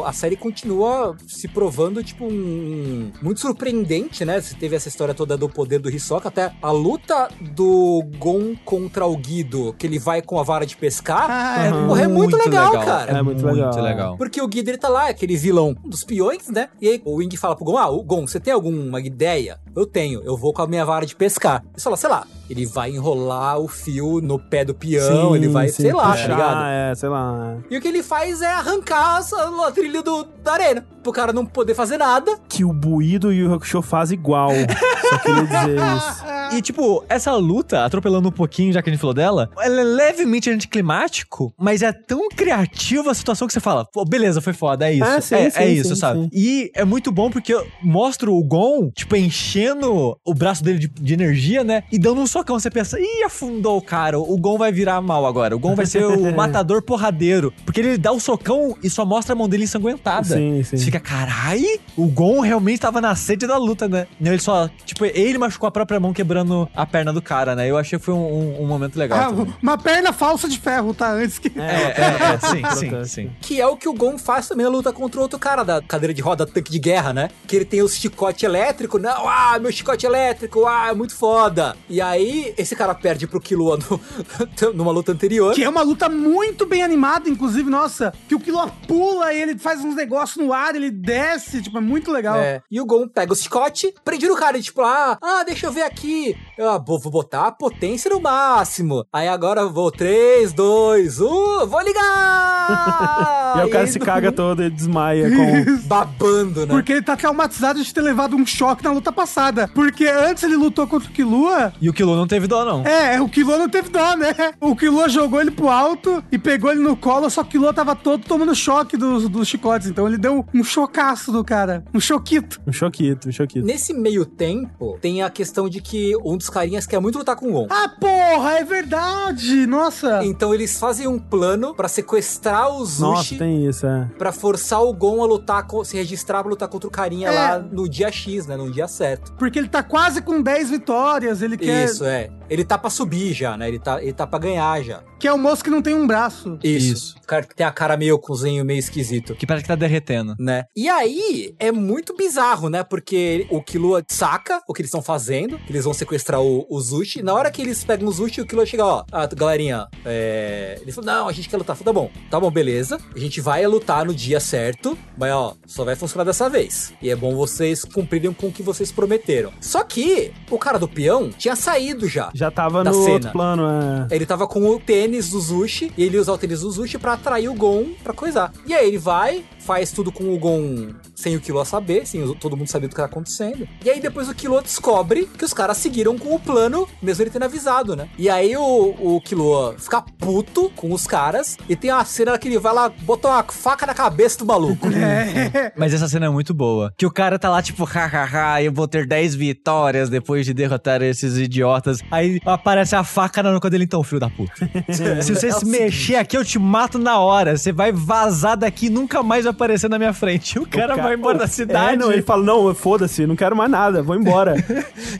o- a série continua se provando, tipo, um, muito surpreendente, né? Você teve essa história toda do poder do Hisoka, até a luta do Gon contra o Guido, que ele vai com a vara de pescar, Ah, é, porra, é muito, legal, cara. É muito legal. legal. Porque o Guido, ele tá lá, aquele vilão dos peões, né? E aí o Wing fala pro Gon, ah, o Gon, você tem alguma ideia? Eu tenho, eu vou com a minha vara de pescar. Ele fala, sei lá, ele vai enrolar o fio no pé do peão, Sim, ele vai, sim, sei lá, puxar, tá ligado? É, sei lá. E o que ele faz é arrancar a, a trilha do, da arena, pro cara não poder fazer nada. Que o Buido e o Hakusho fazem igual. Só queria dizer isso. E, tipo, essa luta, atropelando um pouquinho, já que a gente falou dela, ela é levemente anticlimático, mas é tão criativa a situação que você fala, pô, beleza, foi foda, é isso. Ah, sim, é, sim, é isso, sim, sabe? sim. E é muito bom porque mostra o Gon, tipo, enchendo o braço dele de, de energia, né? E dando um socão. Você pensa, ih, afundou o cara, o Gon vai virar mal agora. O Gon vai ser o matador porradeiro. Porque ele dá o socão e só mostra a mão dele ensanguentada. Sim, sim. Você fica, carai, o Gon realmente tava na sede da luta, né? Não, ele só, tipo, ele machucou a própria mão quebrando a perna do cara, né? Eu achei que foi um, um- um momento legal. Ah, uma perna falsa de ferro, tá? Antes que. É, é, é, sim, sim, Protege. sim. Que é o que o Gon faz também na luta contra o outro cara da cadeira de roda, tanque de guerra, né? Que ele tem o chicote elétrico, não, ah, meu chicote elétrico, ah, é muito foda. E aí, esse cara perde pro Killua no- numa luta anterior. Que é uma luta muito bem animada, inclusive, nossa, que o Killua pula e ele faz uns negócios no ar, ele desce, tipo, é muito legal. É, e o Gon pega o chicote, prende no cara, e tipo, ah, ah, deixa eu ver aqui. Eu ah, vou, vou botar a potência no máximo. Aí agora eu vou 3, 2, 1, vou ligar! E aí o cara aí se caga todo e desmaia com. Babando, né? Porque ele tá traumatizado de ter levado um choque na luta passada. Porque antes ele lutou contra o Killua. E o Não teve dó, não. É, o Killua não teve dó, né? O Killua jogou ele pro alto e pegou ele no colo, só que o Killua tava todo tomando choque dos, dos chicotes. Então ele deu um chocaço do cara. Um choquito. Um choquito, um choquito. Nesse meio tempo, tem a questão de que um dos carinhas quer muito lutar com o Gon. Ah, porra, é verdade! Nossa! Então eles fazem um plano pra sequestrar o Zushi, Nossa, tem isso, é. pra forçar o Gon a lutar, se registrar pra lutar contra o carinha É. lá no dia X, né? No dia certo. Porque ele tá quase com 10 vitórias, ele quer. Isso, é. Ele tá pra subir já, né? Ele tá, ele tá pra ganhar já. Que é o moço que não tem um braço. Isso. Isso. O cara que tem a cara meio cozinho, meio esquisito. Que parece que tá derretendo. Né? E aí, é muito bizarro, né? Porque o Killua saca o que eles estão fazendo, que eles vão sequestrar o, o Zushi. Na hora que eles pegam o Zushi, o Killua chega, ó, ah, galerinha, é... Ele falou, não, a gente quer lutar. Falei, tá bom, tá bom, beleza. A gente vai lutar no dia certo, mas ó, só vai funcionar dessa vez. E é bom vocês cumprirem com o que vocês prometeram. Só que o cara do peão tinha saído já. Já tava no cena. outro plano, é. Ele tava com o tênis do Zushi e ele ia usar o tênis do Zushi pra atrair o Gon pra coisar. E aí ele vai, faz tudo com o Gon sem o Killua saber, sem todo mundo saber do que tá acontecendo. E aí depois o Killua descobre que os caras seguiram com o plano, mesmo ele tendo avisado, né? E aí o, o Killua fica puto com os caras e tem a cena que ele vai lá botar uma faca na cabeça do maluco. É. Mas essa cena é muito boa. Que o cara tá lá, tipo, hahaha, eu vou ter 10 vitórias depois de derrotar esses idiotas. Aí aparece a faca na nuca dele, então, filho da puta. Se você É o se mexer aqui, eu te mato na hora. Você vai vazar daqui e nunca mais vai aparecer na minha frente. O cara vai embora da cidade. É, não, ele fala, não, foda-se, não quero mais nada, vou embora.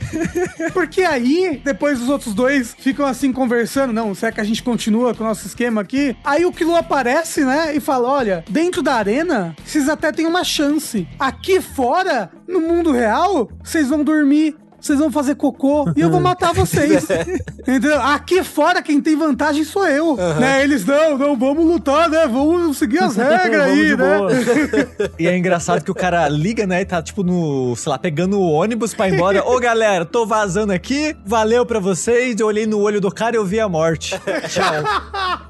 Porque aí, depois os outros dois ficam assim conversando. Não, será que a gente continua com o nosso esquema aqui? Aí o Kilo aparece, né? E fala: olha, dentro da arena, vocês até têm uma chance. Aqui fora, no mundo real, vocês vão dormir. Vocês vão fazer cocô e eu vou matar vocês. Entendeu? Aqui fora, quem tem vantagem sou eu. Né? Eles, não, não, vamos lutar, né? Vamos seguir as regras aí, né? E é engraçado que o cara liga, né? E tá, tipo, no, sei lá, pegando o ônibus pra ir embora. Ô, galera, tô vazando aqui. Valeu pra vocês. Eu olhei no olho do cara e eu vi a morte. Tchau.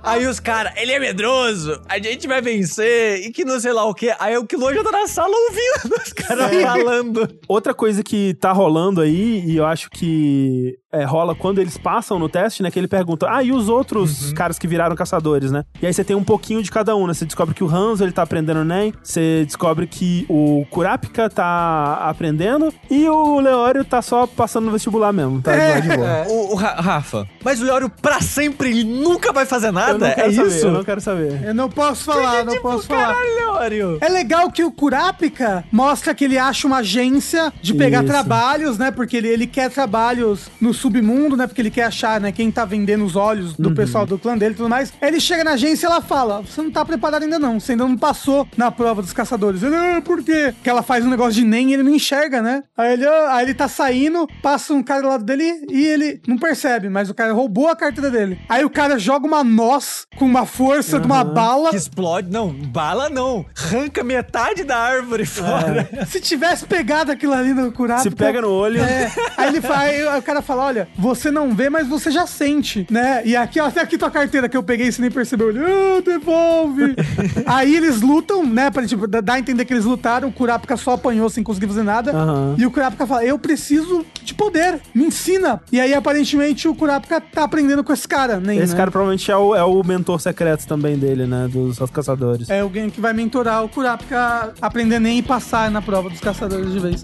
Aí os caras, ele é medroso. A gente vai vencer. E que não sei lá o quê. Aí o Kilo já tá na sala ouvindo os caras falando. Outra coisa que tá rolando aí, e eu acho que é, rola quando eles passam no teste, né? Que ele pergunta, ah, e os outros caras que viraram caçadores, né? E aí você tem um pouquinho de cada um, né? Você descobre que o Hanzo, ele tá aprendendo NEM, você descobre que o Kurapika tá aprendendo, e o Leório tá só passando no vestibular mesmo, tá É. de boa. O, o Ra- Rafa, mas o Leório pra sempre, ele nunca vai fazer Eu nada? não quero é saber, isso? eu não quero saber. Eu não posso falar, não posso falar. Caralho, Leório. É legal que o Kurapika mostra que ele acha uma agência de pegar Isso. trabalhos, né? Porque ele, ele quer trabalhos no submundo, né? Porque ele quer achar, né, quem tá vendendo os olhos do pessoal do clã dele e tudo mais. Aí ele chega na agência e ela fala: Você não tá preparado ainda não, você ainda não passou na prova dos caçadores. Ele, ah, por quê? Porque ela faz um negócio de nem e ele não enxerga, né? Aí ele, ah, aí ele tá saindo, passa um cara do lado dele e ele não percebe, mas o cara roubou a carteira dele. Aí o cara joga uma noz com uma força de uma bala. Que explode. Não, bala não. Arranca metade da árvore fora. Se tivesse pegado aquilo ali no Kurapika... Se pega no olho. É, aí ele fala, aí o cara fala, olha, você não vê, mas você já sente, né? E aqui, ó, até aqui tua carteira que eu peguei, você nem percebeu. Ele, ah, devolve. aí eles lutam, né, pra tipo, dar a entender que eles lutaram, o Kurapika só apanhou sem conseguir fazer nada. Aham. E o Kurapika fala, eu preciso de poder, me ensina. E aí, aparentemente, o Kurapika tá aprendendo com esse cara, nem, Esse né? cara provavelmente é o, é o mentor secreto também dele, né? Dos caçadores. É alguém que vai mentorar o Kurapika aprender nem e passar na prova dos caçadores de vez.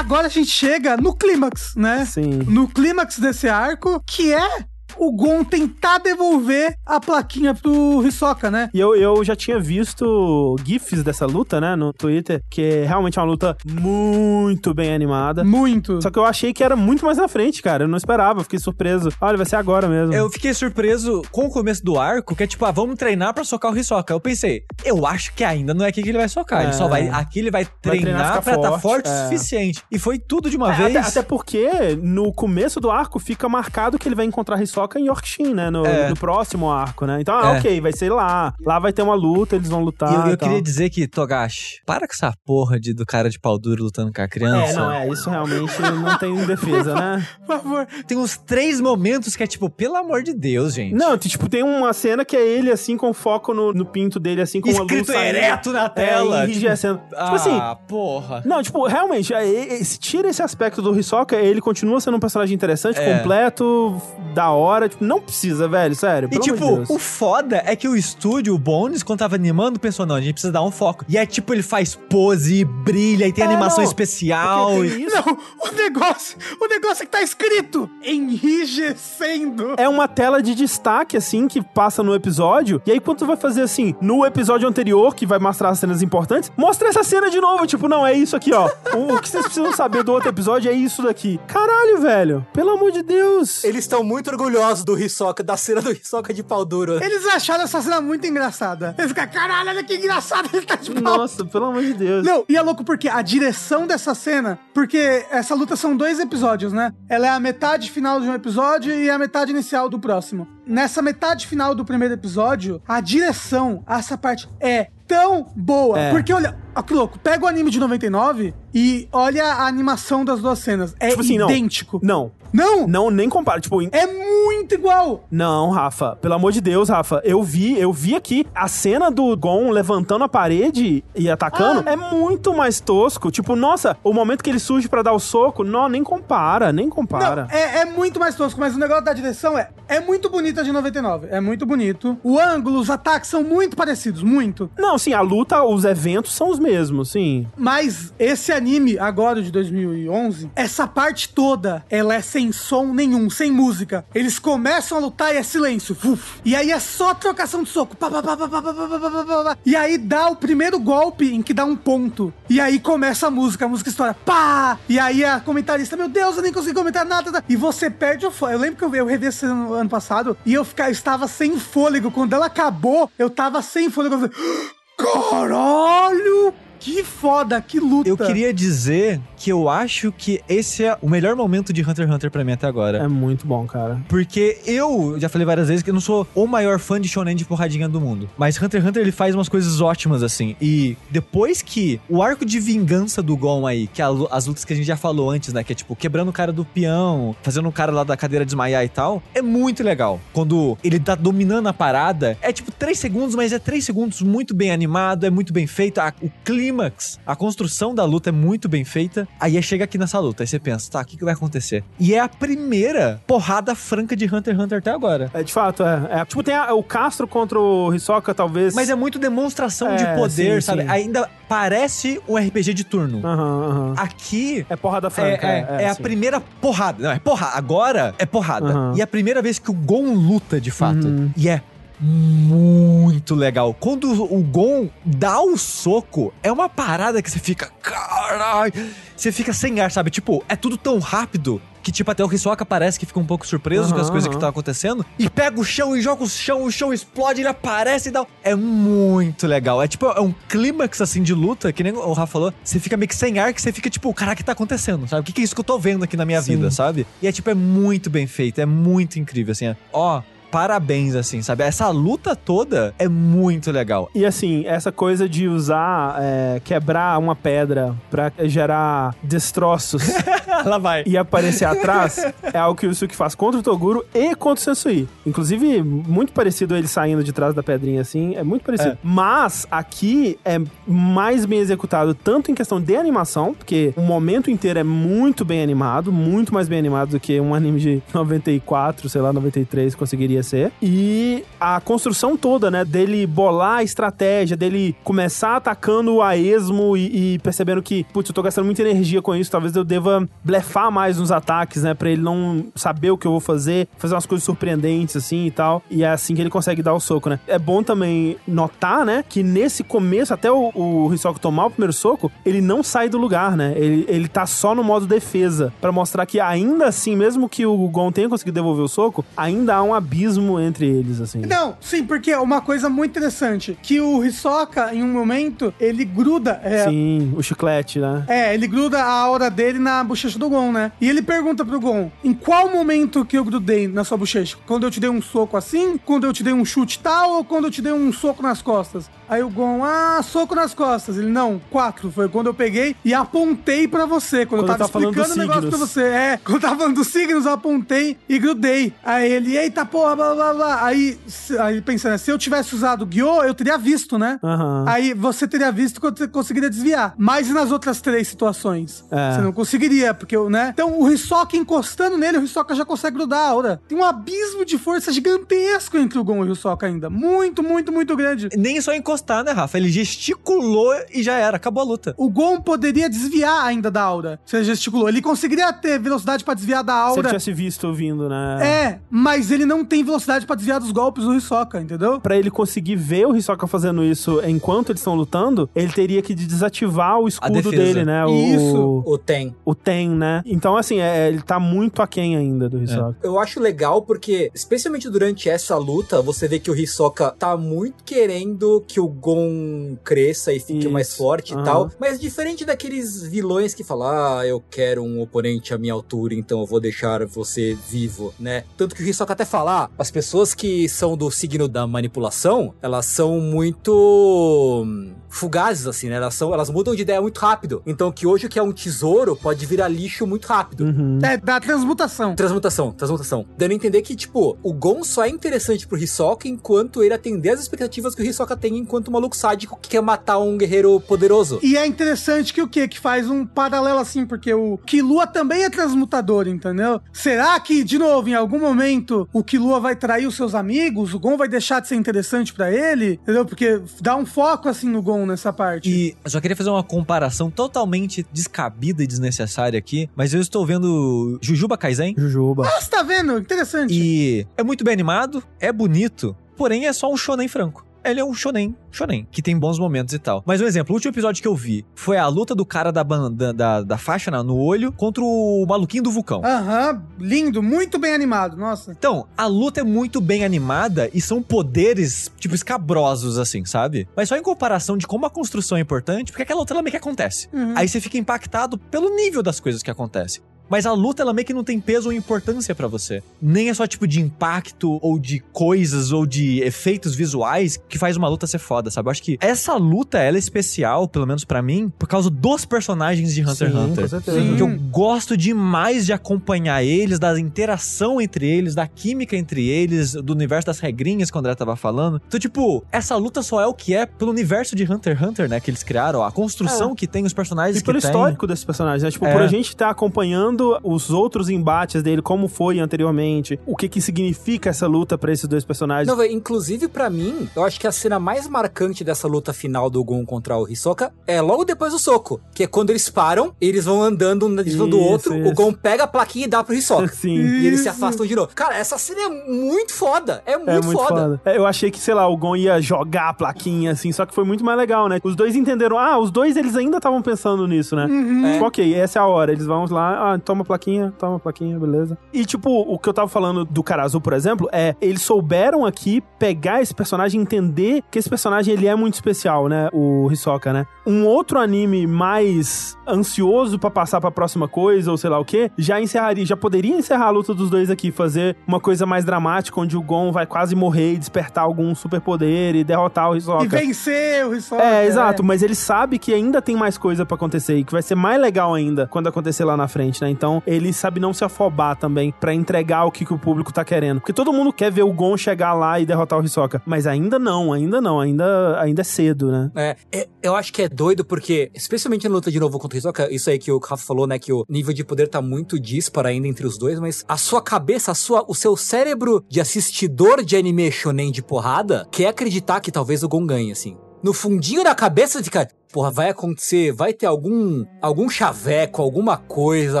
Agora a gente chega no clímax, né? Sim. No clímax desse arco, que é o Gon tentar devolver a plaquinha pro Hisoka, né? E eu, eu já tinha visto GIFs dessa luta, né, no Twitter, que realmente é uma luta muito bem animada. Muito. Só que eu achei que era muito mais na frente, cara. Eu não esperava, eu fiquei surpreso. Olha, vai ser agora mesmo. Eu fiquei surpreso com o começo do arco, que é tipo, ah, vamos treinar pra socar o Hisoka. Eu pensei, eu acho que ainda não é aqui que ele vai socar. Ele É. só vai. Aqui ele vai treinar, treinar, ficar pra estar forte, forte o é. suficiente. E foi tudo de uma É, vez. até, até porque no começo do arco fica marcado que ele vai encontrar Hisoka em Yorkshin, né? No, É. no próximo arco, né? Então, ah, É. ok, vai ser lá. Lá vai ter uma luta, eles vão lutar. E eu, eu queria dizer que, Togashi, para com essa porra de, do cara de pau duro lutando com a criança. É, não, é, isso realmente não tem defesa, né? Por favor. Tem uns três momentos que é tipo, pelo amor de Deus, gente. Não, tipo, tem uma cena que é ele, assim, com foco no, no pinto dele, assim, com uma luz Escrito ereto na tela. É, enrijecendo. Ah, Tipo assim, porra. Não, tipo, realmente, é, é, se tira esse aspecto do Hisoka, ele continua sendo um personagem interessante, É. completo, da hora. Tipo, não precisa, velho, sério. E de tipo, Deus. o foda é que o estúdio, o Bones, quando tava animando, pensou, não, a gente precisa dar um foco. E é tipo, ele faz pose e brilha e tem É, animação não, especial. Porque e- tem isso. Não, o negócio, o negócio é que tá escrito enrijecendo. É uma tela de destaque, assim, que passa no episódio. E aí, quando tu vai fazer assim, no episódio anterior, que vai mostrar as cenas importantes, mostra essa cena de novo. Tipo, não, é isso aqui, ó. o, o que vocês precisam saber do outro episódio é isso daqui. Caralho, velho. Pelo amor de Deus. Eles estão muito orgulhosos do Hisoka, da cena do Hisoka de pau duro. Eles acharam essa cena muito engraçada. Eles ficam, caralho, olha que engraçado, ele tá de pau. Nossa, pelo amor de Deus. Não, e é louco porque a direção dessa cena, porque essa luta são dois episódios, né? Ela é a metade final de um episódio e a metade inicial do próximo. Nessa metade final do primeiro episódio, a direção, essa parte é tão boa. É. Porque olha, ó, que louco, pega o anime de 99 e olha a animação das duas cenas. É Tipo assim, idêntico. Não. Não! Não, nem compara. Tipo, em- É muito igual! Não, Rafa, pelo amor de Deus, Rafa, eu vi, eu vi aqui a cena do Gon levantando a parede e atacando Ah. é muito mais tosco. Tipo, nossa, o momento que ele surge pra dar o soco, não, nem compara, nem compara. Não, é, é muito mais tosco, mas o negócio da direção é é muito bonita de 99. É muito bonito. O ângulo, os ataques são muito parecidos, muito. Não, sim, a luta, os eventos são os mesmos, mesmo, sim. Mas esse anime, agora de 2011, essa parte toda, ela é sem som nenhum, sem música. Eles começam a lutar e é silêncio. Uf. E aí é só trocação de soco. Pá, pá, pá, e aí dá o primeiro golpe em que dá um ponto. E aí começa a música, a música estoura. Pá! E aí a comentarista, meu Deus, eu nem consegui comentar nada. Tá? E você perde o fôlego. Eu lembro que eu, eu revi esse ano, ano passado e eu, ficava, eu estava sem fôlego. Quando ela acabou, eu estava sem fôlego. Eu falei, ah! Caralho! Que foda, que luta. Eu queria dizer que eu acho que esse é o melhor momento de Hunter x Hunter pra mim até agora. É muito bom, cara. Porque eu já falei várias vezes que eu não sou o maior fã de shonen de porradinha do mundo. Mas Hunter x Hunter ele faz umas coisas ótimas assim. E depois que o arco de vingança do Gon aí, que é as lutas que a gente já falou antes, né? Que é tipo quebrando o cara do peão, fazendo o cara lá da cadeira desmaiar e tal, é muito legal. Quando ele tá dominando a parada, é tipo 3 segundos, mas é 3 segundos muito bem animado, é muito bem feito. A- o clímax, a construção da luta é muito bem feita. Aí chega aqui nessa luta, aí você pensa, tá, o que, que vai acontecer? E é a primeira porrada franca de Hunter x Hunter até agora. É, de fato, é. é. Tipo, tem a- o Castro contra o Hisoka, talvez. Mas é muito demonstração de É, poder, sim, sabe? sim. Ainda parece um RPG de turno. Aham, aham. Aqui É porrada é, franca. é- é a primeira porrada. Não, é porrada. Agora é porrada. Aham. E é a primeira vez que o Gon luta de fato. Uhum. E é muito legal. Quando o Gon dá o soco, é uma parada que você fica, caralho, você fica sem ar, sabe? Tipo, é tudo tão rápido que, tipo, até o Hisoka parece que fica um pouco surpreso com as coisas que aham. estão acontecendo. E pega o chão e joga o chão, o chão explode, ele aparece e dá. É muito legal. É tipo, é um clímax assim de luta, que nem o Rafa falou. Você fica meio que sem ar, que você fica tipo, caraca, o que tá acontecendo? Sabe? O que, que é isso que eu tô vendo aqui na minha Sim. vida, sabe? E é tipo, é muito bem feito, é muito incrível, assim. é, Ó. Parabéns, assim, sabe? Essa luta toda é muito legal. E assim, essa coisa de usar, é, quebrar uma pedra pra gerar destroços Lá vai. e aparecer atrás é algo que o Yusuke faz contra o Toguro e contra o Sensui. Inclusive, muito parecido ele saindo de trás da pedrinha assim, é muito parecido. É. Mas aqui é mais bem executado, tanto em questão de animação, porque o momento inteiro é muito bem animado, muito mais bem animado do que um anime de 94, sei lá, 93 conseguiria ser. E a construção toda, né, dele bolar a estratégia, dele começar atacando a esmo e, e percebendo que, putz, eu tô gastando muita energia com isso, talvez eu deva blefar mais nos ataques, né, pra ele não saber o que eu vou fazer, fazer umas coisas surpreendentes assim e tal. E é assim que ele consegue dar o soco, né. É bom também notar, né, que nesse começo, até o, o Hisoka tomar o primeiro soco, ele não sai do lugar, né. Ele, ele tá só no modo defesa, pra mostrar que ainda assim, mesmo que o Gon tenha conseguido devolver o soco, ainda há um abismo entre eles, assim. Não, sim, porque é uma coisa muito interessante, que o Hisoka, em um momento, ele gruda, é, Sim, o chiclete, né? é, ele gruda a aura dele na bochecha do Gon, né? E ele pergunta pro Gon, em qual momento que eu grudei na sua bochecha? Quando eu te dei um soco assim? Quando eu te dei um chute tal? Ou quando eu te dei um soco nas costas? Aí o Gon, ah, soco nas costas. Ele, não, quatro. Foi quando eu peguei e apontei pra você. Quando, Quando eu tava eu tava falando explicando o negócio pra você. É, quando eu tava falando dos signos, eu apontei e grudei. Aí ele, eita porra, blá blá blá. Aí, aí pensando, se eu tivesse usado o Gyo, eu teria visto, né? Aham. Aí você teria visto que eu conseguiria desviar. Mas e nas outras três situações? É. Você não conseguiria, porque, eu, né? Então o Hisoka encostando nele, o Hisoka já consegue grudar a aura. Tem um abismo de força gigantesco entre o Gon e o Hisoka ainda. Muito, muito, muito grande. Nem só encostar, né, Rafa? Ele gesticulou e já era, acabou a luta. O Gon poderia desviar ainda da aura. Se ele gesticulou. Ele conseguiria ter velocidade pra desviar da Se ele aura. tivesse visto vindo, né? É, mas ele não tem velocidade pra desviar dos golpes do Hisoka, entendeu? Pra ele conseguir ver o Hisoka fazendo isso enquanto eles estão lutando, ele teria que desativar o escudo dele, né? O, Isso. O Ten. O Ten, né? Então, assim, é, ele tá muito aquém ainda do Hisoka. Eu acho legal porque, especialmente durante essa luta, você vê que o Hisoka tá muito querendo que o Gon cresça e fique Isso. mais forte Aham. e tal. Mas diferente daqueles vilões que falam, ah, eu quero um oponente à minha altura, então eu vou deixar você vivo, né? Tanto que o Hisoka até fala, ah, as pessoas que são do signo da manipulação, elas são muito hum, fugazes, assim, né? Elas, são, elas mudam de ideia muito rápido. Então que hoje o que é um tesouro pode virar lixo muito rápido. Uhum. É, da transmutação. Transmutação, transmutação. Dando a entender que, tipo, o Gon só é interessante pro Hisoka enquanto ele atender as expectativas que o Hisoka tem enquanto maluco sádico que quer matar um guerreiro poderoso. E é interessante que o quê? Que faz um paralelo assim, porque o Killua também é transmutador, entendeu? Será que, de novo, em algum momento, o Killua vai trair os seus amigos? O Gon vai deixar de ser interessante pra ele? Entendeu? Porque dá um foco assim no Gon nessa parte. E eu só queria fazer uma comparação totalmente descabida e desnecessária aqui, mas eu estou vendo Jujuba Kaisen Jujuba. Ah, você tá vendo? Interessante. e é muito bem animado, é bonito, porém é só um shonen franco. Ele é um shonen, shonen, que tem bons momentos e tal. Mas um exemplo, o último episódio que eu vi foi a luta do cara da, ban- da, da, faixa na- no olho contra o maluquinho do vulcão. Aham, lindo, muito bem animado, nossa. Então, a luta é muito bem animada e são poderes, tipo, escabrosos, assim, sabe? Mas só em comparação de como a construção é importante, porque aquela luta ela meio que acontece. Uhum. Aí você fica impactado pelo nível das coisas que acontecem. Mas a luta, ela meio que não tem peso ou importância pra você. Nem é só tipo de impacto, ou de coisas, ou de efeitos visuais que faz uma luta ser foda, sabe? Eu acho que essa luta, ela é especial, pelo menos pra mim, por causa dos personagens de Hunter x Hunter. com certeza. Sim. Porque eu gosto demais de acompanhar eles, da interação entre eles, da química entre eles, do universo das regrinhas que o André tava falando. Então, tipo, essa luta só é o que é pelo universo de Hunter x Hunter, né? Que eles criaram, a construção que tem os personagens E pelo que tem. histórico desses personagens, né? Tipo, É. por a gente estar acompanhando vendo os outros embates dele, como foi anteriormente, o que que significa essa luta pra esses dois personagens. Não, inclusive pra mim, eu acho que a cena mais marcante dessa luta final do Gon contra o Hisoka é logo depois do soco, que é quando eles param, eles vão andando um de cima do outro, isso. o Gon pega a plaquinha e dá pro Hisoka. Sim. E eles se afastam de novo. Cara, essa cena é muito foda. É muito, É muito foda. foda. É, Eu achei que, sei lá, o Gon ia jogar a plaquinha, assim, só que foi muito mais legal, né? Os dois entenderam, ah, os dois eles ainda estavam pensando nisso, né? É. Tipo, ok, essa é a hora. Eles vão lá, ah, toma plaquinha, toma plaquinha, beleza. E, tipo, o que eu tava falando do cara azul, por exemplo, é eles souberam aqui pegar esse personagem e entender que esse personagem ele é muito especial, né? O Hisoka, né? Um outro anime mais ansioso pra passar pra próxima coisa, ou sei lá o que, já encerraria, já poderia encerrar a luta dos dois aqui, fazer uma coisa mais dramática, onde o Gon vai quase morrer e despertar algum superpoder e derrotar o Hisoka. E vencer o Hisoka. É, exato, mas ele sabe que ainda tem mais coisa pra acontecer e que vai ser mais legal ainda quando acontecer lá na frente, né? Então, ele sabe não se afobar também pra entregar o que, que o público tá querendo. Porque todo mundo quer ver o Gon chegar lá e derrotar o Hisoka, mas ainda não, ainda não, ainda, ainda é cedo, né? É, é, eu acho que é doido porque, especialmente na luta de novo contra o Hisoka, isso aí que o Rafa falou, né, que o nível de poder tá muito disparo ainda entre os dois, mas a sua cabeça, a sua, o seu cérebro de assistidor de anime shonen de porrada quer acreditar que talvez o Gon ganhe, assim. No fundinho da cabeça fica, porra, vai acontecer, vai ter algum algum chaveco, alguma coisa,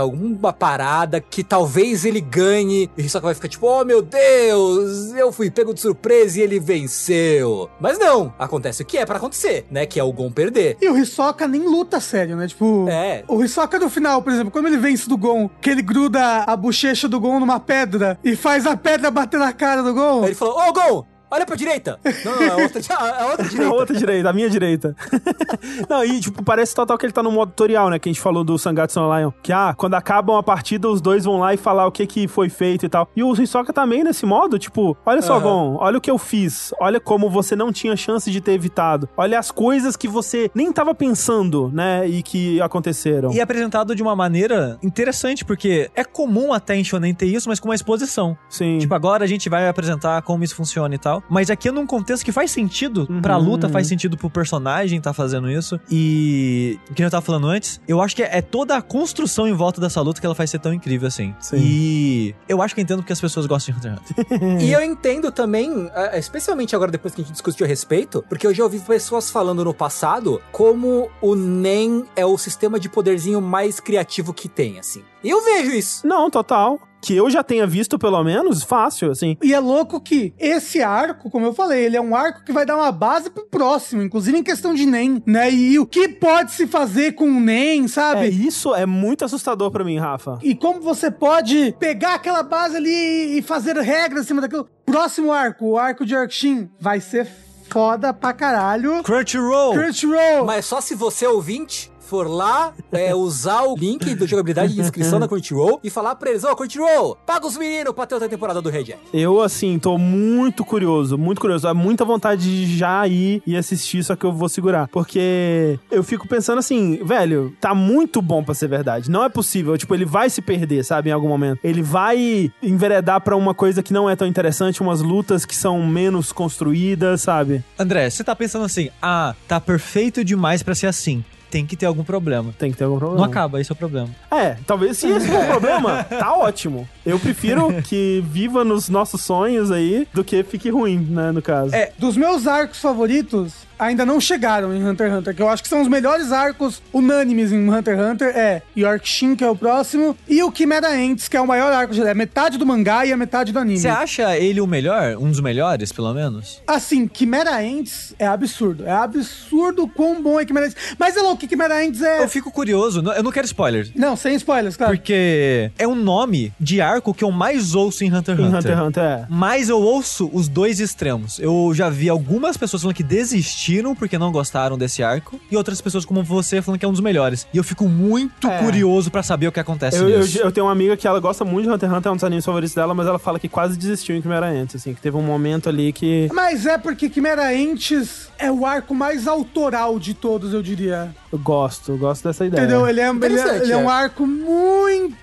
alguma parada que talvez ele ganhe. E o Hisoka vai ficar tipo, oh meu Deus, eu fui pego de surpresa e ele venceu. Mas não, acontece o que é pra acontecer, né? Que é o Gon perder. E o Hisoka nem luta sério, né? Tipo, É. o Hisoka no final, por exemplo, quando ele vence do Gon, que ele gruda a bochecha do Gon numa pedra e faz a pedra bater na cara do Gon. Aí ele falou, ô Gon, olha pra direita. Não, não, é outra, é outra A direita. outra direita, a minha direita. não, e tipo, parece total que ele tá no modo tutorial, né? Que a gente falou do Sangatsu Lion. Que, ah, quando acabam a partida, os dois vão lá e falar o que que foi feito e tal. E o Hisoka também nesse modo, tipo, olha só, Aham. Gon, olha o que eu fiz. Olha como você não tinha chance de ter evitado. Olha as coisas que você nem tava pensando, né? E que aconteceram. E é apresentado de uma maneira interessante, porque é comum até em Shonen ter isso, mas com uma exposição. Sim. Tipo, agora a gente vai apresentar como isso funciona e tal. Mas aqui é num contexto que faz sentido pra Uhum. luta, faz sentido pro personagem tá fazendo isso. E. Que eu tava falando antes, eu acho que é toda a construção em volta dessa luta que ela faz ser tão incrível assim. Sim. E. Eu acho que eu entendo porque as pessoas gostam de Hunter x Hunter. E eu entendo também, eh, especialmente agora depois que a gente discutiu a respeito, porque eu já ouvi pessoas falando no passado como o NEM é o sistema de poderzinho mais criativo que tem, assim. Eu vejo isso. Não, total. Que eu já tenha visto, pelo menos, fácil, assim. E é louco que esse arco, como eu falei, ele é um arco que vai dar uma base pro próximo, inclusive em questão de NEM, né? E o que pode se fazer com o NEM, sabe? É, isso é muito assustador pra mim, Rafa. E como você pode pegar aquela base ali e fazer regras em cima daquilo. Próximo arco, o arco de Arkshin, vai ser foda pra caralho. Crunchyroll! Crunchyroll! Mas só se você, ouvinte, for lá, é, usar o link do jogabilidade de inscrição da Crunchyroll e falar pra eles, ô Crunchyroll, paga os meninos pra ter outra temporada do Red Jack. Eu, assim, tô muito curioso, muito curioso. Há muita vontade de já ir e assistir, só que eu vou segurar. Porque eu fico pensando assim, velho, tá muito bom pra ser verdade. Não é possível. Tipo, ele vai se perder, sabe, em algum momento. Ele vai enveredar pra uma coisa que não é tão interessante, umas lutas que são menos construídas, sabe? André, você tá pensando assim, ah, tá perfeito demais pra ser assim. Tem que ter algum problema. Tem que ter algum problema. Não acaba, esse é o problema. É, talvez se esse for o problema, tá ótimo. Eu prefiro que viva nos nossos sonhos aí do que fique ruim, né, no caso. É, dos meus arcos favoritos, ainda não chegaram em Hunter x Hunter, que eu acho que são os melhores arcos unânimes em Hunter x Hunter, é Yorkshin, que é o próximo, e o Chimera Ants, que é o maior arco, é metade do mangá e a metade do anime. Você acha ele o melhor? Um dos melhores, pelo menos? Assim, Chimera Ants é absurdo. É absurdo o quão bom é Chimera Ants. Mas é louco que Chimera Ants é... Eu fico curioso, não- eu não quero spoilers. Não, sem spoilers, claro. Porque é um nome de arco que eu mais ouço em Hunter x Em Hunter. Hunter x Hunter, é. Mas eu ouço os dois extremos. Eu já vi algumas pessoas falando que desistiram porque não gostaram desse arco, e outras pessoas como você falando que é um dos melhores. E eu fico muito É. curioso pra saber o que acontece Eu, eu, nisso. eu tenho uma amiga que ela gosta muito de Hunter x Hunter, é um dos animes favoritos dela, mas ela fala que quase desistiu em Chimera Ants, assim, que teve um momento ali que Mas é porque Chimera Ants é o arco mais autoral de todos, eu diria. eu gosto, eu gosto dessa ideia. Entendeu? Ele é, ele é- ele é um é. arco muito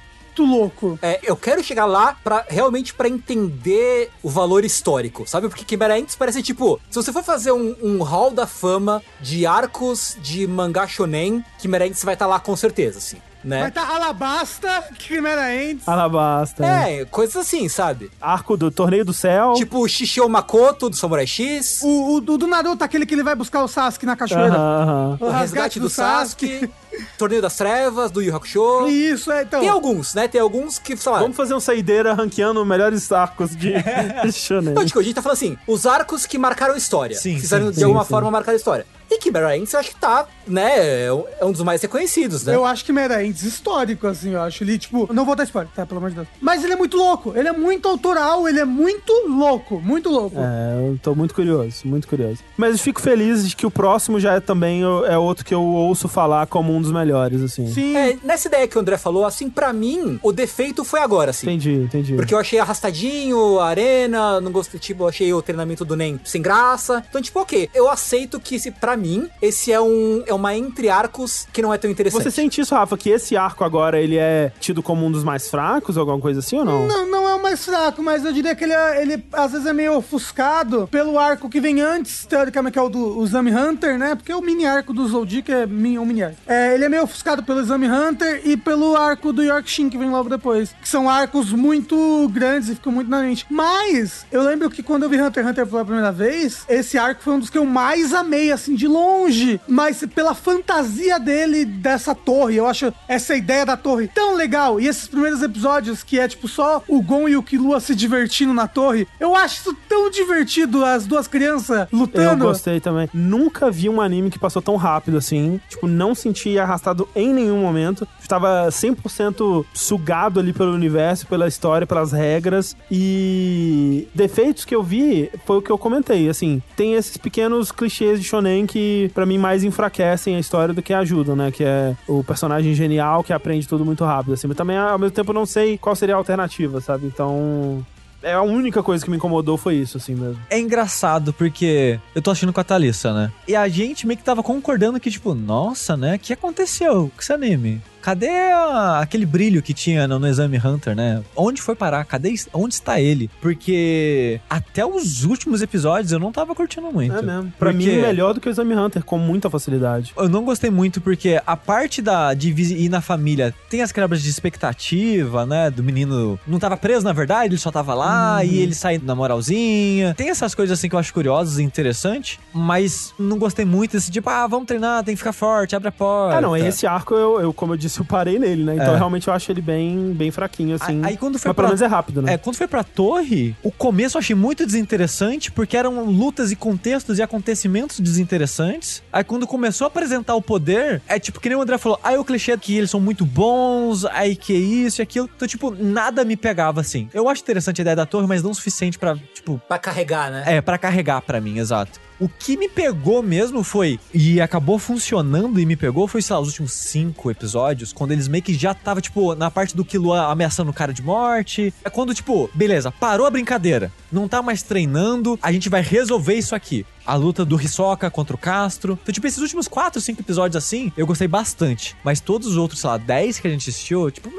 louco. É, eu quero chegar lá pra realmente pra entender o valor histórico, sabe? Porque Chimera Ants parece tipo, se você for fazer um, um hall da fama de arcos de mangá shonen, Chimera Ants vai estar lá com certeza, assim. né? Vai estar Alabasta, Chimera Ants. Alabasta. É, coisas assim, sabe? Arco do Torneio do Céu. Tipo o Shishio Makoto do Samurai X, O, o do, do Naruto, aquele que ele vai buscar o Sasuke na cachoeira. Aham, aham. o Resgate do Sasuke, Torneio das Trevas, do Yu Hakusho. Isso, é, então. Tem alguns, né? Tem alguns que, sei lá... Vamos fazer um saideira ranqueando melhores arcos de shonen. Não, tipo, a gente tá falando assim, os arcos que marcaram história. Sim, Fizeram sim, de sim, alguma sim. forma marcar a história. E Chimera Ants eu acho que tá, né? É um é um dos mais reconhecidos, né? Eu acho que Chimera Ants histórico, assim, eu acho. Ele, tipo, não vou dar spoiler, tá? Pelo amor de Deus. Mas ele é muito louco. Ele é muito autoral, ele é muito louco. Muito louco. É, eu tô muito curioso, muito curioso. Mas fico feliz de que o próximo já é também é outro que eu ouço falar como um dos melhores, assim. Sim. É, nessa ideia que o André falou, assim, pra mim, o defeito foi agora, assim. Entendi, entendi. Porque eu achei arrastadinho, a arena, não gostei, tipo, eu achei o treinamento do NEM sem graça. Então, tipo, ok, eu aceito que, esse, pra mim, esse é um é uma entre arcos que não é tão interessante. Você sente isso, Rafa, que esse arco agora ele é tido como um dos mais fracos, alguma coisa assim ou não? Não, não é o mais fraco, mas eu diria que ele, é- ele às vezes é meio ofuscado pelo arco que vem antes, teoricamente, que é o do Exame Hunter, né? Porque o mini arco do Zoldyck é um mini arco. É, ele é meio ofuscado pelo Exame Hunter e pelo arco do Yorkshin, que vem logo depois. Que são arcos muito grandes e ficam muito na mente. Mas, eu lembro que quando eu vi Hunter x Hunter pela primeira vez, esse arco foi um dos que eu mais amei, assim, de longe. Mas pela fantasia dele dessa torre, eu acho essa ideia da torre tão legal. E esses primeiros episódios, que é tipo só o Gon e o Killua se divertindo na torre, eu acho isso tão divertido, as duas crianças Eu lutando. gostei também. Nunca vi um anime que passou tão rápido assim. Tipo, não senti arrastado em nenhum momento. Estava 100% sugado ali pelo universo, pela história, pelas regras. E defeitos que eu vi foi o que eu comentei. Assim, tem esses pequenos clichês de shonen que pra mim mais enfraquecem a história do que ajudam, né? Que é o personagem genial que aprende tudo muito rápido. Assim, mas também ao mesmo tempo não sei qual seria a alternativa, sabe? Então, é a única coisa que me incomodou foi isso, assim mesmo. É engraçado porque eu tô assistindo com a Thalissa, né? E a gente meio que tava concordando que, tipo, nossa, né? O que aconteceu com esse anime? Cadê a- aquele brilho que tinha no, no Exame Hunter, né? Onde foi parar? Cadê? Onde está ele? Porque até os últimos episódios eu não tava curtindo muito. É mesmo. Pra Porque- mim, melhor do que o Exame Hunter, com muita facilidade. Eu não gostei muito porque a parte da de ir na família tem as quebras de expectativa, né? Do menino não tava preso, na verdade, ele só tava lá e ele sai na moralzinha. Tem essas coisas assim que eu acho curiosas e interessantes, mas não gostei muito desse tipo, ah, vamos treinar, tem que ficar forte, abre a porta. Ah, não, esse arco, eu, eu, como eu disse, eu parei nele, né? Então, É. realmente, eu acho ele bem, bem fraquinho, assim. Aí- aí quando foi Mas pelo pra- menos é rápido, né? É, quando foi pra torre, o começo eu achei muito desinteressante, porque eram lutas e contextos e acontecimentos desinteressantes. Aí quando começou a apresentar o poder, é tipo que nem o André falou, aí o clichê que eles são muito bons, aí que isso e aquilo. Então, tipo, nada me pegava assim. Eu acho interessante a ideia da torre, mas não o suficiente pra, tipo, Pra carregar, né? é, pra carregar pra mim, exato. O que me pegou mesmo foi, e acabou funcionando e me pegou, foi, sei lá, os últimos cinco episódios, quando eles meio que já tava, tipo, na parte do Killua ameaçando o cara de morte. É quando, tipo, beleza, parou a brincadeira, não tá mais treinando, a gente vai resolver isso aqui. A luta do Hisoka contra o Castro. Então, tipo, esses últimos quatro, cinco episódios assim, eu gostei bastante. Mas todos os outros, sei lá, 10 que a gente assistiu, tipo,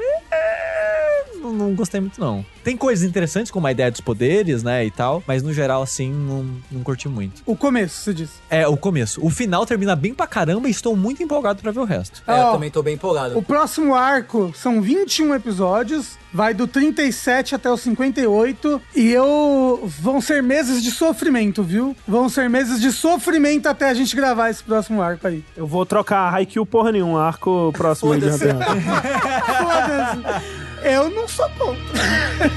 não, não gostei muito, não. Tem coisas interessantes, como a ideia dos poderes, né, e tal, mas no geral, assim, não, não curti muito. O começo, você disse. É, o começo. O final termina bem pra caramba e estou muito empolgado pra ver o resto. É, eu também tô bem empolgado. O próximo arco são 21 episódios, vai do 37 até o 58, e eu. vão ser meses de sofrimento, viu? Vão ser meses de sofrimento até a gente gravar esse próximo arco aí. Eu vou trocar Haikyuu porra nenhuma, arco próximo aí de. Foda-se. Eu não sou contra.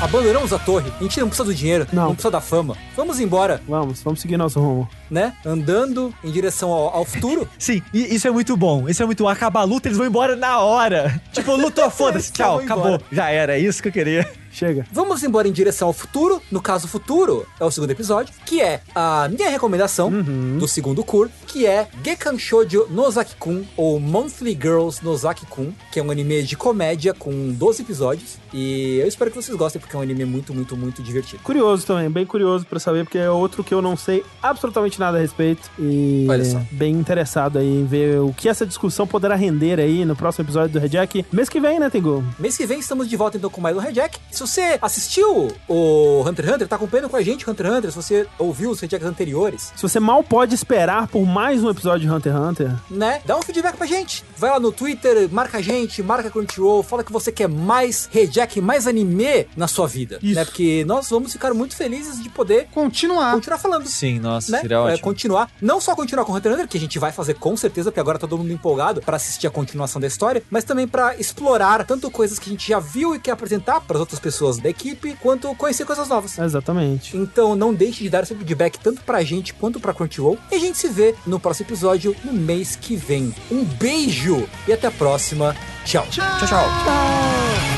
Abandonamos a torre. A gente não precisa do dinheiro, Não. não, precisa da fama. Vamos embora, Vamos, vamos seguir nosso rumo. né? Andando em direção ao, ao futuro. Sim, e isso é muito bom. Isso é muito bom. Acaba a luta, eles vão embora na hora. Tipo, lutou, foda-se, Só tchau, acabou. Já era, é isso que eu queria. Chega. Vamos embora em direção ao futuro. No caso, futuro é o segundo episódio, que é a minha recomendação do segundo cur, que é Gekan Shoujo Nozaki-kun, ou Monthly Girls Nozaki-kun, que é um anime de comédia com 12 episódios. E eu espero que vocês gostem, porque é um anime muito, muito, muito divertido. Curioso também, bem curioso pra saber, porque é outro que eu não sei absolutamente nada a respeito. E Olha só. bem interessado aí em ver o que essa discussão poderá render aí no próximo episódio do Rejack. Mês que vem, né, Tengu? Mês que vem estamos de volta então com mais um Rejack. Se você assistiu o Hunter x Hunter, tá acompanhando com a gente o Hunter x Hunter, se você ouviu os Rejacks anteriores, Se você mal pode esperar por mais um episódio de Hunter x Hunter, né? Dá um feedback pra gente. Vai lá no Twitter, marca a gente, marca a Crunchyroll, fala que você quer mais Rejack, mais anime na sua vida. Isso. Né? Porque nós vamos ficar muito felizes de poder Continuar. continuar falando. Sim, nossa, Né? seria É, ótimo. continuar, não só continuar com Hunter x Hunter, que a gente vai fazer com certeza, porque agora tá todo mundo empolgado pra assistir a continuação da história, mas também pra explorar tanto coisas que a gente já viu e quer apresentar para outras pessoas da equipe, quanto conhecer coisas novas. exatamente. Então não deixe de dar seu feedback tanto pra gente quanto pra Crunchyroll. E a gente se vê no próximo episódio no mês que vem. Um beijo e até a próxima. Tchau. Tchau, tchau. す